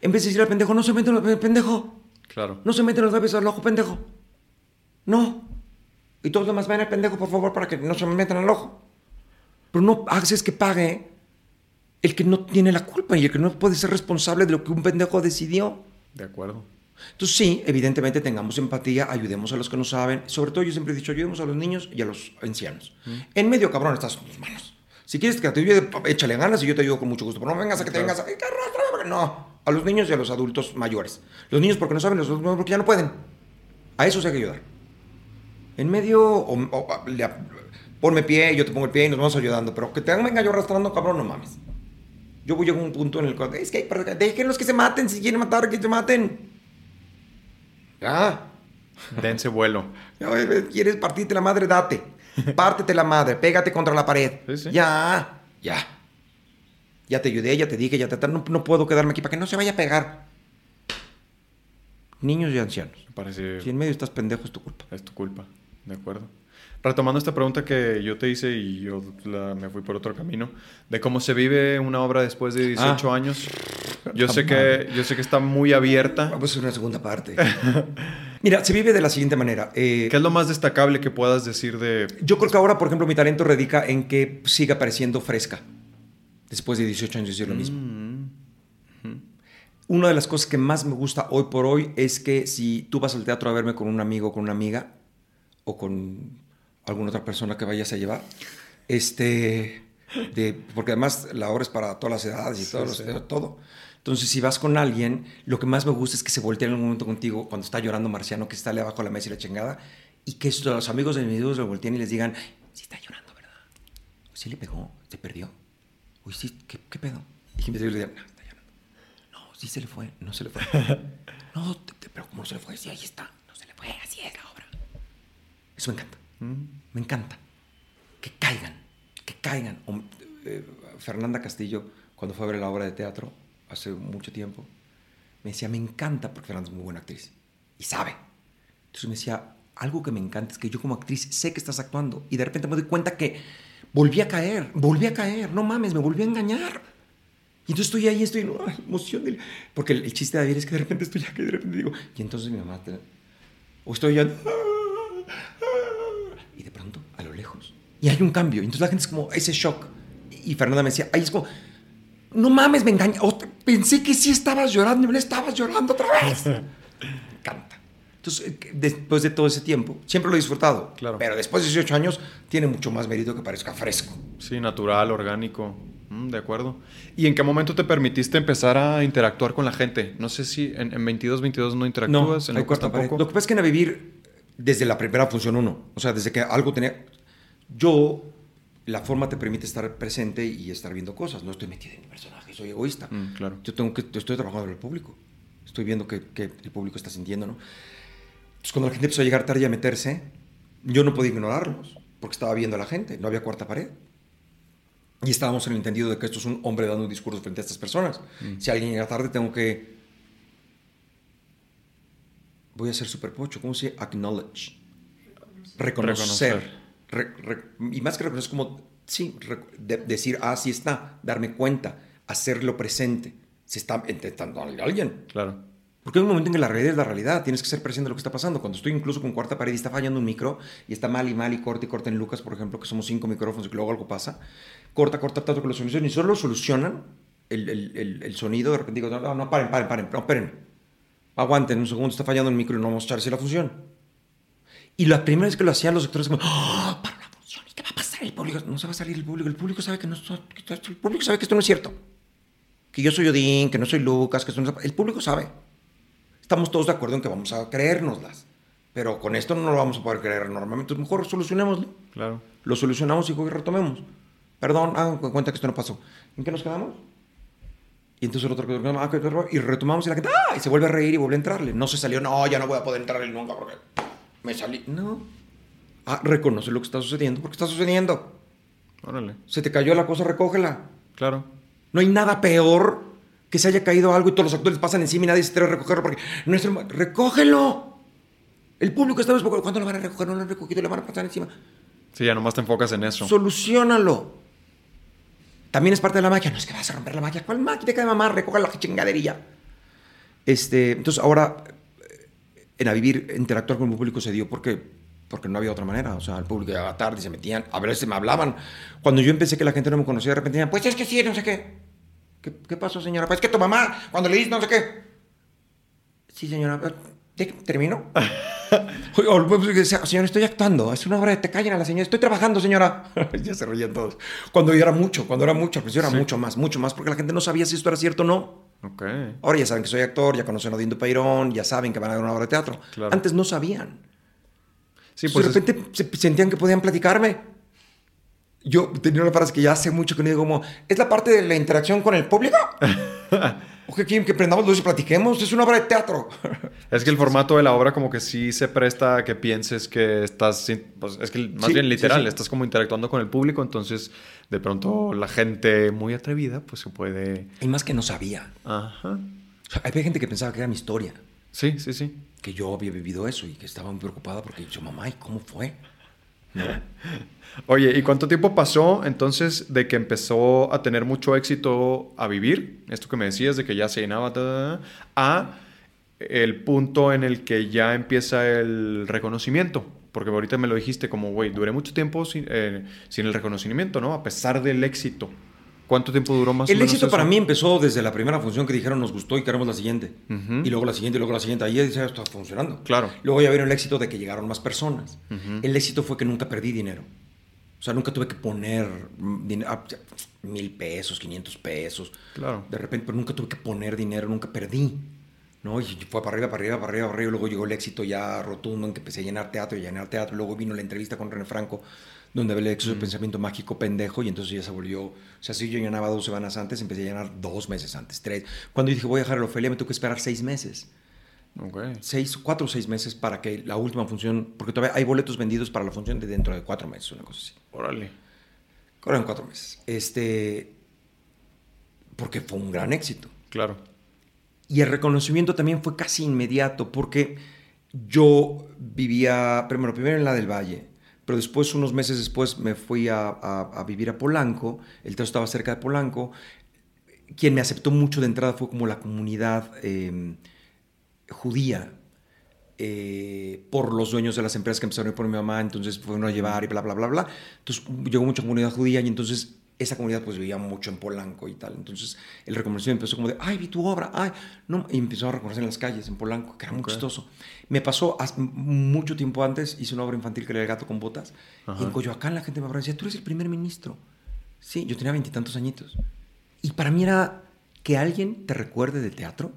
En vez de decirle al pendejo, no se meten los pendejo. Claro. No se meten los lápices al ojo, pendejo. No. Y todos los demás ven al pendejo, por favor, para que no se me metan al ojo. Pero no haces que pague el que no tiene la culpa y el que no puede ser responsable de lo que un pendejo decidió. De acuerdo. Entonces sí, evidentemente tengamos empatía, ayudemos a los que no saben. Sobre todo yo siempre he dicho, ayudemos a los niños y a los ancianos. En medio, cabrón, estás en tus manos. Si quieres que te ayude, échale ganas y yo te ayudo con mucho gusto. Pero no vengas a que te vengas a... No, a los niños y a los adultos mayores. Los niños porque no saben, los adultos porque ya no pueden. A eso se hay que ayudar. En medio, o, o- le- ponme pie, yo te pongo el pie y nos vamos ayudando. Pero que te venga yo arrastrando, cabrón, no mames. Yo voy a un punto en el cual, es que, pero déjenlos que se maten, si quieren matar, que se maten. Ya. Dense vuelo. (laughs) Güey, ¿Quieres partirte la madre? Date. Pártete la madre, pégate contra la pared. Sí, sí. Ya, ya. Ya te ayudé, ya te dije, ya te... No, no puedo quedarme aquí para que no se vaya a pegar. Niños y ancianos. Parece... Si en medio estás pendejo es tu culpa. Es tu culpa, de acuerdo. Retomando esta pregunta que yo te hice y yo la- me fui por otro camino, de cómo se vive una obra después de 18 Ah. años. Yo sé, que, yo sé que está muy abierta. Vamos a una segunda parte. (laughs) Mira, se vive de la siguiente manera. Eh, ¿Qué es lo más destacable que puedas decir de... Yo creo que ahora, por ejemplo, mi talento radica en que siga pareciendo fresca. Después de 18 años decir lo mismo. Una de las cosas que más me gusta hoy por hoy es que si tú vas al teatro a verme con un amigo o con una amiga o con alguna otra persona que vayas a llevar, este, de, porque además la obra es para todas las edades y todos los- todo. Entonces, si vas con alguien, lo que más me gusta es que se volteen en un momento contigo cuando está llorando Marciano, que está abajo de la mesa y la chingada, y que los amigos de mis amigos lo volteen y les digan, sí está llorando, ¿verdad? Sí le pegó, se perdió. Uy, sí, ¿qué, qué pedo? Y que me digan, no, está llorando. No, sí se le fue, no se le fue. (laughs) no, te- te- pero ¿cómo no se le fue? Sí, ahí está, no se le fue, así es la obra. Eso me encanta, me encanta. Que caigan, que caigan. O, eh, Fernanda Castillo, cuando fue a ver la obra de teatro hace mucho tiempo, me decía, me encanta, porque Fernanda es muy buena actriz y sabe. Entonces me decía, algo que me encanta es que yo como actriz sé que estás actuando y de repente me doy cuenta que volví a caer, volví a caer, no mames, me volví a engañar. Y entonces estoy ahí, estoy en una emoción. del- Porque el, el chiste de David es que de repente estoy aquí y de repente digo, y entonces mi mamá, te- o estoy ya, y de pronto, a lo lejos, y hay un cambio. Y entonces la gente es como, ese shock. Y Fernanda me decía, ahí es como, no mames, me engañé. Pensé que sí estabas llorando y no estabas llorando otra vez. (laughs) me encanta. Entonces, eh, después de todo ese tiempo, siempre lo he disfrutado. Claro. Pero después de 18 años, tiene mucho más mérito que parezca fresco. Sí, natural, orgánico. Mm, de acuerdo. ¿Y en qué momento te permitiste empezar a interactuar con la gente? No sé si en, en 22, 22 no interactúas, no, en Lucas tampoco. Lo que pasa es que en A Vivir, desde la primera función uno, o sea, desde que algo tenía... Yo, la forma te permite estar presente y estar viendo cosas. No estoy metido en mi personaje, soy egoísta. Mm, claro. Yo tengo que, estoy trabajando en el público. Estoy viendo que, que el público está sintiendo, ¿no? Entonces, cuando la gente empezó a llegar tarde y a meterse, yo no podía ignorarlos, porque estaba viendo a la gente, no había cuarta pared. Y estábamos en el entendido de que esto es un hombre dando un discurso frente a estas personas. Mm. Si alguien llega tarde, tengo que. Voy a ser super pocho. ¿Cómo se dice? Acknowledge. Reconocer. Re- re- y más que reconocer, como. Sí, re- de- decir, ah, sí está. Darme cuenta. Hacerlo presente. Se está intentando a alguien. Claro. Porque hay un momento en que la realidad es la realidad, tienes que ser presente de lo que está pasando. Cuando estoy incluso con cuarta pared y está fallando un micro y está mal y mal y corta y corta en Lucas, por ejemplo, que somos cinco micrófonos y que luego algo pasa, corta, corta, tanto que lo solucionan y solo solucionan el, el, el, el sonido. De repente digo, no, no, paren, paren, paren, no, esperen. Aguanten un segundo, está fallando el micro y no vamos a echarse la función. Y la primera vez que lo hacían los actores, como, ¡Oh, para la función, ¿y qué va a pasar? El público, no se va a salir el público, el público sabe que no, el público sabe que esto no es cierto. Que yo soy Odín, que no soy Lucas, que esto no es- El público sabe estamos todos de acuerdo en que vamos a creérnoslas. Pero con esto no lo vamos a poder creer normalmente. Entonces, mejor solucionémoslo. Claro. Lo solucionamos y retomemos. Perdón, hagan cuenta que esto no pasó. ¿En qué nos quedamos? Y entonces el otro ah, y retomamos y la gente ¡ah! y se vuelve a reír y vuelve a entrarle. No se salió, no, ya no voy a poder entrarle nunca porque me salí. No. Ah, reconoce lo que está sucediendo porque está sucediendo. Órale. Se te cayó la cosa, recógela. Claro. No hay nada peor que se haya caído algo y todos los actores pasan encima y nadie se atreve a recogerlo porque no es el mo- ¡Recógelo! El público está desbocado. ¿Cuándo lo van a recoger? No lo han recogido, le van a pasar encima. Sí, ya nomás te enfocas en eso. Solucionalo. También es parte de la magia. No es que vas a romper la magia. ¿Cuál magia? Te cae mamá, recoge la chingaderilla. Este, entonces ahora eh, en a vivir, interactuar con el público se dio porque, porque no había otra manera. O sea, el público llegaba tarde y se metían. A veces me hablaban. Cuando yo empecé que la gente no me conocía, de repente decían, pues es que sí, no sé qué. ¿Qué, qué pasó, señora? Pues es que tu mamá, cuando le dices no sé qué. Sí, señora. eh, ¿ya ¿Terminó? (laughs) Oye, o luego decía, señora, estoy actuando. Es una obra de te callen a la señora. Estoy trabajando, señora. (laughs) ya se reían todos. Cuando yo era mucho, cuando era mucho, pues yo era Sí. mucho más, mucho más, porque la gente no sabía si esto era cierto o no. Ok. Ahora ya saben que soy actor, ya conocen a Odindo Peirón, ya saben que van a ver una obra de teatro. Claro. Antes no sabían. Sí, Entonces, pues. es- de repente se- sentían que podían platicarme. Yo tenía una frase que ya hace mucho que no digo como, ¿es la parte de la interacción con el público? ¿O que quieren que prendamos luz y platiquemos? Es una obra de teatro. (laughs) Es que el formato de la obra como que sí se presta a que pienses que estás, sin- pues es que más Sí, bien sí, literal, sí. estás como interactuando con el público, entonces de pronto la gente muy atrevida pues se puede... y más que no sabía. Ajá. O sea, había gente que pensaba que era mi historia, Sí, sí, sí. que yo había vivido eso y que estaba muy preocupada porque yo, mamá, ¿y cómo fue? ¿No? (laughs) Oye, ¿y cuánto tiempo pasó entonces de que empezó a tener mucho éxito a vivir? Esto que me decías de que ya se llenaba, ta, ta, ta, a el punto en el que ya empieza el reconocimiento. Porque ahorita me lo dijiste como, güey, duré mucho tiempo sin, eh, sin el reconocimiento, ¿no? A pesar del éxito. ¿Cuánto tiempo duró más o El menos éxito eso? para mí empezó desde la primera función que dijeron nos gustó y queremos la siguiente. Y luego la siguiente y luego la siguiente. Ahí ya decía, esto está funcionando. Claro. Luego ya vieron el éxito de que llegaron más personas. El éxito fue que nunca perdí dinero. O sea, nunca tuve que poner mm, dinero, ah, mil pesos, 500 pesos. Claro. De repente, pero nunca tuve que poner dinero, nunca perdí. ¿no? Y fue para arriba, para arriba, para arriba, para arriba. Luego llegó el éxito ya rotundo en que empecé a llenar teatro y llenar teatro. Luego vino la entrevista con René Franco, donde hablé de éxito de pensamiento mágico pendejo. Y entonces ya se volvió. O sea, si yo llenaba dos semanas antes, empecé a llenar dos meses antes, tres. Cuando dije voy a dejar a Ofelia, me tuve que esperar seis meses. Ok. Seis, cuatro o seis meses para que la última función. Porque todavía hay boletos vendidos para la función de dentro de cuatro meses, una cosa así. Órale. Ahora en cuatro meses. Este. Porque fue un gran éxito. Claro. Y el reconocimiento también fue casi inmediato, porque yo vivía, primero, primero en la del Valle, pero después, unos meses después, me fui a, a- a vivir a Polanco, el teatro estaba cerca de Polanco. Quien me aceptó mucho de entrada fue como la comunidad eh, judía, eh, por los dueños de las empresas que empezaron a ir por mi mamá, entonces fueron a llevar y bla, bla, bla, bla. Entonces llegó mucha comunidad judía y entonces esa comunidad pues vivía mucho en Polanco y tal. Entonces el reconocimiento empezó como de, ay, vi tu obra, ay, no, y empezó a reconocer en las calles en Polanco, que era muy Ok. chistoso. Me pasó mucho tiempo antes, hice una obra infantil que era El gato con botas, Ajá. y en Coyoacán la gente me hablaba y decía, tú eres el primer ministro. Sí, yo tenía veintitantos añitos. Y para mí era que alguien te recuerde del teatro.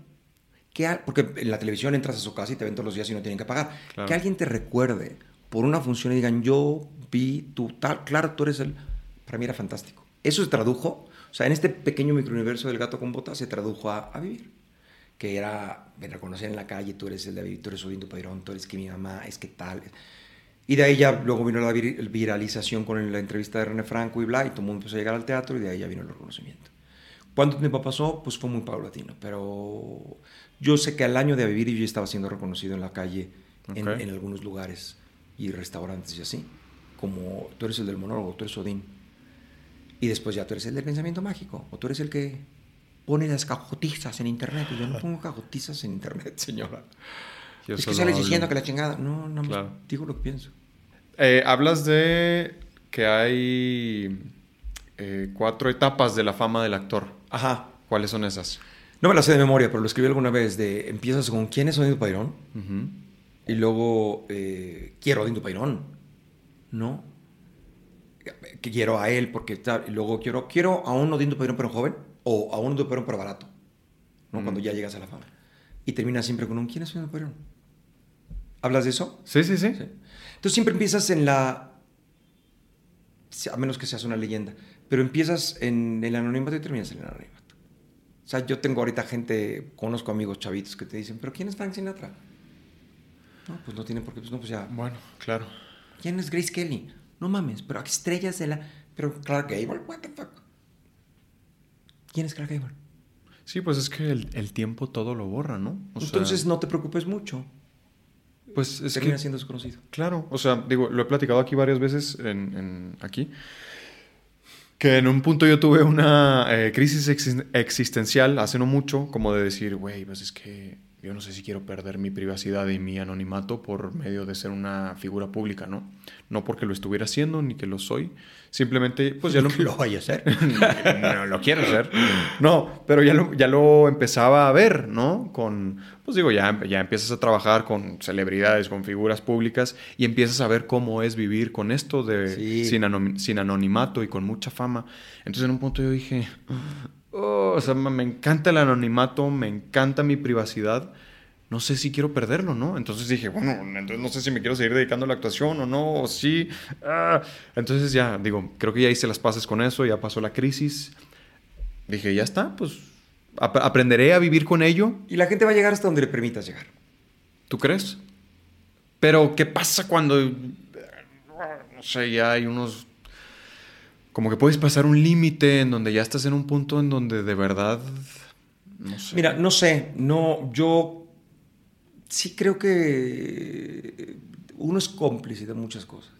Que, porque en la televisión entras a su casa y te ven todos los días y no tienen que pagar. Que alguien te recuerde por una función y digan, yo vi tu tal, claro, tú eres el... Para mí era fantástico. Eso se tradujo, o sea, en este pequeño microuniverso del gato con botas se tradujo a, vivir. Que era, me reconocían en la calle, tú eres el de tú eres Odindo Pairón, tú eres que mi mamá, es que tal. Y de ahí ya luego vino la viralización con la entrevista de René Franco y bla, y todo el mundo empezó a llegar al teatro y de ahí ya vino el reconocimiento. ¿Cuánto tiempo pasó? Pues fue muy paulatino, pero yo sé que al año de vivir yo ya estaba siendo reconocido en la calle, en, en, algunos lugares y restaurantes y así, como tú eres el del monólogo, tú eres Odín. Y después ya tú eres el del pensamiento mágico, o tú eres el que pone las cajotizas en internet. Y yo no pongo cajotizas en internet, (laughs) señora. es que sales diciendo que la chingada. No, no, digo lo que pienso. Eh, hablas de que hay eh, cuatro etapas de la fama del actor. Ajá. ¿Cuáles son esas? No me las sé de memoria, pero lo escribí alguna vez. De empiezas con quién es Odín Pairón y luego eh, quiero a Odín Pairón, ¿no? Que quiero a él porque está, y luego quiero quiero a un Odín Pairón pero joven o a un Odín Pairón pero barato, ¿no? Cuando ya llegas a la fama y terminas siempre con un quién es Odín Pairón. ¿Hablas de eso? sí, sí, sí. Entonces siempre empiezas en la a menos que seas una leyenda, pero empiezas en el anonimato y terminas en el anonimato. O sea, yo tengo ahorita gente, conozco amigos chavitos que te dicen, pero ¿quién es Frank Sinatra? No, pues no tiene por qué, pues no, pues ya. Bueno, claro. ¿Quién es Grace Kelly? No mames, pero estrellas de la... Pero Clark Gable, what the fuck? ¿Quién es Clark Gable? Sí, pues es que el, tiempo todo lo borra, ¿no? Entonces no te preocupes mucho. Pues es Termina siendo desconocido. Claro, o sea, digo, lo he platicado aquí varias veces en, aquí. Que en un punto yo tuve una eh, crisis existencial hace no mucho, como de decir, güey, pues es que yo no sé si quiero perder mi privacidad y mi anonimato por medio de ser una figura pública, ¿no? No porque lo estuviera haciendo ni que lo soy, simplemente pues ya (laughs) no lo vaya a ser. (laughs) no lo quiero ser. No, pero ya lo, ya lo empezaba a ver, ¿no? Con, pues digo, ya, ya empiezas a trabajar con celebridades, con figuras públicas y empiezas a ver cómo es vivir con esto de sin, sin anonimato y con mucha fama. Entonces en un punto yo dije, Oh, o sea, me encanta el anonimato, me encanta mi privacidad. No sé si quiero perderlo, ¿no? Entonces dije, bueno, entonces no sé si me quiero seguir dedicando a la actuación o no, o sí. Ah. Entonces ya, digo, creo que ya hice las paces con eso, ya pasó la crisis. Dije, ya está, pues aprenderé a vivir con ello. Y la gente va a llegar hasta donde le permitas llegar. ¿Tú crees? Pero, ¿qué pasa cuando, no sé, ya hay unos como que puedes pasar un límite en donde ya estás en un punto en donde de verdad, no sé. Mira, no sé, no, yo sí creo que uno es cómplice de muchas cosas.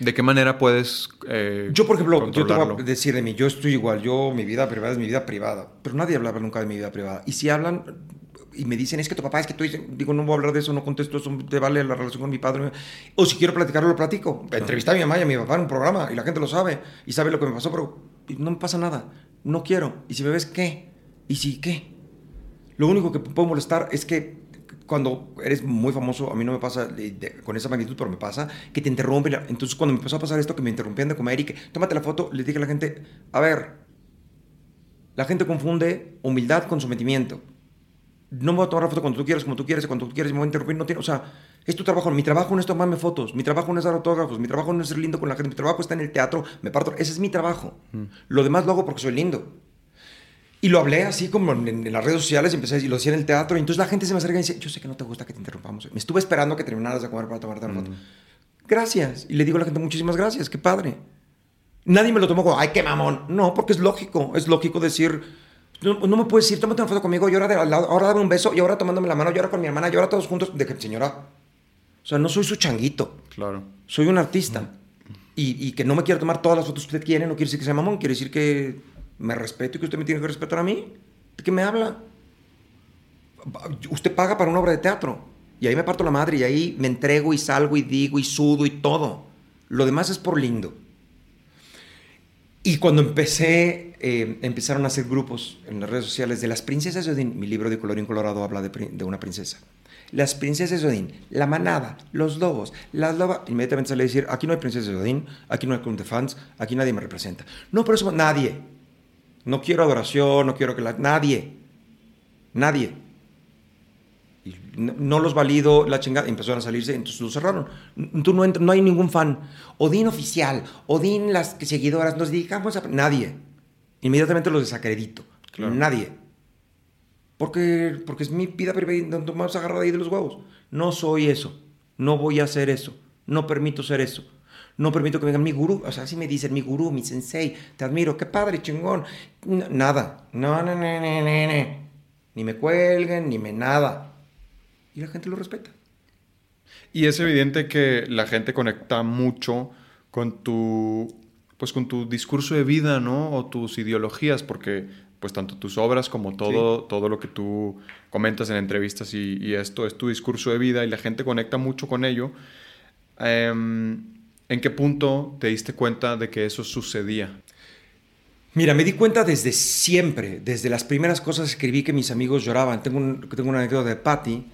¿De qué manera puedes... Eh, yo, por ejemplo, yo te voy a decir de mí, yo estoy igual, yo mi vida privada es mi vida privada, pero nadie habla nunca de mi vida privada. Y si hablan, y me dicen, es que tu papá, es que tú digo, no voy a hablar de eso, no contesto eso, te vale la relación con mi padre. O si quiero platicarlo, lo platico. Entrevisté a mi mamá y a mi papá en un programa y la gente lo sabe y sabe lo que me pasó, pero no me pasa nada. No quiero. Y si me ves, ¿qué? ¿Y si qué? Lo único que puedo molestar es que cuando eres muy famoso, a mí no me pasa con esa magnitud, pero me pasa que te interrumpen. Entonces, cuando me empezó a pasar esto, que me interrumpían de comer y que tómate la foto, le dije a la gente, a ver, la gente confunde humildad con sometimiento no me voy a tomar la foto cuando tú quieras, como tú quieres, cuando tú quieres, me voy a interrumpir, no tiene, o sea, es tu trabajo, mi trabajo no es tomarme fotos, mi trabajo no es dar autógrafos, mi trabajo no es ser lindo con la gente, mi trabajo está en el teatro, me parto, ese es mi trabajo. Mm. Lo demás lo hago porque soy lindo. Y lo hablé así como en, las redes sociales, empecé y lo hacía en el teatro, y entonces la gente se me acerca y dice, yo sé que no te gusta que te interrumpamos, me estuve esperando que terminaras de comer para tomarte la foto. Mm. Gracias. Y le digo a la gente, muchísimas gracias, qué padre. Nadie me lo tomó como, ay, qué mamón. No, porque es lógico, es lógico decir no, me puedes decir, tómate una foto conmigo y ahora, de, ahora dame un beso y ahora tomándome la mano y ahora con mi hermana y ahora todos juntos. De que, señora, o sea, no soy su changuito. Claro. Soy un artista. y, y, que no me quiera tomar todas las fotos que usted quiere no quiere decir que sea mamón, quiere decir que me respeto y que usted me tiene que respetar a mí. ¿De qué me habla? Usted paga para una obra de teatro. Y ahí me parto la madre y ahí me entrego y salgo y digo y sudo y todo. Lo demás es por lindo. Y cuando empecé, eh, empezaron a hacer grupos en las redes sociales de las princesas de Mi libro de Colorín Colorado habla de, una princesa. las princesas de Odín, la manada, los lobos, las lobas. Inmediatamente sale a decir, aquí no hay princesas de Odín, aquí no hay club de fans, aquí nadie me representa. No, pero eso, nadie. No quiero adoración, no quiero que la... Nadie. Nadie. Y no, no los valido, la chingada. Empezaron a salirse, entonces lo cerraron. Tú no, entras, no hay ningún fan. Odín oficial, Odín las seguidoras, nos dedicamos a... Nadie. Inmediatamente los desacredito. Claro. Nadie. Porque, porque es mi vida privada, no me vas a agarrar ahí de los huevos. No soy eso. No voy a hacer eso. No permito ser eso. No permito que vengan mi gurú. O sea, así me dicen mi gurú, mi sensei. Te admiro. Qué padre, chingón. Nada. No, no, no, no, no. Ni me cuelguen, ni me nada. Y la gente lo respeta. Y es evidente que la gente conecta mucho con tu, pues con tu discurso de vida, ¿no? O tus ideologías, porque pues tanto tus obras como todo, sí. todo lo que tú comentas en entrevistas y, y, esto es tu discurso de vida y la gente conecta mucho con ello. Eh, ¿En qué punto te diste cuenta de que eso sucedía? Mira, me di cuenta desde siempre, desde las primeras cosas que escribí que mis amigos lloraban. Tengo, un, tengo una anécdota de Patty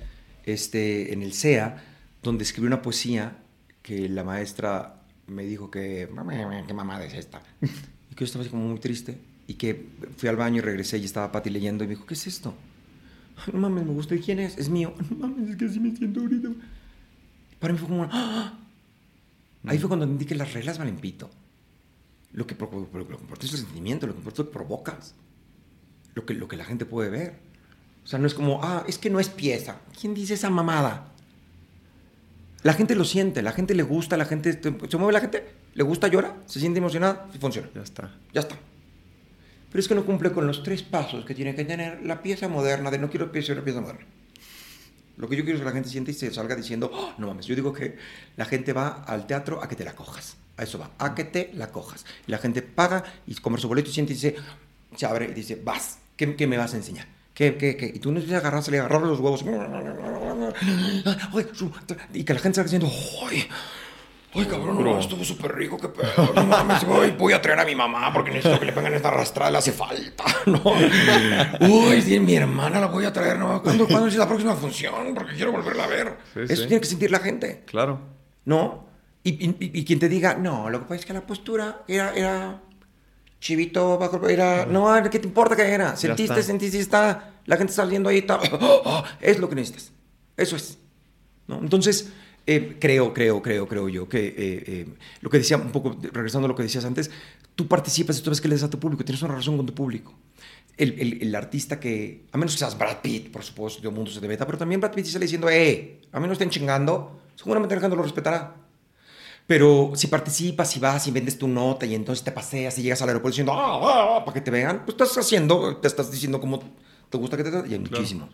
este, en el CEA, donde escribí una poesía que la maestra me dijo que, ¿qué mamada es esta? Y que yo estaba así como muy triste y que fui al baño y regresé y estaba Patty leyendo y me dijo, ¿qué es esto? Ay, no mames, me gusta. ¿Y quién es? Es mío. No mames, es que así me siento ahorita. Para mí fue como... ¡Ah! Ahí fue cuando entendí que las reglas valen pito. Lo que, lo, lo que importa es el sentimiento, lo que importa es lo que provocas. Lo que, lo que la gente puede ver. O sea, no es como, ah, es que no es pieza. ¿Quién dice esa mamada? La gente lo siente, la gente le gusta, la gente... ¿Se mueve la gente? ¿Le gusta, llora? ¿Se siente emocionada? Sí funciona. Ya está. Ya está. Pero es que no cumple con los tres pasos que tiene que tener la pieza moderna de no quiero pieza, una pieza moderna. Lo que yo quiero es que la gente siente y se salga diciendo, oh, no mames, yo digo que la gente va al teatro a que te la cojas. A eso va, a que te la cojas. Y la gente paga y compra su boleto y siente y dice, se abre y dice, vas, ¿qué, qué me vas a enseñar? ¿Qué, qué, qué? Y tú no empiezas a agarrarse, a agarrar los huevos. Y que la gente salga diciendo, ¡ay! Ay, cabrón, no, estuvo súper rico, qué pedo. No mames, voy, voy a traer a mi mamá porque necesito que le pongan esta arrastrada, le hace falta. No. Uy, sí, mi hermana la voy a traer, ¿no? ¿Cuándo, ¿cuándo es la próxima función? Porque quiero volverla a ver. Sí, Eso sí. tiene que sentir la gente. Claro. ¿No? Y, y, y, quien te diga, no, lo que pasa es que la postura era, era chivito, bajo, era, no, ¿qué te importa que era? Sentiste, sentiste, está, la gente saliendo ahí, está, (laughs) oh, oh, es lo que necesitas. Eso es. ¿No? Entonces, eh, creo, creo, creo, creo yo que eh, eh, lo que decía un poco, regresando a lo que decías antes, tú participas y tú ves que le das a tu público, tienes una relación con tu público. El, el, el, artista que, a menos que seas Brad Pitt, por supuesto, de un mundo se te meta, pero también Brad Pitt sale diciendo, eh, a mí no estén chingando, seguramente gente lo respetará. Pero si participas, si vas y vendes tu nota y entonces te paseas y llegas al aeropuerto diciendo, ah, ah, ah para que te vean, pues estás haciendo, te estás diciendo cómo te gusta que te y hay claro. muchísimos.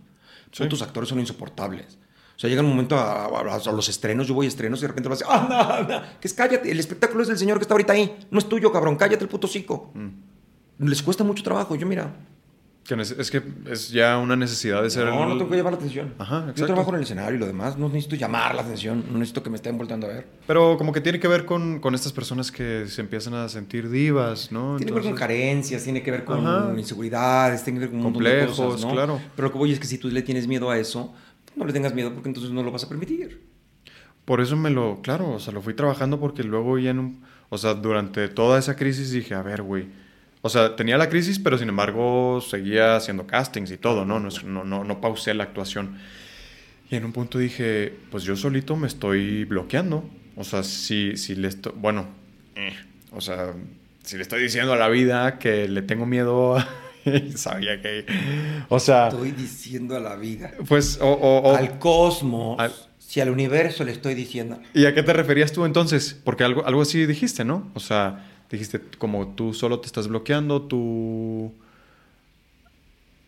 Sí. Tus actores son insoportables. O sea, llega un momento a, a, a, los estrenos, yo voy a estrenos y de repente vas a decir, ah, no, no, que es cállate, el espectáculo es del señor que está ahorita ahí, no es tuyo, cabrón, cállate el puto cico. Mm. Les cuesta mucho trabajo, yo mira. Que es que es ya una necesidad de ser... No, el... no tengo que llamar la atención. Ajá, exacto. Yo trabajo en el escenario y lo demás, no necesito llamar la atención, no necesito que me estén volteando a ver. Pero como que tiene que ver con, con estas personas que se empiezan a sentir divas, ¿no? Tiene Entonces... que ver con carencias, tiene que ver con Ajá. inseguridades, tiene que ver con un Complejos, montón de cosas, ¿no? claro. Pero lo que voy es que si tú le tienes miedo a eso, no le tengas miedo porque entonces no lo vas a permitir. Por eso me lo, claro, o sea, lo fui trabajando porque luego ya en un, o sea, durante toda esa crisis dije, a ver, güey, o sea, tenía la crisis, pero sin embargo seguía haciendo castings y todo, ¿no? No, no, no, no pausé la actuación. Y en un punto dije, pues yo solito me estoy bloqueando. O sea, si, si le estoy, bueno, eh, o sea, si le estoy diciendo a la vida que le tengo miedo a (laughs) sabía que. O sea. Estoy diciendo a la vida. Pues. O, o, o al cosmos. Al, si al universo le estoy diciendo. ¿Y a qué te referías tú entonces? Porque algo, algo así dijiste, ¿no? O sea, dijiste como tú solo te estás bloqueando, tú.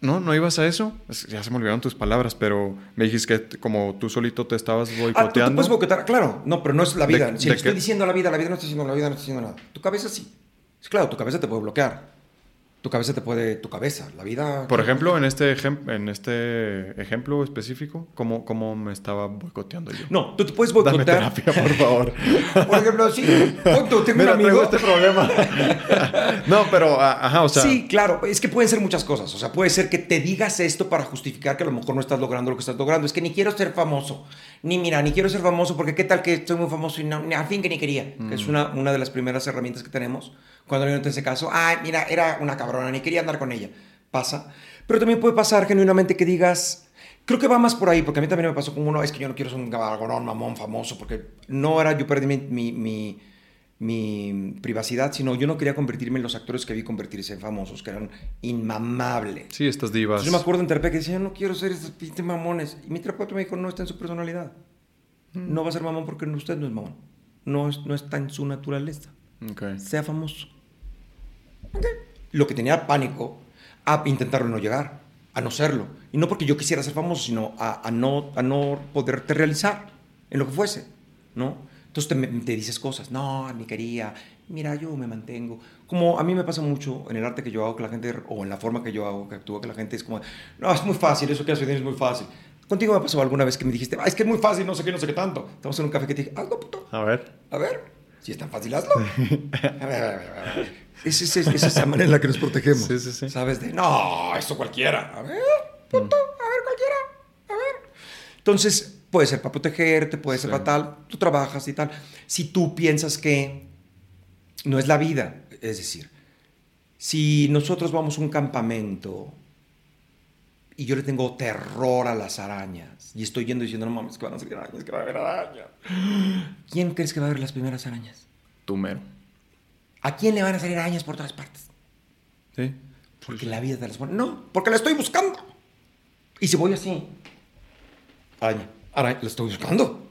¿No? ¿No ibas a eso? Ya se me olvidaron tus palabras, pero me dijiste que como tú solito te estabas boicoteando. Ah, tú, tú puedes boicotear, claro. No, pero no es la vida. De, si de le estoy que... diciendo a la vida, la vida no está diciendo la vida no está diciendo nada. Tu cabeza sí. Claro, tu cabeza te puede bloquear. Tu cabeza te puede, tu cabeza, la vida. Por ejemplo, en este, en este ejemplo específico, ¿cómo, ¿cómo me estaba boicoteando yo? No, tú te puedes Dame boicotear. terapia, por favor. (laughs) Por ejemplo, sí, punto, tengo Mira, un amigo. este problema. (laughs) no, pero, a- ajá, o sea... sí, claro, es que pueden ser muchas cosas. O sea, puede ser que te digas esto para justificar que a lo mejor no estás logrando lo que estás logrando. Es que ni quiero ser famoso. Ni mira, ni quiero ser famoso porque qué tal que soy muy famoso y no, ni- al fin que ni quería. Que es una, una de las primeras herramientas que tenemos. Cuando alguien te hace caso, ay, mira, era una cabrona, ni quería andar con ella. Pasa. Pero también puede pasar genuinamente que digas. Creo que va más por ahí, porque a mí también me pasó con uno, es que yo no quiero ser un gabargonón, mamón, famoso, porque no era, yo perdí mi, mi, mi- mi privacidad, sino yo no quería convertirme en los actores que vi convertirse en famosos, que eran inmamables. Sí, estas divas. Entonces yo me acuerdo en terapia que decía, yo no quiero ser esos pinches mamones. Y mi terapeuta me dijo, no está en su personalidad. No va a ser mamón porque usted no es mamón. No, es- no está en su naturaleza. Ok. Sea famoso. Ok. Lo que tenía pánico a intentarlo no llegar, a no serlo. Y no porque yo quisiera ser famoso, sino a, a no, a no poderte realizar en lo que fuese, ¿no? Entonces te, dices cosas, no, ni quería, mira, yo me mantengo. Como a mí me pasa mucho en el arte que yo hago, que la gente, o en la forma que yo hago, que actúo, que la gente es como, no, es muy fácil, eso que haces es muy fácil. Contigo me pasó alguna vez que me dijiste, "Ah, es que es muy fácil, no sé qué, no sé qué tanto. Estamos en un café que te dije, hazlo, puto. A ver. A ver, si es tan fácil, hazlo. (laughs) A ver, a ver, a ver. Es, es- es- es esa manera en la que nos protegemos. Sí, sí, sí. ¿Sabes? De, no, eso cualquiera. A ver, puto, a ver, cualquiera. A ver. Entonces, puede ser para protegerte, puede ser para tal. Tú trabajas y tal. Si tú piensas que no es la vida, es decir, si nosotros vamos a un campamento y yo le tengo terror a las arañas y estoy yendo diciendo, no mames, que van a salir arañas, que va a haber arañas. ¿Quién crees que va a ver las primeras arañas? Tú mero. ¿A quién le van a salir arañas por todas partes? Sí. Porque la vida te las pone. No, porque la estoy buscando. Y si voy así, araña, araña, la estoy buscando.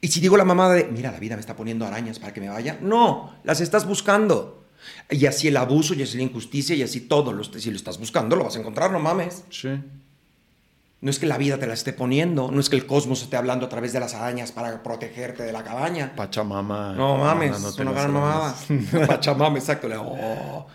Y si digo la mamada de, mira, la vida me está poniendo arañas para que me vaya, no, las estás buscando. Y así el abuso, y así la injusticia, y así todo. Lo, si lo estás buscando, lo vas a encontrar, no mames. Sí. No es que la vida te la esté poniendo, no es que el cosmos esté hablando a través de las arañas para protegerte de la cabaña. Pachamama. No mames, mandándote es una gran mamada. (laughs) Pachamama, exacto. Le- oh,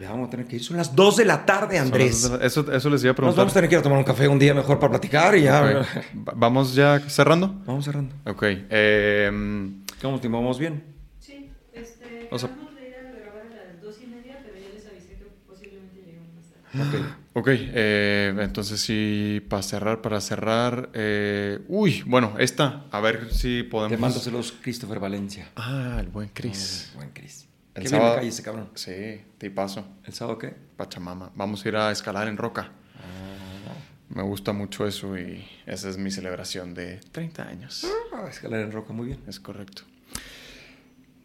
ya vamos a tener que ir. Son las 2 de la tarde, Andrés. Las- Eso, eso les iba a Nos preguntar. vamos a tener que ir a tomar un café un día mejor para platicar y ya. Ok. Va- Vamos ya cerrando. Vamos cerrando. Ok. em, ¿Cómo? ¿Vamos bien? Sí, este, O sea- acabamos de ir a grabar a las dos y media, pero ya les avisé que posiblemente llegamos más tarde. Ok. (gasps) (laughs) ok. eh, entonces sí, para cerrar, para cerrar. eh, uy, bueno, esta. A ver si podemos. Te mándaselos Christopher Valencia. Ah, el buen Chris. Oh, buen Chris. El Qué bien sábado- me cae ese cabrón. Sí, tipazo. ¿El sábado qué? Pachamama. Vamos a ir a escalar en roca. Ah, Me gusta mucho eso y esa es mi celebración de 30 años. Ah, escalar en roca, muy bien. Es correcto.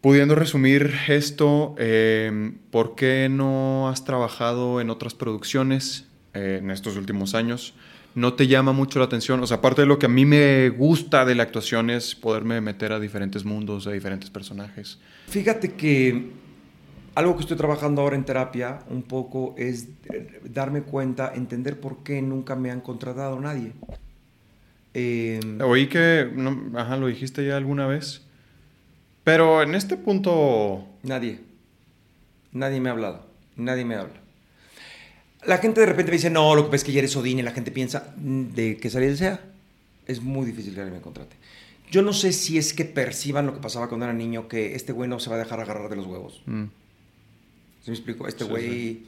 Pudiendo resumir esto, eh, ¿por qué no has trabajado en otras producciones eh, en estos últimos años? ¿No te llama mucho la atención? O sea, aparte de lo que a mí me gusta de la actuación es poderme meter a diferentes mundos, a diferentes personajes. Fíjate que algo que estoy trabajando ahora en terapia un poco es darme cuenta, entender por qué nunca me han contratado nadie. Eh, Oí que, no, ajá, lo dijiste ya alguna vez, pero en este punto, Nadie. Nadie me ha hablado. Nadie me habla. La gente de repente me dice, no, lo que pasa es que ya eres Odín y la gente piensa, "Mm, ¿de qué salida sea? Es muy difícil que alguien me contrate. Yo no sé si es que perciban lo que pasaba cuando era niño, que este güey no se va a dejar agarrar de los huevos. mm, ¿Sí me explico? Este Sí, güey...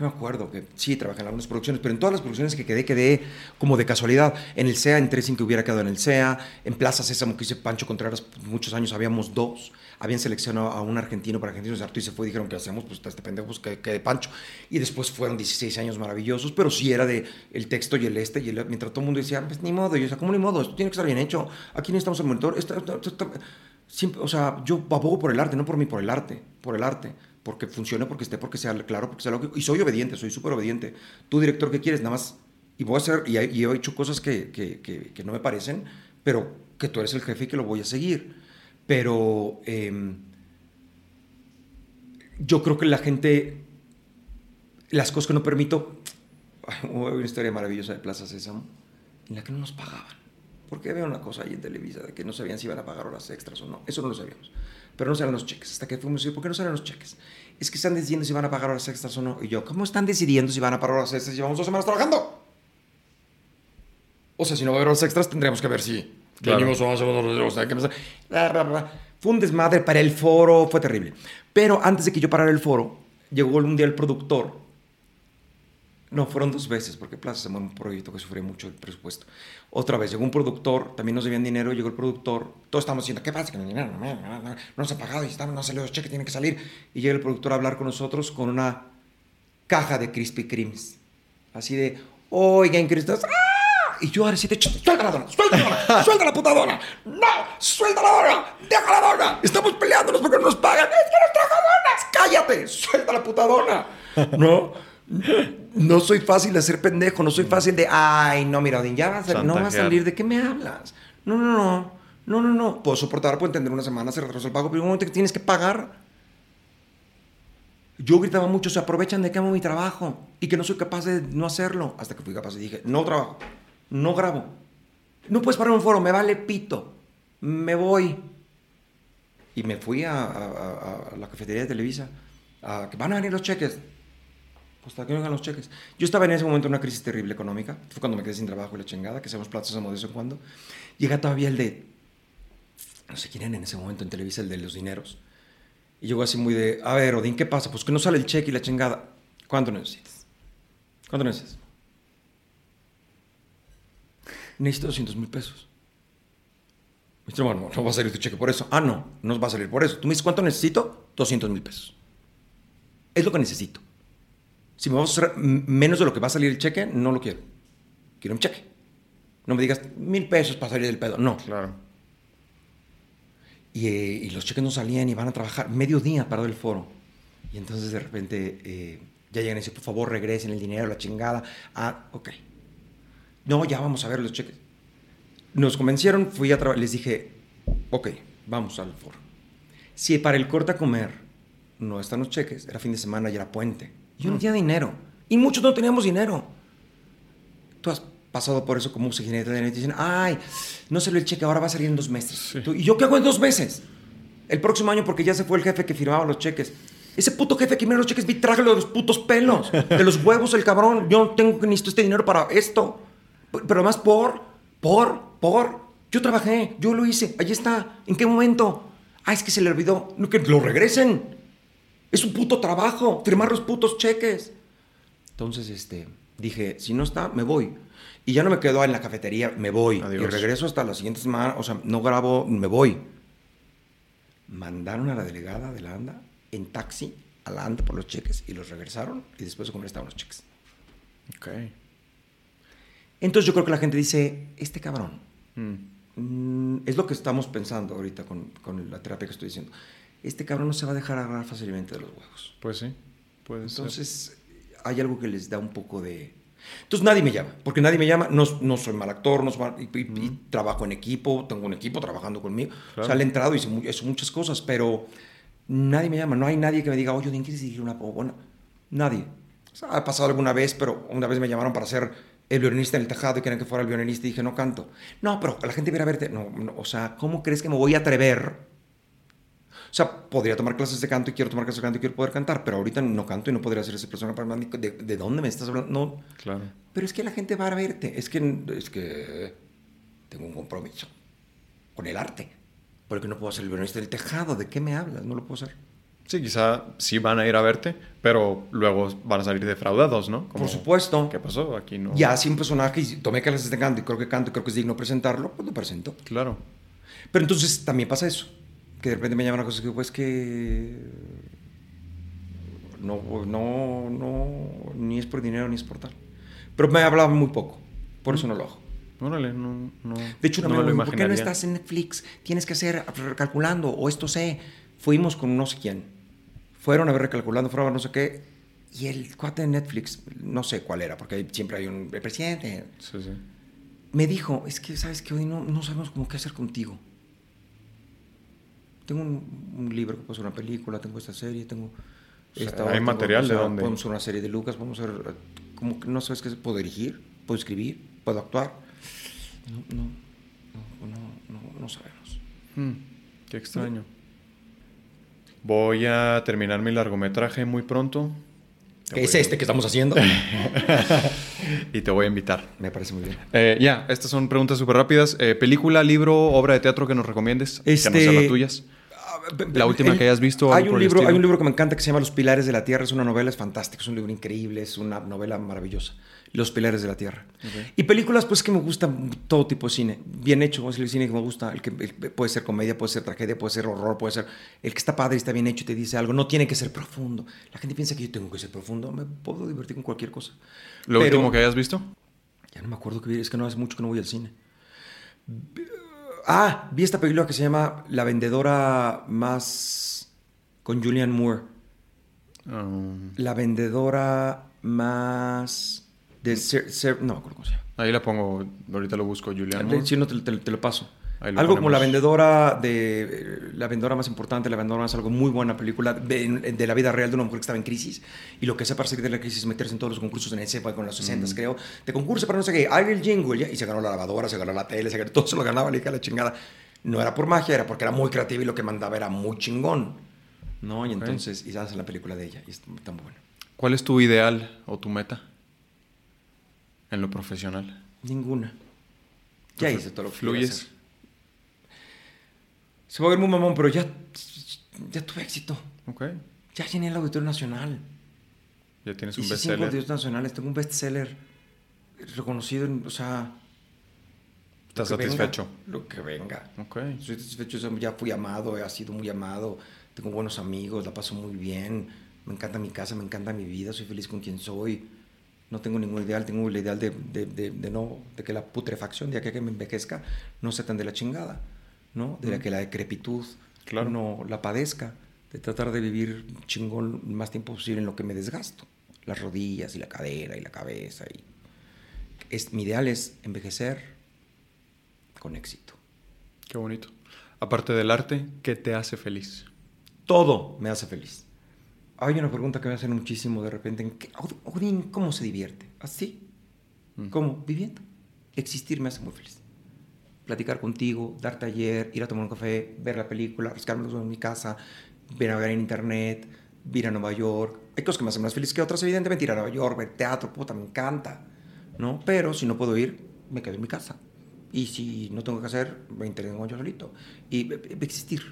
me acuerdo que sí, trabajé en algunas producciones, pero en todas las producciones que quedé, quedé como de casualidad. En el SEA entré sin que hubiera quedado en el SEA. En Plaza Sésamo, que hice Pancho Contreras, pues, muchos años habíamos dos. Habían seleccionado a un argentino para argentinos de y se fue dijeron que hacemos, pues este pendejo, pues que, que de Pancho. Y después fueron 16 años maravillosos, pero sí era de el texto y el este. Y el, mientras todo el mundo decía, pues ni modo. Y yo decía, ¿cómo ni modo? Esto tiene que estar bien hecho. Aquí necesitamos el monitor. Esto- Siempre, o sea, yo abogo por el arte, no por mí, por el arte, por el arte, porque funcione, porque esté, porque sea claro, porque sea lógico. Y soy obediente, soy súper obediente. Tú, director, ¿qué quieres? Nada más, y voy a hacer, y, y he hecho cosas que, que, que, que no me parecen, pero que tú eres el jefe y que lo voy a seguir. Pero em, yo creo que la gente, las cosas que no permito, hubo una historia maravillosa de Plaza Sésamo, en la que no nos pagaban. Porque había una cosa ahí en Televisa de que no sabían si iban a pagar horas extras o no. Eso no lo sabíamos. Pero no salen los cheques. Hasta que fuimos decir, ¿por qué no salen los cheques? Es que están decidiendo si van a pagar horas extras o no. Y yo, ¿cómo están decidiendo si van a pagar horas extras? Llevamos dos semanas trabajando. O sea, si no va a haber horas extras, tendríamos que ver si venimos o no. Fue un desmadre para el foro, fue terrible. Pero antes de que yo parara el foro, llegó un día el productor. No, fueron dos veces, porque Plaza se mueve un proyecto que sufría mucho el presupuesto. Otra vez, llegó un productor, también nos debían dinero, llegó el productor, todos estamos diciendo, ¿qué pasa? Que no, no, no, no, no se ha pagado y estamos, no han salido los cheques, tienen que salir. Y llega el productor a hablar con nosotros con una caja de Krispy Kremes. Así de, oigan, Cristo, ¡ah! Y yo ahora sí te suelta la dona, suelta la dona, (laughs) suelta la puta dona. No, suelta la dona, deja la dona. Estamos peleándonos porque no nos pagan. Es que nos trajo donas. Cállate, suelta la puta dona. (laughs) No, no soy fácil de hacer pendejo, no soy fácil de, ay, no, mira, Odín, ya va a salir, no va a salir, ¿de qué me hablas? No, no, no, no, no, no. Puedo soportar, puedo entender una semana, se retrasó el pago, pero en un momento que tienes que pagar. Yo gritaba mucho, se aprovechan de que amo mi trabajo y que no soy capaz de no hacerlo. Hasta que fui capaz y dije, no trabajo, no grabo. No puedes parar un foro, me vale pito. Me voy. Y me fui a, a- a- a la cafetería de Televisa. A, que van a venir los cheques. Pues hasta que vengan los cheques. Yo estaba en ese momento en una crisis terrible económica. Fue cuando me quedé sin trabajo y la chingada, que hacemos platos de vez en cuando. Llega todavía el de, no sé quién era en ese momento en Televisa, el de los dineros. Y llegó así muy de, a ver, Odín, ¿qué pasa? Pues que no sale el cheque y la chingada. ¿Cuánto necesitas? ¿Cuánto necesitas? Necesito 200 mil pesos. Dice, bueno, no va a salir tu cheque por eso. Ah, no, no va a salir por eso. Tú me dices, ¿cuánto necesito? 200 mil pesos. Es lo que necesito. Si me vas a m- menos de lo que va a salir el cheque, no lo quiero. Quiero un cheque. No me digas mil pesos para salir del pedo. No. Claro. Y, eh, y los cheques no salían y van a trabajar medio día parado el foro. Y entonces de repente eh, ya llegan y dicen, por favor, regresen el dinero, la chingada. Ah, ok. No, ya vamos a ver los cheques. Nos convencieron, fui a trabajar, les dije, ok, vamos al foro. Si para el corta comer no están los cheques, era fin de semana y era puente. Yo no tenía dinero. Y muchos no teníamos dinero. Tú has pasado por eso como secretaria de dinero y te dicen, ay, no salió el cheque, ahora va a salir en dos meses. Tú, ¿Y yo qué hago en dos meses? El próximo año porque ya se fue el jefe que firmaba los cheques. Ese puto jefe que firma los cheques, vi trágalo de los putos pelos, de los huevos, el cabrón. Yo no tengo que necesito este dinero para esto. Pero además por, por, por. Yo trabajé, yo lo hice, ahí está. ¿En qué momento? Ah, es que se le olvidó. No, que lo regresen. Es un puto trabajo, firmar los putos cheques. Entonces, este, dije, si no está, me voy. Y ya no me quedo en la cafetería, me voy. Adiós. Y regreso hasta la siguiente semana, o sea, no grabo, me voy. Mandaron a la delegada de la ANDA en taxi a la ANDA por los cheques y los regresaron y después de comer estaban los cheques. Ok. Entonces yo creo que la gente dice, este cabrón, Mm. mm, es lo que estamos pensando ahorita con, con la terapia que estoy diciendo. Este cabrón no se va a dejar agarrar fácilmente de los huevos. Pues sí. Puede ser. Entonces, hay algo que les da un poco de... Entonces nadie me llama, porque nadie me llama, no, no soy mal actor, no soy mal- y, y- y trabajo en equipo, tengo un equipo trabajando conmigo. O Claro. sea, le he entrado y hice, hecho muchas cosas, pero nadie me llama, no hay nadie que me diga, oye, ¿quién quieres dirigir una bueno, Nadie. O sea, ha pasado alguna vez, pero una vez me llamaron para ser el violinista en el tejado y querían que fuera el violinista y dije, no canto. No, pero la gente viene a verte. No, no, o sea, ¿cómo crees que me voy a atrever o sea, podría tomar clases de canto y quiero tomar clases de canto y quiero poder cantar, pero ahorita no canto y no podría ser esa persona para ¿De, ¿De dónde me estás hablando? No. Claro. Pero es que la gente va a verte. Es que, es que tengo un compromiso con el arte. Porque no puedo ser el violinista del tejado. ¿De qué me hablas? No lo puedo hacer. Sí, quizá sí van a ir a verte, pero luego van a salir defraudados, ¿no? Como, Por supuesto. ¿Qué pasó? Aquí no. Ya, si un personaje y tomé clases de canto y creo que canto y creo que es digno presentarlo, pues lo presento. Claro. Pero entonces también pasa eso. Que de repente me llaman a cosas que, pues que. No, no, no. Ni es por dinero ni es por tal. Pero me hablaban muy poco. Por eso no lo hago. Órale, no, no. De hecho, no me lo dijo, ¿por qué no estás en Netflix? Tienes que hacer recalculando, o esto sé. Fuimos con no sé quién. Fueron a ver recalculando, fueron a ver no sé qué. Y el cuate de Netflix, no sé cuál era, porque siempre hay un presidente. Sí, sí. Me dijo, es que, ¿sabes que Hoy no, no sabemos cómo qué hacer contigo. Tengo un, un libro que puede ser una película, tengo esta serie, tengo... sea, esta ¿hay otra, material de dónde? Podemos hacer una serie de Lucas, podemos hacer... Como que no sabes qué hacer. ¿Puedo dirigir? ¿Puedo escribir? ¿Puedo actuar? No, no, no, no, sabemos. Mm, qué extraño. Voy a terminar mi largometraje muy pronto. Te ¿Qué voy es este que estamos haciendo? (laughs) y te voy a invitar. Me parece muy bien. Eh, ya, estas son preguntas súper rápidas. Eh, ¿Película, libro, obra de teatro que nos recomiendes? Que no Este- sean las tuyas. La última que hayas visto, Hay un, libro, hay un libro que me encanta que se llama Los Pilares de la Tierra. Es una novela, es fantástico, es un libro increíble, es una novela maravillosa. Los Pilares de la Tierra. Y películas, pues que me gustan todo tipo de cine. Bien hecho, es el cine que me gusta. El que el- puede ser comedia, puede ser tragedia, puede ser horror, puede ser. El que está padre y está bien hecho y te dice algo. No tiene que ser profundo. La gente piensa que yo tengo que ser profundo. Me puedo divertir con cualquier cosa. ¿Lo Pero- último que hayas visto? Ya no me acuerdo que vi, es que no hace mucho que no voy al cine. Ah, vi esta película que se llama La vendedora más con Julian Moore. Um, La vendedora más de ser, ser- no me acuerdo cómo se llama. ahí la pongo, ahorita lo busco, Julián. Moore. Si no te, te- te lo paso. Lo algo como la vendedora de eh, la vendedora más importante, la vendedora más algo muy buena película de, de la vida real de una mujer que estaba en crisis y lo que hace para salir de la crisis es meterse en todos los concursos en esa época con los 60 Mm. creo, de concurso para no sé qué, haga el jingle ya, y se ganó la lavadora, se ganó la tele, se ganó (laughs) todo, se lo ganaba le dije a la chingada. No era por magia, era porque era muy creativa y lo que mandaba era muy chingón. ¿No? Y entonces, y hacen la película de ella y es tan buena. ¿Cuál es tu ideal o tu meta en lo profesional? Ninguna. Ya hice todo lo que ¿Fluyes? hacer. Se va a ver muy mamón, pero ya, ya tuve éxito. Ok. Ya llené el Auditorio Nacional. Ya tienes un Hice cinco bestseller. auditorios nacionales. Tengo un bestseller reconocido, en- o sea... ¿Estás venga, satisfecho? lo que venga. Ok. Estoy satisfecho, ya fui amado, he sido muy amado, tengo buenos amigos, la paso muy bien, me encanta mi casa, me encanta mi vida, soy feliz con quien soy. No tengo ningún ideal, tengo el ideal de, de, de- de no, de que la putrefacción, de que me envejezca, no sea tan de la chingada, ¿no? De la que la decrepitud Claro. no la padezca, de tratar de vivir chingón más tiempo posible en lo que me desgasto. Las rodillas y la cadera y la cabeza. Y... Es, mi ideal es envejecer con éxito. Qué bonito. Aparte del arte, ¿qué te hace feliz? Todo me hace feliz. Hay una pregunta que me hacen muchísimo de repente. ¿en qué- Od- Odín, ¿cómo se divierte? ¿Así? Mm. ¿Cómo? Viviendo. Existir me hace muy feliz. Platicar contigo, dar taller, ir a tomar un café, ver la película, rascarme los en mi casa, ver a ver en internet, ir a Nueva York. Hay cosas que me hacen más feliz que otras, evidentemente. Ir a Nueva York, ver teatro, puta, me encanta. ¿no? Pero si no puedo ir, me quedo en mi casa. Y si no tengo que hacer, me entretengo yo solito. Y eh, eh, existir.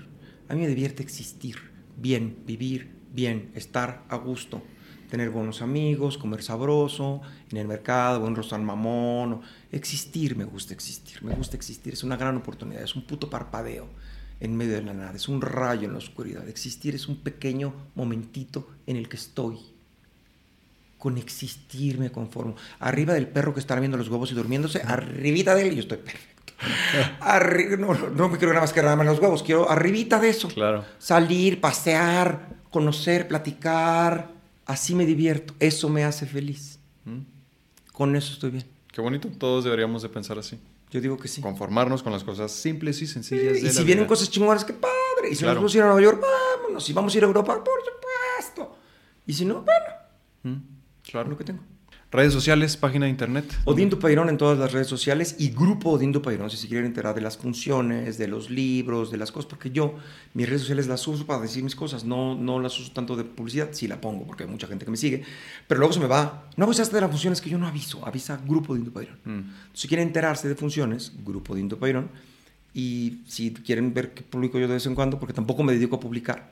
A mí me divierte existir. Bien, vivir bien, estar a gusto. Tener buenos amigos, comer sabroso, en el mercado, buen restaurante mamón. Existir, me gusta existir. Me gusta existir. Es una gran oportunidad. Es un puto parpadeo en medio de la nada. Es un rayo en la oscuridad. Existir es un pequeño momentito en el que estoy con existir me conformo. Arriba del perro que está viendo los huevos y durmiéndose, arribita de él, yo estoy perfecto. (laughs) Arri- no, no me quiero nada más que nada más los huevos, quiero arribita de eso. Claro. Salir, pasear, conocer, platicar, así me divierto. Eso me hace feliz. Mm. Con eso estoy bien. Qué bonito. Todos deberíamos de pensar así. Yo digo que sí. Conformarnos con las cosas simples y sencillas. y de si la vienen vida. cosas chingonas, qué padre. Y si Claro. nos vamos a ir a Nueva York, vámonos. Si vamos a ir a Europa, por supuesto. Y si no, bueno, Mm, Claro. lo que tengo. Redes sociales, página de internet. Odín Dupairón en todas las redes sociales y Grupo Odín Dupairón si se quieren enterar de las funciones, de los libros, de las cosas, porque yo mis redes sociales las uso para decir mis cosas, no, no las uso tanto de publicidad, sí la pongo porque hay mucha gente que me sigue, pero luego se me va, no avisaste de las funciones que yo no aviso, avisa Grupo Odín Dupairón. Mm. Si quieren enterarse de funciones, Grupo Odín Dupairón, y si quieren ver qué publico yo de vez en cuando, porque tampoco me dedico a publicar,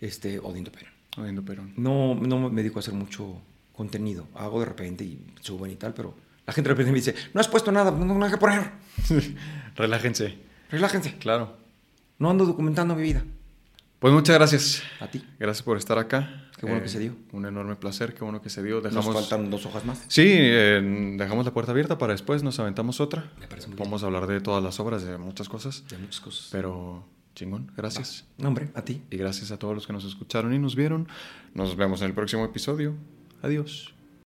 este, Odín Dupairón. Odiando Perón. No, no me dedico a hacer mucho contenido. Hago de repente y suben y tal, pero la gente de repente me dice, no has puesto nada, no tengo nada que poner. (laughs) Relájense. Relájense. Claro. No ando documentando mi vida. Pues muchas gracias. A ti. Gracias por estar acá. Eh, Qué bueno que se dio. Un enorme placer, qué bueno que se dio. Nos faltan dos hojas más. Sí, eh, dejamos la puerta abierta para después, nos aventamos otra. Me parece muy bien. A hablar de todas las obras, de muchas cosas. De muchas cosas. Pero chingón, gracias. No, hombre, a ti. Y gracias a todos los que nos escucharon y nos vieron. Nos vemos en el próximo episodio. Adiós.